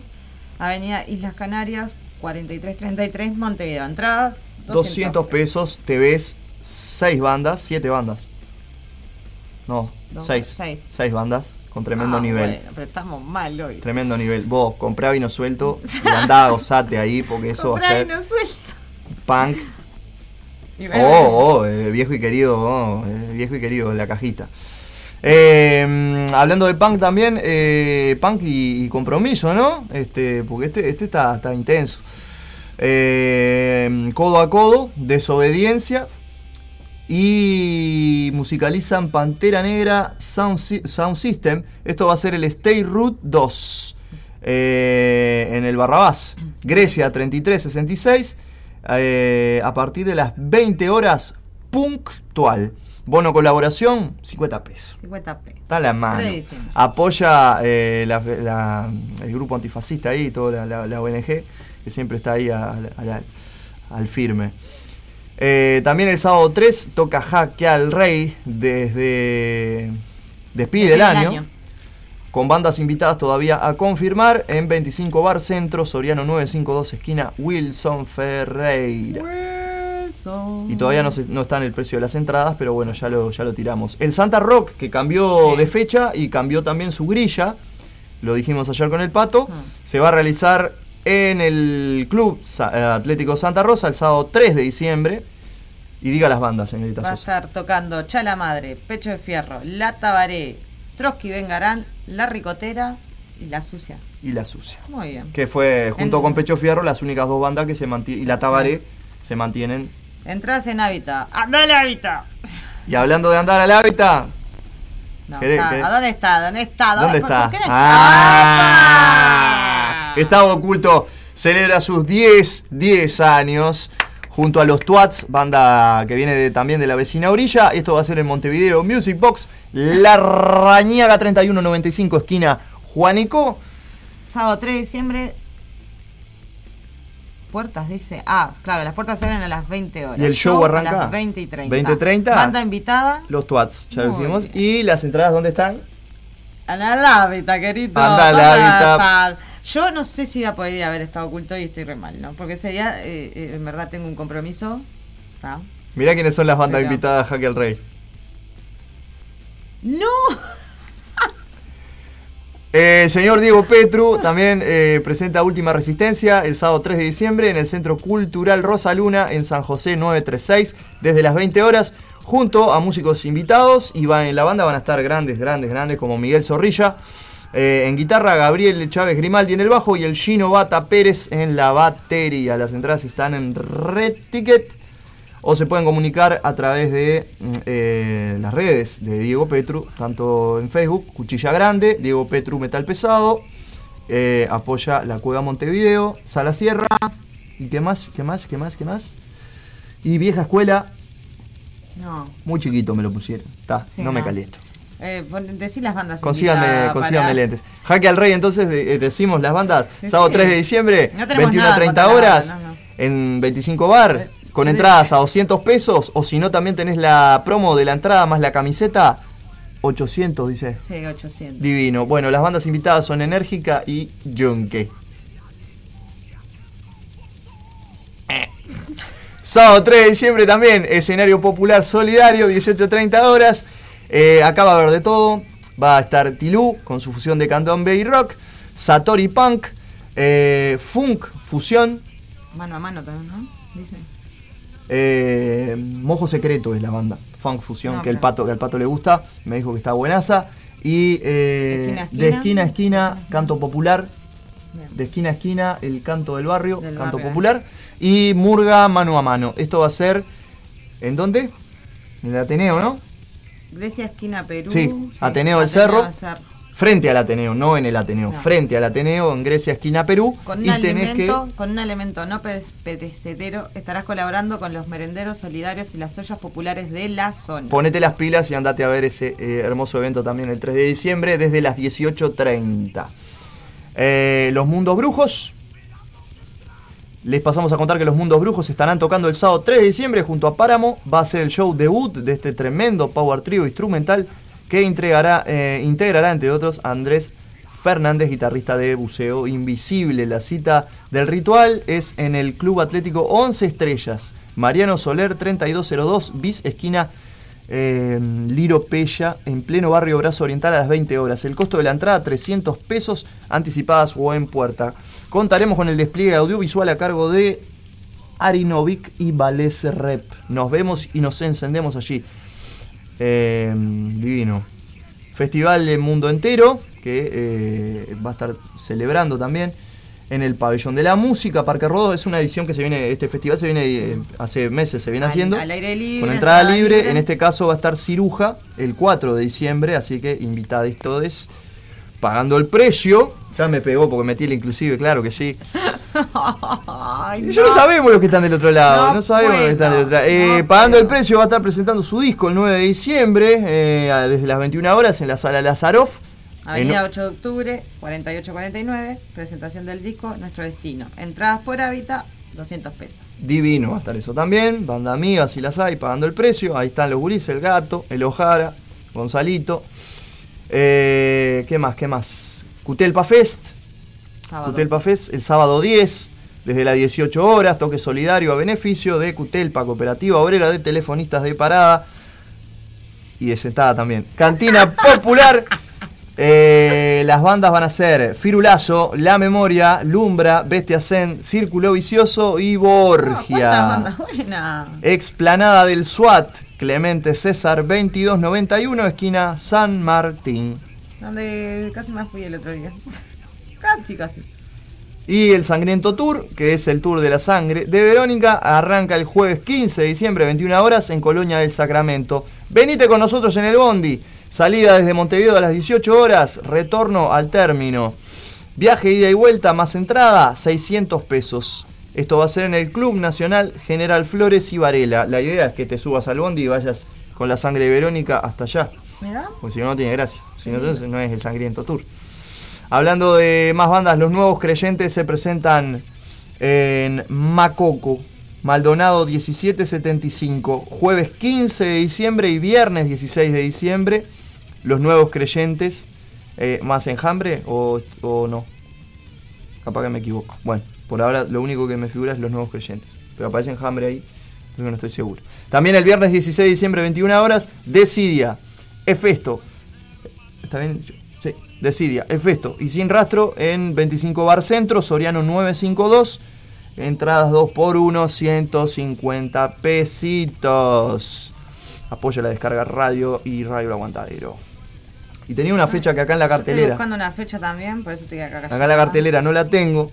Speaker 4: Avenida Islas Canarias, 4333, Montevideo. Entradas, 200.
Speaker 3: 200 pesos, te ves 6 bandas, 7 bandas. No,
Speaker 4: Dos,
Speaker 3: 6.
Speaker 4: seis.
Speaker 3: 6 bandas con tremendo
Speaker 4: Ah,
Speaker 3: nivel.
Speaker 4: Bueno, pero estamos mal hoy.
Speaker 3: Tremendo nivel. Vos comprá vino suelto y [LAUGHS] andá a gozate ahí porque eso va a ser
Speaker 4: vino suelto.
Speaker 3: punk. Oh, oh, eh, viejo y querido, oh, eh, viejo y querido la cajita. Eh, mm, hablando de punk también, eh, punk y, y compromiso, ¿no? Este, porque este, este está, está intenso. Eh, codo a codo, desobediencia. Y musicalizan Pantera Negra Sound, Sy- Sound System. Esto va a ser el Stay Root 2 eh, en el Barrabás. Grecia 3366. Eh, a partir de las 20 horas puntual. Bono colaboración, 50 pesos.
Speaker 4: 50 pesos.
Speaker 3: Está a la mano. Apoya eh, la- la- el grupo antifascista ahí, toda la, la- ONG, que siempre está ahí al, al- al firme. Eh, también el sábado 3 toca Jaque al Rey desde Despide el año, Con bandas invitadas todavía a confirmar en 25 Bar Centro, Soriano 952, esquina Wilson Ferreira. Y todavía no, se- no está en el precio de las entradas, pero bueno, ya lo, ya lo tiramos. El Santa Rock, que cambió de fecha y cambió también su grilla, lo dijimos ayer con el Pato, se va a realizar en el Club eh, Atlético Santa Rosa el sábado 3 de diciembre. Y diga las bandas, señorita
Speaker 4: Va a estar tocando Chala Madre, Pecho de Fierro, La Tabaré, Trotsky Vengarán, La Ricotera y La Sucia.
Speaker 3: Y La Sucia.
Speaker 4: Muy bien.
Speaker 3: Que fue, junto
Speaker 4: En-
Speaker 3: con Pecho Fierro, las únicas dos bandas que se mantienen. Y la Tabaré se mantienen.
Speaker 4: Entrás en Hábitat. ¡Anda el Hábitat!
Speaker 3: Y hablando de andar al hábitat.
Speaker 4: No,
Speaker 3: ¿Querés-
Speaker 4: está-
Speaker 3: querés?
Speaker 4: ¿A dónde está? ¿Dónde está?
Speaker 3: ¿Dónde
Speaker 4: ¿Por-
Speaker 3: está?
Speaker 4: por qué no
Speaker 3: Ah, Estado Oculto celebra sus 10, 10 años junto a los Twats, banda que viene de- también de la vecina orilla. Esto va a ser en Montevideo Music Box, La Rañaga 3195, esquina Juanico.
Speaker 4: Sábado 3 de diciembre. Puertas, dice. Ah, claro, las puertas abren a las 20 horas.
Speaker 3: ¿Y el show arranca?
Speaker 4: A las 20 y 30.
Speaker 3: 20 y 30.
Speaker 4: Banda invitada.
Speaker 3: Los Twats, ya lo dijimos. ¿Y las entradas dónde están?
Speaker 4: Querido.
Speaker 3: Anda a la
Speaker 4: ¿Dónde
Speaker 3: lábita.
Speaker 4: va a estar? Yo no sé si voy a poder ir a ver estado oculto y estoy re mal, ¿no? Porque ese día, eh, eh, en verdad, tengo un compromiso. ¿tá?
Speaker 3: Mirá quiénes son las bandas
Speaker 4: Pero-
Speaker 3: invitadas a Jaque el Rey.
Speaker 4: ¡No! [LAUGHS]
Speaker 3: Eh, señor Diego Petru también eh, presenta Última Resistencia el sábado 3 de diciembre en el Centro Cultural Rosa Luna en San José 936 desde las 20 horas junto a músicos invitados y van, en la banda van a estar grandes, grandes, grandes como Miguel Zorrilla. eh, en guitarra Gabriel Chávez Grimaldi en el bajo y el Gino Bata Pérez en la batería. Las entradas están en Red Ticket o se pueden comunicar a través de mm, eh, las redes de Diego Petru, tanto en Facebook, Cuchilla Grande, Diego Petru Metal Pesado, eh, apoya la Cueva Montevideo, Sala Sierra, y qué más, qué más, qué más, qué más. Y Vieja Escuela,
Speaker 4: No.
Speaker 3: muy chiquito me lo pusieron, está,
Speaker 4: Sí,
Speaker 3: no me
Speaker 4: no.
Speaker 3: caliento.
Speaker 4: Eh, decí las bandas
Speaker 3: Consíganme,
Speaker 4: para-
Speaker 3: lentes. Jaque al Rey, entonces eh, decimos las bandas.
Speaker 4: Sí,
Speaker 3: Sábado
Speaker 4: sí.
Speaker 3: 3 de diciembre,
Speaker 4: No tenemos
Speaker 3: 21 a
Speaker 4: nada
Speaker 3: 30
Speaker 4: contra la
Speaker 3: horas,
Speaker 4: no, no.
Speaker 3: en 25 bar, con entradas a 200 pesos. O si no, también tenés la promo de la entrada más la camiseta, 800, dice.
Speaker 4: Sí, 800.
Speaker 3: Divino. Bueno, las bandas invitadas son Enérgica y Yunque. Sábado 3 de diciembre también, escenario popular solidario, 18.30 horas. Eh, acá va a haber de todo. Va a estar Tilú con su fusión de candombe y rock. Satori Punk. eh, Funk Fusión.
Speaker 4: Mano a mano también, ¿no? Dice.
Speaker 3: eh, Mojo Secreto es la banda. Funk Fusión,
Speaker 4: Ah,
Speaker 3: que, el pato, que al pato le gusta. Me dijo que está buenaza. Y eh,
Speaker 4: Esquina
Speaker 3: de
Speaker 4: esquina
Speaker 3: a esquina, canto popular.
Speaker 4: Bien.
Speaker 3: De esquina a esquina, el canto del barrio,
Speaker 4: Del
Speaker 3: canto
Speaker 4: barrio.
Speaker 3: popular. Y Murga mano a mano. Esto va a ser. ¿En dónde? En el Ateneo, ¿no?
Speaker 4: Grecia, esquina Perú.
Speaker 3: Sí, Ateneo del Cerro. Frente al Ateneo, no en el Ateneo.
Speaker 4: No.
Speaker 3: Frente al Ateneo, en Grecia, esquina Perú.
Speaker 4: Con un,
Speaker 3: y tenés que.
Speaker 4: alimento, con un elemento no pere- perecedero estarás colaborando con los merenderos solidarios y las ollas populares de la zona.
Speaker 3: Ponete las pilas y andate a ver ese eh, hermoso evento también el 3 de diciembre desde las 18.30. Eh, los Mundos Brujos. Les pasamos a contar que los Mundos Brujos estarán tocando el sábado 3 de diciembre junto a Páramo. Va a ser el show debut de este tremendo power trio instrumental que eh, integrará, entre otros, a Andrés Fernández, guitarrista de Buceo Invisible. La cita del ritual es en el Club Atlético 11 Estrellas. Mariano Soler 3202, bis esquina eh, Liro Pella, en pleno barrio Brazo Oriental a las 20 horas. El costo de la entrada 300 pesos anticipadas o en puerta. Contaremos con el despliegue audiovisual a cargo de Arinovic y Valese Rep. Nos vemos y nos encendemos allí. Eh, divino. Festival en mundo entero, que eh, va a estar celebrando también en el Pabellón de la Música, Parque Rodó. Es una edición que se viene, este festival se viene eh, hace meses, se viene
Speaker 4: Al-
Speaker 3: haciendo.
Speaker 4: al aire libre,
Speaker 3: Con entrada libre.
Speaker 4: libre.
Speaker 3: En este caso va a estar Ciruja el 4 de diciembre, así que invitadis todos pagando el precio. Ya me pegó porque metí el inclusive, claro que sí. [LAUGHS]
Speaker 4: Ay,
Speaker 3: Yo no sabemos los que están del otro lado, no,
Speaker 4: No
Speaker 3: sabemos los que están del otro lado. Eh,
Speaker 4: no
Speaker 3: pagando el precio va a estar presentando su disco el 9 de diciembre, eh, desde las 21 horas en la sala Lazaroff.
Speaker 4: Avenida
Speaker 3: En-
Speaker 4: 8 de octubre, 4849, presentación del disco Nuestro Destino. Entradas por hábitat, 200 pesos.
Speaker 3: Divino va a estar eso también, banda amiga si las hay, pagando el precio. Ahí están los gurises, el gato, el Ojara, Gonzalito. Eh, ¿Qué más? ¿Qué más? Cutelpa Fest.
Speaker 4: Sábado.
Speaker 3: Cutelpa Fest el sábado 10, desde las 18 horas, toque solidario a beneficio de Cutelpa, Cooperativa Obrera de Telefonistas de Parada y de Sentada también. Cantina [LAUGHS] Popular. Eh, las bandas van a ser Firulazo, La Memoria, Lumbra, Bestia Zen, Círculo Vicioso y Borgia.
Speaker 4: ¿Cuántas bandas buenas?
Speaker 3: Explanada del SWAT, Clemente César 2291, esquina San Martín.
Speaker 4: Donde casi me fui el otro día. [LAUGHS] casi, casi.
Speaker 3: Y el Sangriento Tour, que es el Tour de la Sangre de Verónica, arranca el jueves 15 de diciembre, 21 horas, en Colonia del Sacramento. Venite con nosotros en el Bondi. Salida desde Montevideo a las 18 horas, retorno al término. Viaje ida y vuelta más entrada, 600 pesos. Esto va a ser en el Club Nacional General Flores y Varela. La idea es que te subas al bondi y vayas con la sangre de Verónica hasta allá.
Speaker 4: Mirá.
Speaker 3: Porque si no, no tiene gracia. Si no, entonces no es el Sangriento Tour. Hablando de más bandas, los nuevos creyentes se presentan en Macoco, Maldonado 1775, jueves 15 de diciembre y viernes 16 de diciembre. Los nuevos creyentes, eh, ¿más enjambre o, o no? Capaz que me equivoco. Bueno, por ahora lo único que me figura es los nuevos creyentes. Pero aparece enjambre ahí, entonces no estoy seguro. También el viernes 16 de diciembre, 21 horas, Decidia, Efesto. ¿Está bien? Sí, Decidia, Efesto y sin rastro en 25 Bar Centro, Soriano 952. Entradas 2 por 1, 150 pesitos. Apoya la descarga radio y Radio Aguantadero. Y tenía una fecha que acá en la
Speaker 4: Estoy
Speaker 3: cartelera.
Speaker 4: buscando una fecha también, por eso estoy acá.
Speaker 3: Acá en la cartelera no la tengo,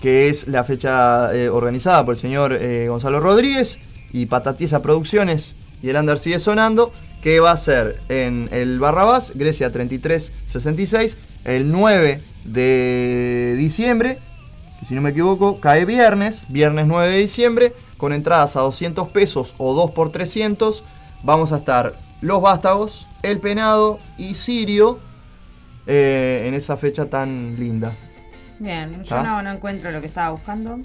Speaker 3: que es la fecha eh, organizada por el señor eh, Gonzalo Rodríguez y Patatiesa Producciones y el Under sigue sonando, que va a ser en el Barrabás, Grecia 3366, el 9 de diciembre, que si no me equivoco, cae viernes, viernes 9 de diciembre, con entradas a 200 pesos o 2 por 300, vamos a estar Los Vástagos, El Penado y Sirio eh, en esa fecha tan linda.
Speaker 4: Bien, yo
Speaker 3: ¿Ah?
Speaker 4: no, no encuentro lo que estaba buscando.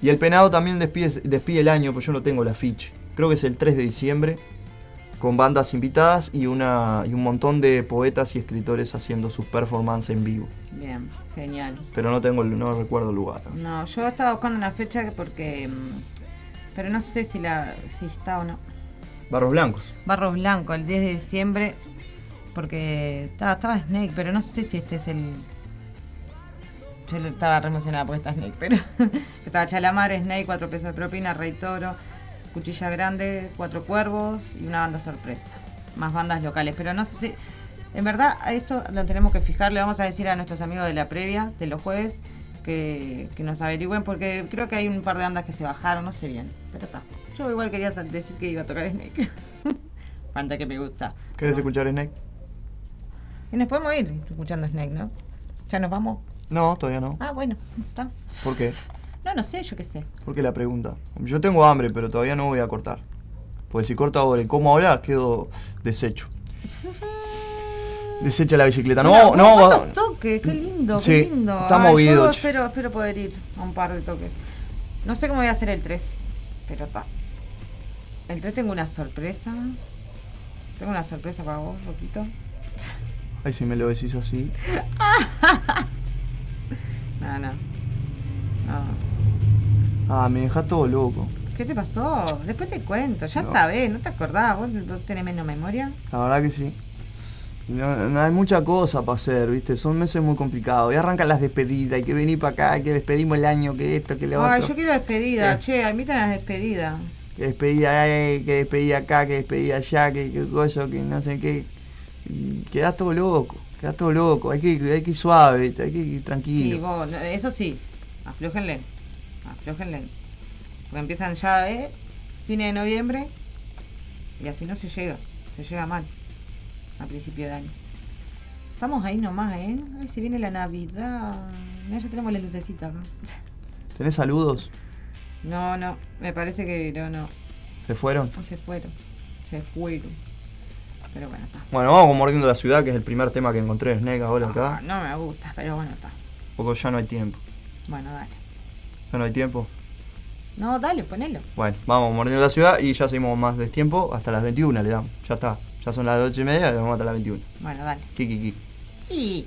Speaker 3: Y el penado también despide, despide el año, pues yo no tengo la ficha. Creo que es el 3 de diciembre, con bandas invitadas y, una, y un montón de poetas y escritores haciendo sus performances en vivo.
Speaker 4: Bien, genial.
Speaker 3: Pero no tengo no recuerdo el lugar.
Speaker 4: No, yo estaba buscando una fecha porque. mm, Pero no sé si la si está o no.
Speaker 3: Barros Blancos.
Speaker 4: Barros Blanco, el 10 de diciembre. Porque estaba, Snake, pero no sé si este es el. Yo estaba re emocionada porque está Snake, pero. [LAUGHS] estaba Chalamar, Snake, 4 pesos de propina, Rey Toro, Cuchilla Grande, Cuatro Cuervos y una banda sorpresa. Más bandas locales, pero no sé. En verdad, esto lo tenemos que fijar. Le vamos a decir a nuestros amigos de la previa, de los jueves, que nos averigüen, porque creo que hay un par de bandas que se bajaron, no sé bien. Pero está. Yo igual quería decir que iba a tocar Snake. [LAUGHS] Banda que me gusta.
Speaker 3: ¿Querés escuchar Snake?
Speaker 4: Y nos podemos ir escuchando Snake, ¿no? ¿Ya nos vamos?
Speaker 3: No, todavía no.
Speaker 4: Ah, bueno, está.
Speaker 3: ¿Por qué?
Speaker 4: No, no sé, yo qué sé.
Speaker 3: ¿Por qué la pregunta? Yo tengo hambre, pero todavía no voy a cortar. Porque si corto ahora y cómo hablar, quedo deshecho. [LAUGHS] Desecha la bicicleta. No, no,
Speaker 4: ¿Cuántos toques? Qué lindo,
Speaker 3: Sí,
Speaker 4: qué lindo.
Speaker 3: está
Speaker 4: Ay,
Speaker 3: movido,
Speaker 4: Yo espero, espero poder ir a un par de toques. No sé cómo voy a hacer el 3, pero está. 3 tengo una sorpresa. Tengo una sorpresa para vos, Roquito.
Speaker 3: Ay, si me lo decís así. [LAUGHS]
Speaker 4: No, no. No.
Speaker 3: Ah, me deja todo loco.
Speaker 4: ¿Qué te pasó? Después te cuento. Ya
Speaker 3: No.
Speaker 4: sabés, ¿no te acordás? ¿Vos, vos tenés menos memoria?
Speaker 3: La verdad que sí. No, no hay mucha cosa para hacer, ¿viste? Son meses muy complicados. Y arrancan las despedidas, hay que venir para acá, que despedimos el año, que esto, que lo
Speaker 4: Ay,
Speaker 3: otro.
Speaker 4: yo quiero despedida.
Speaker 3: Eh.
Speaker 4: Che, invitan a la despedida.
Speaker 3: Que despedida, que despedida acá, que despedida allá, que, que cosa, que no sé qué. Quedás todo loco, quedás todo loco. Hay que, hay que ir suave. Hay que ir
Speaker 4: Sí,
Speaker 3: tranquilo.
Speaker 4: vos, eso sí. Aflójenle. Aflójenle. Porque empiezan ya, ¿eh? Fines de noviembre. Y así no se llega. Se llega mal. A principio de año. Estamos ahí nomás, ¿eh? Ay, se viene la Navidad. Mira, ya tenemos la lucecita acá.
Speaker 3: ¿Tenés saludos?
Speaker 4: No, no. Me parece que no, no.
Speaker 3: ¿Se fueron?
Speaker 4: No se fueron. Se fueron. Pero bueno, está.
Speaker 3: Bueno, vamos con Mordiendo la Ciudad, que es el primer tema que encontré de Snake ahora
Speaker 4: Ah,
Speaker 3: acá.
Speaker 4: no me gusta, pero bueno, está.
Speaker 3: Porque ya no hay tiempo.
Speaker 4: Bueno, dale.
Speaker 3: Ya no hay tiempo.
Speaker 4: No, dale, ponelo.
Speaker 3: Bueno, vamos mordiendo la ciudad y ya seguimos más de tiempo. Hasta las 21 le damos. Ya está. Ya son las 8 y media, le vamos hasta las 21.
Speaker 4: Bueno, dale.
Speaker 3: Kiki, kiki.
Speaker 4: Y.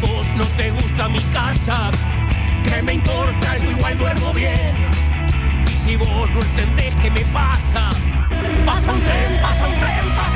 Speaker 6: no te gusta mi casa, ¿qué me importa? Yo igual duermo bien. Y si vos no entendés qué me pasa, pasa un tren, pasa un tren, pasa un tren.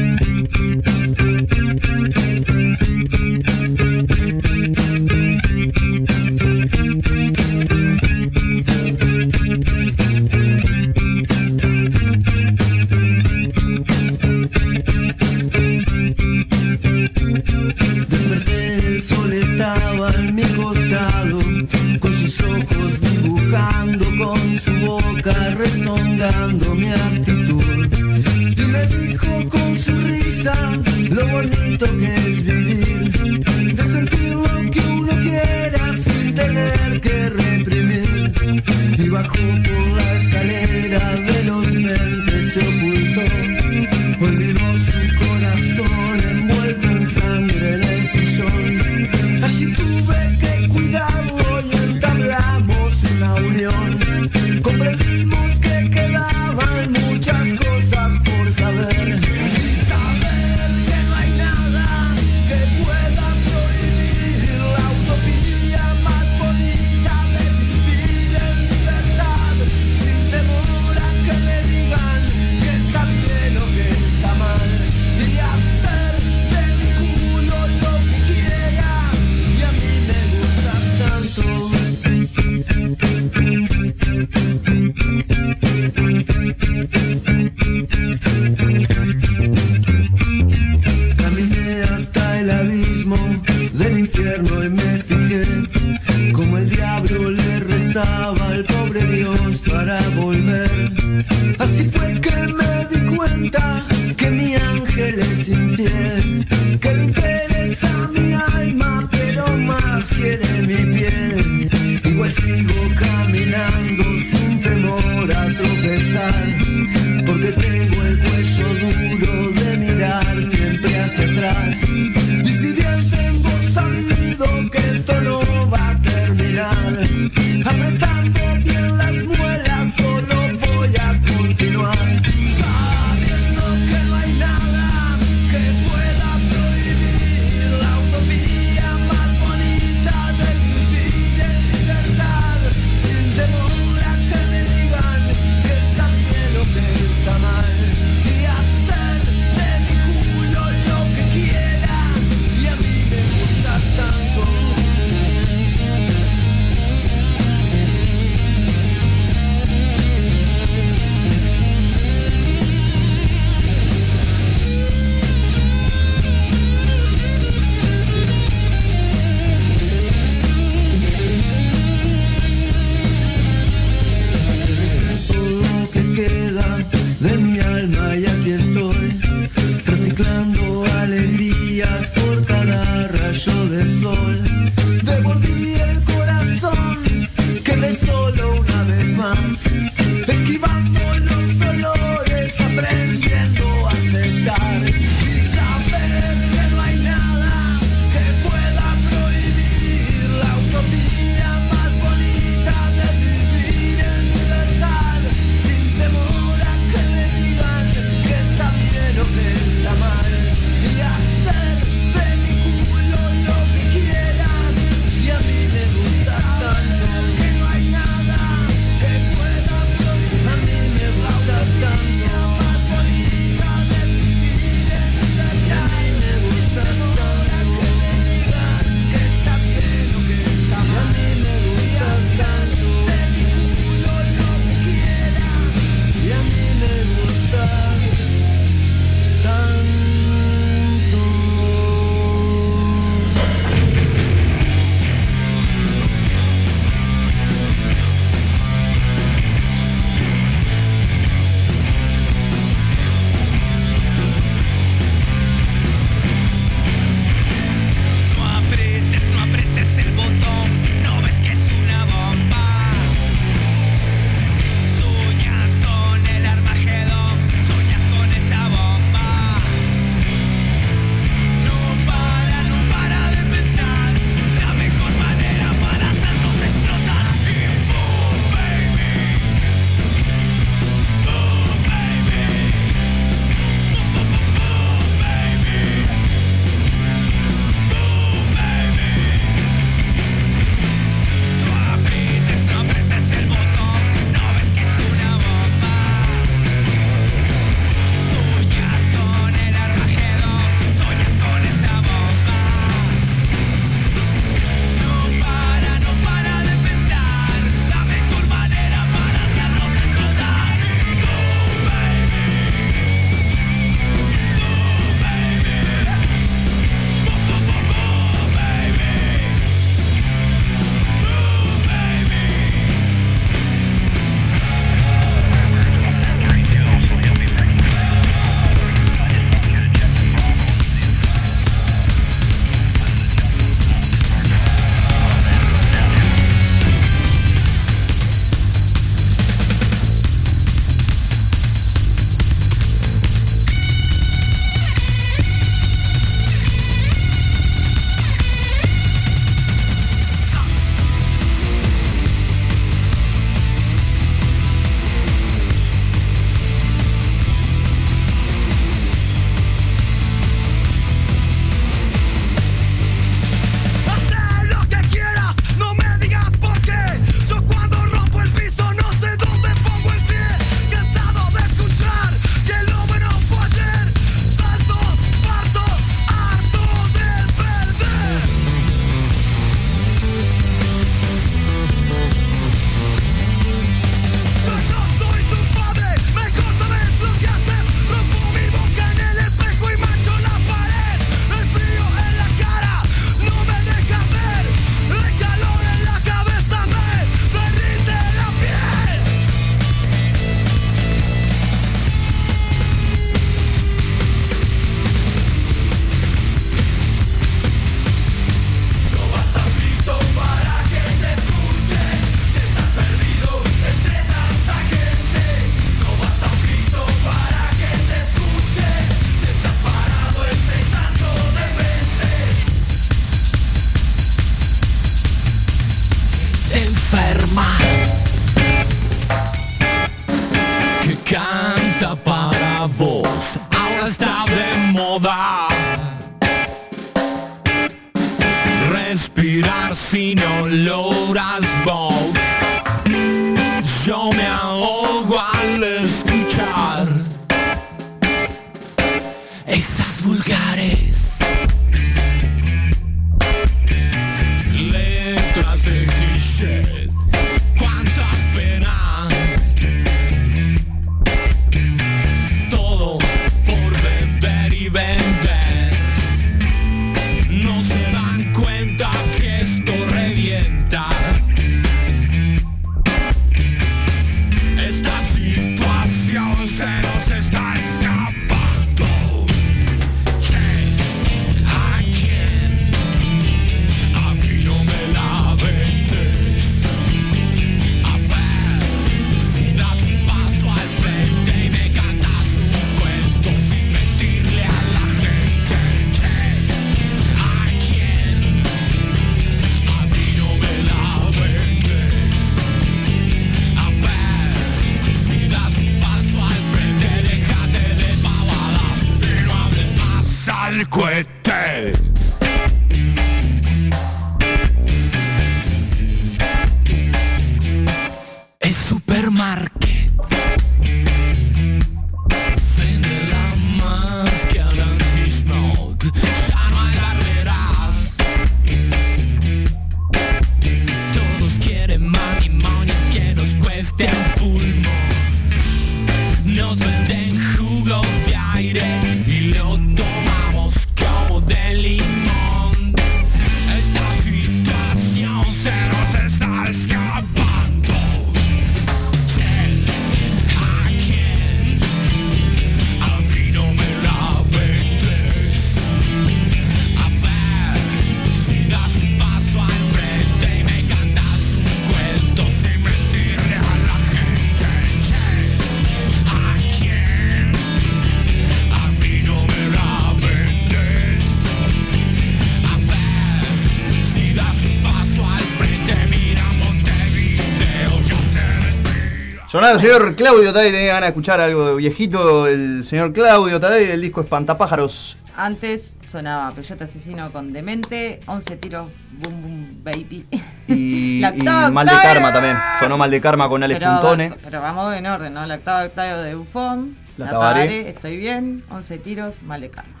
Speaker 3: Sonado el señor Claudio Tadei, tenía ganas de escuchar algo de viejito, el señor Claudio Tadei, el disco Espantapájaros.
Speaker 4: Antes sonaba Peyote Asesino con Demente, 11 tiros, boom boom baby.
Speaker 3: Y, [LAUGHS]
Speaker 4: La
Speaker 3: y
Speaker 4: octava
Speaker 3: Mal de. Karma también. Sonó Mal de Karma con Alex
Speaker 4: Pero,
Speaker 3: Puntone.
Speaker 4: pero vamos en orden, ¿no? La octava octavo de Bufón,
Speaker 3: La
Speaker 4: la,
Speaker 3: Tabaré.
Speaker 4: Tabaré, estoy bien, 11 tiros, mal de karma.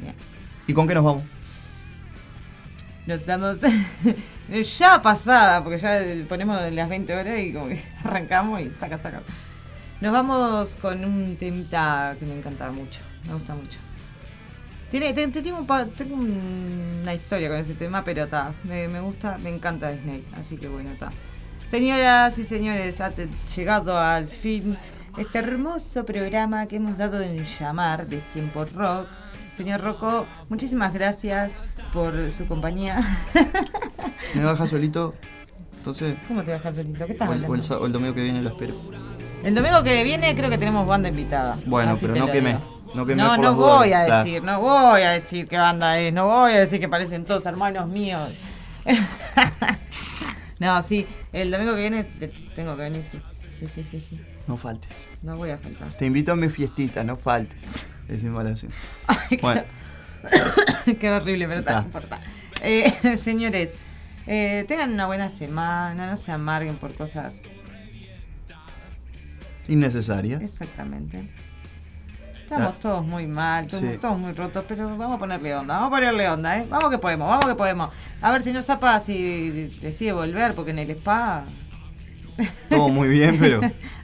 Speaker 4: Bien.
Speaker 3: ¿Y con qué nos vamos?
Speaker 4: Nos vamos [LAUGHS] ya pasada, porque ya ponemos las 20 horas y como que [LAUGHS] arrancamos y saca, saca. Nos vamos con un temita que me encanta mucho, me gusta mucho. Tiene, te- te- tengo, una historia con ese tema, pero está, me, gusta, me encanta Snake, así que bueno, está. Señoras y señores, ha llegado al fin este hermoso programa que hemos dado en llamar Destiempo Rock. Señor Rocco, muchísimas gracias por su compañía.
Speaker 3: ¿Me baja solito? Entonces.
Speaker 4: ¿Cómo te dejar solito? ¿Qué estás
Speaker 3: O el, o el o domingo que viene lo espero.
Speaker 4: El domingo que viene creo que tenemos banda invitada.
Speaker 3: Bueno, pero no quemé. No quemé
Speaker 4: No, voy a decir, no voy a decir qué banda es, no voy a decir que parecen todos hermanos míos. [LAUGHS] no, sí, el domingo que viene te- tengo que venir, sí. Sí, sí, sí, sí.
Speaker 3: No faltes.
Speaker 4: No voy a faltar.
Speaker 3: Te invito a mi fiestita, no faltes. [LAUGHS] Es. [LAUGHS] Bueno, [COUGHS]
Speaker 4: Qué horrible, pero no importa. Eh, [LAUGHS] señores, eh, tengan una buena semana, no se amarguen por cosas.
Speaker 3: innecesaria.
Speaker 4: Exactamente. Estamos
Speaker 3: Ah.
Speaker 4: todos muy mal, todos,
Speaker 3: Sí.
Speaker 4: todos muy rotos, pero vamos a ponerle onda, vamos a ponerle onda, ¿eh? Vamos que podemos, vamos que podemos. A ver, señor Zapa, si decide volver, porque en el spa...
Speaker 3: Todo muy bien, pero.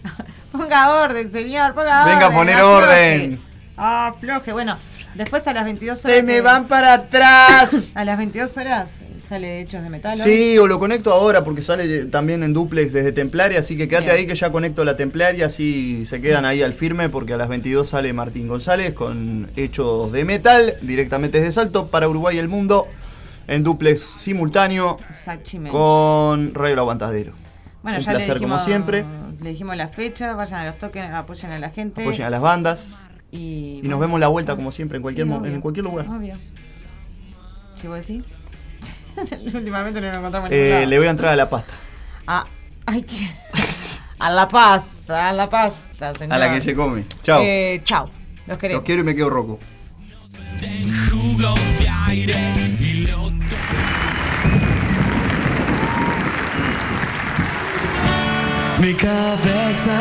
Speaker 3: [LAUGHS]
Speaker 4: Ponga orden, señor, ponga orden.
Speaker 3: Venga a poner orden.
Speaker 4: Ah, floje. Bueno, después a las 22 horas...
Speaker 3: ¡Se me van para atrás! [LAUGHS]
Speaker 4: A las 22 horas sale Hechos de Metal.
Speaker 3: Sí, o lo conecto ahora porque sale también en duplex desde Templaria, así que quédate
Speaker 4: Bien.
Speaker 3: ahí que ya conecto la Templaria, así se quedan ahí al firme porque a las 22 sale Martín González con Hechos de Metal, directamente desde Salto para Uruguay y el mundo, en duplex simultáneo con Radio El Aguantadero.
Speaker 4: Bueno,
Speaker 3: Un
Speaker 4: ya
Speaker 3: placer
Speaker 4: le dijimos,
Speaker 3: como siempre,
Speaker 4: Le dijimos la fecha, vayan a los toques, apoyen a la gente.
Speaker 3: apoyen a las bandas
Speaker 4: Y,
Speaker 3: y nos vemos la vuelta como siempre en cualquier,
Speaker 4: Sí,
Speaker 3: mo-
Speaker 4: obvio.
Speaker 3: en cualquier lugar.
Speaker 4: Obvio. ¿Qué vos decís? [LAUGHS] Últimamente no nos encontramos
Speaker 3: Eh, le voy a entrar a la pasta,
Speaker 4: Ah, ay, que... [LAUGHS] A la pasta, a la pasta, señor.
Speaker 3: a la que se come. Chao.
Speaker 4: Eh, chao. Los queremos.
Speaker 3: Los quiero y me quedo roco.
Speaker 8: lo
Speaker 25: Mi cabeza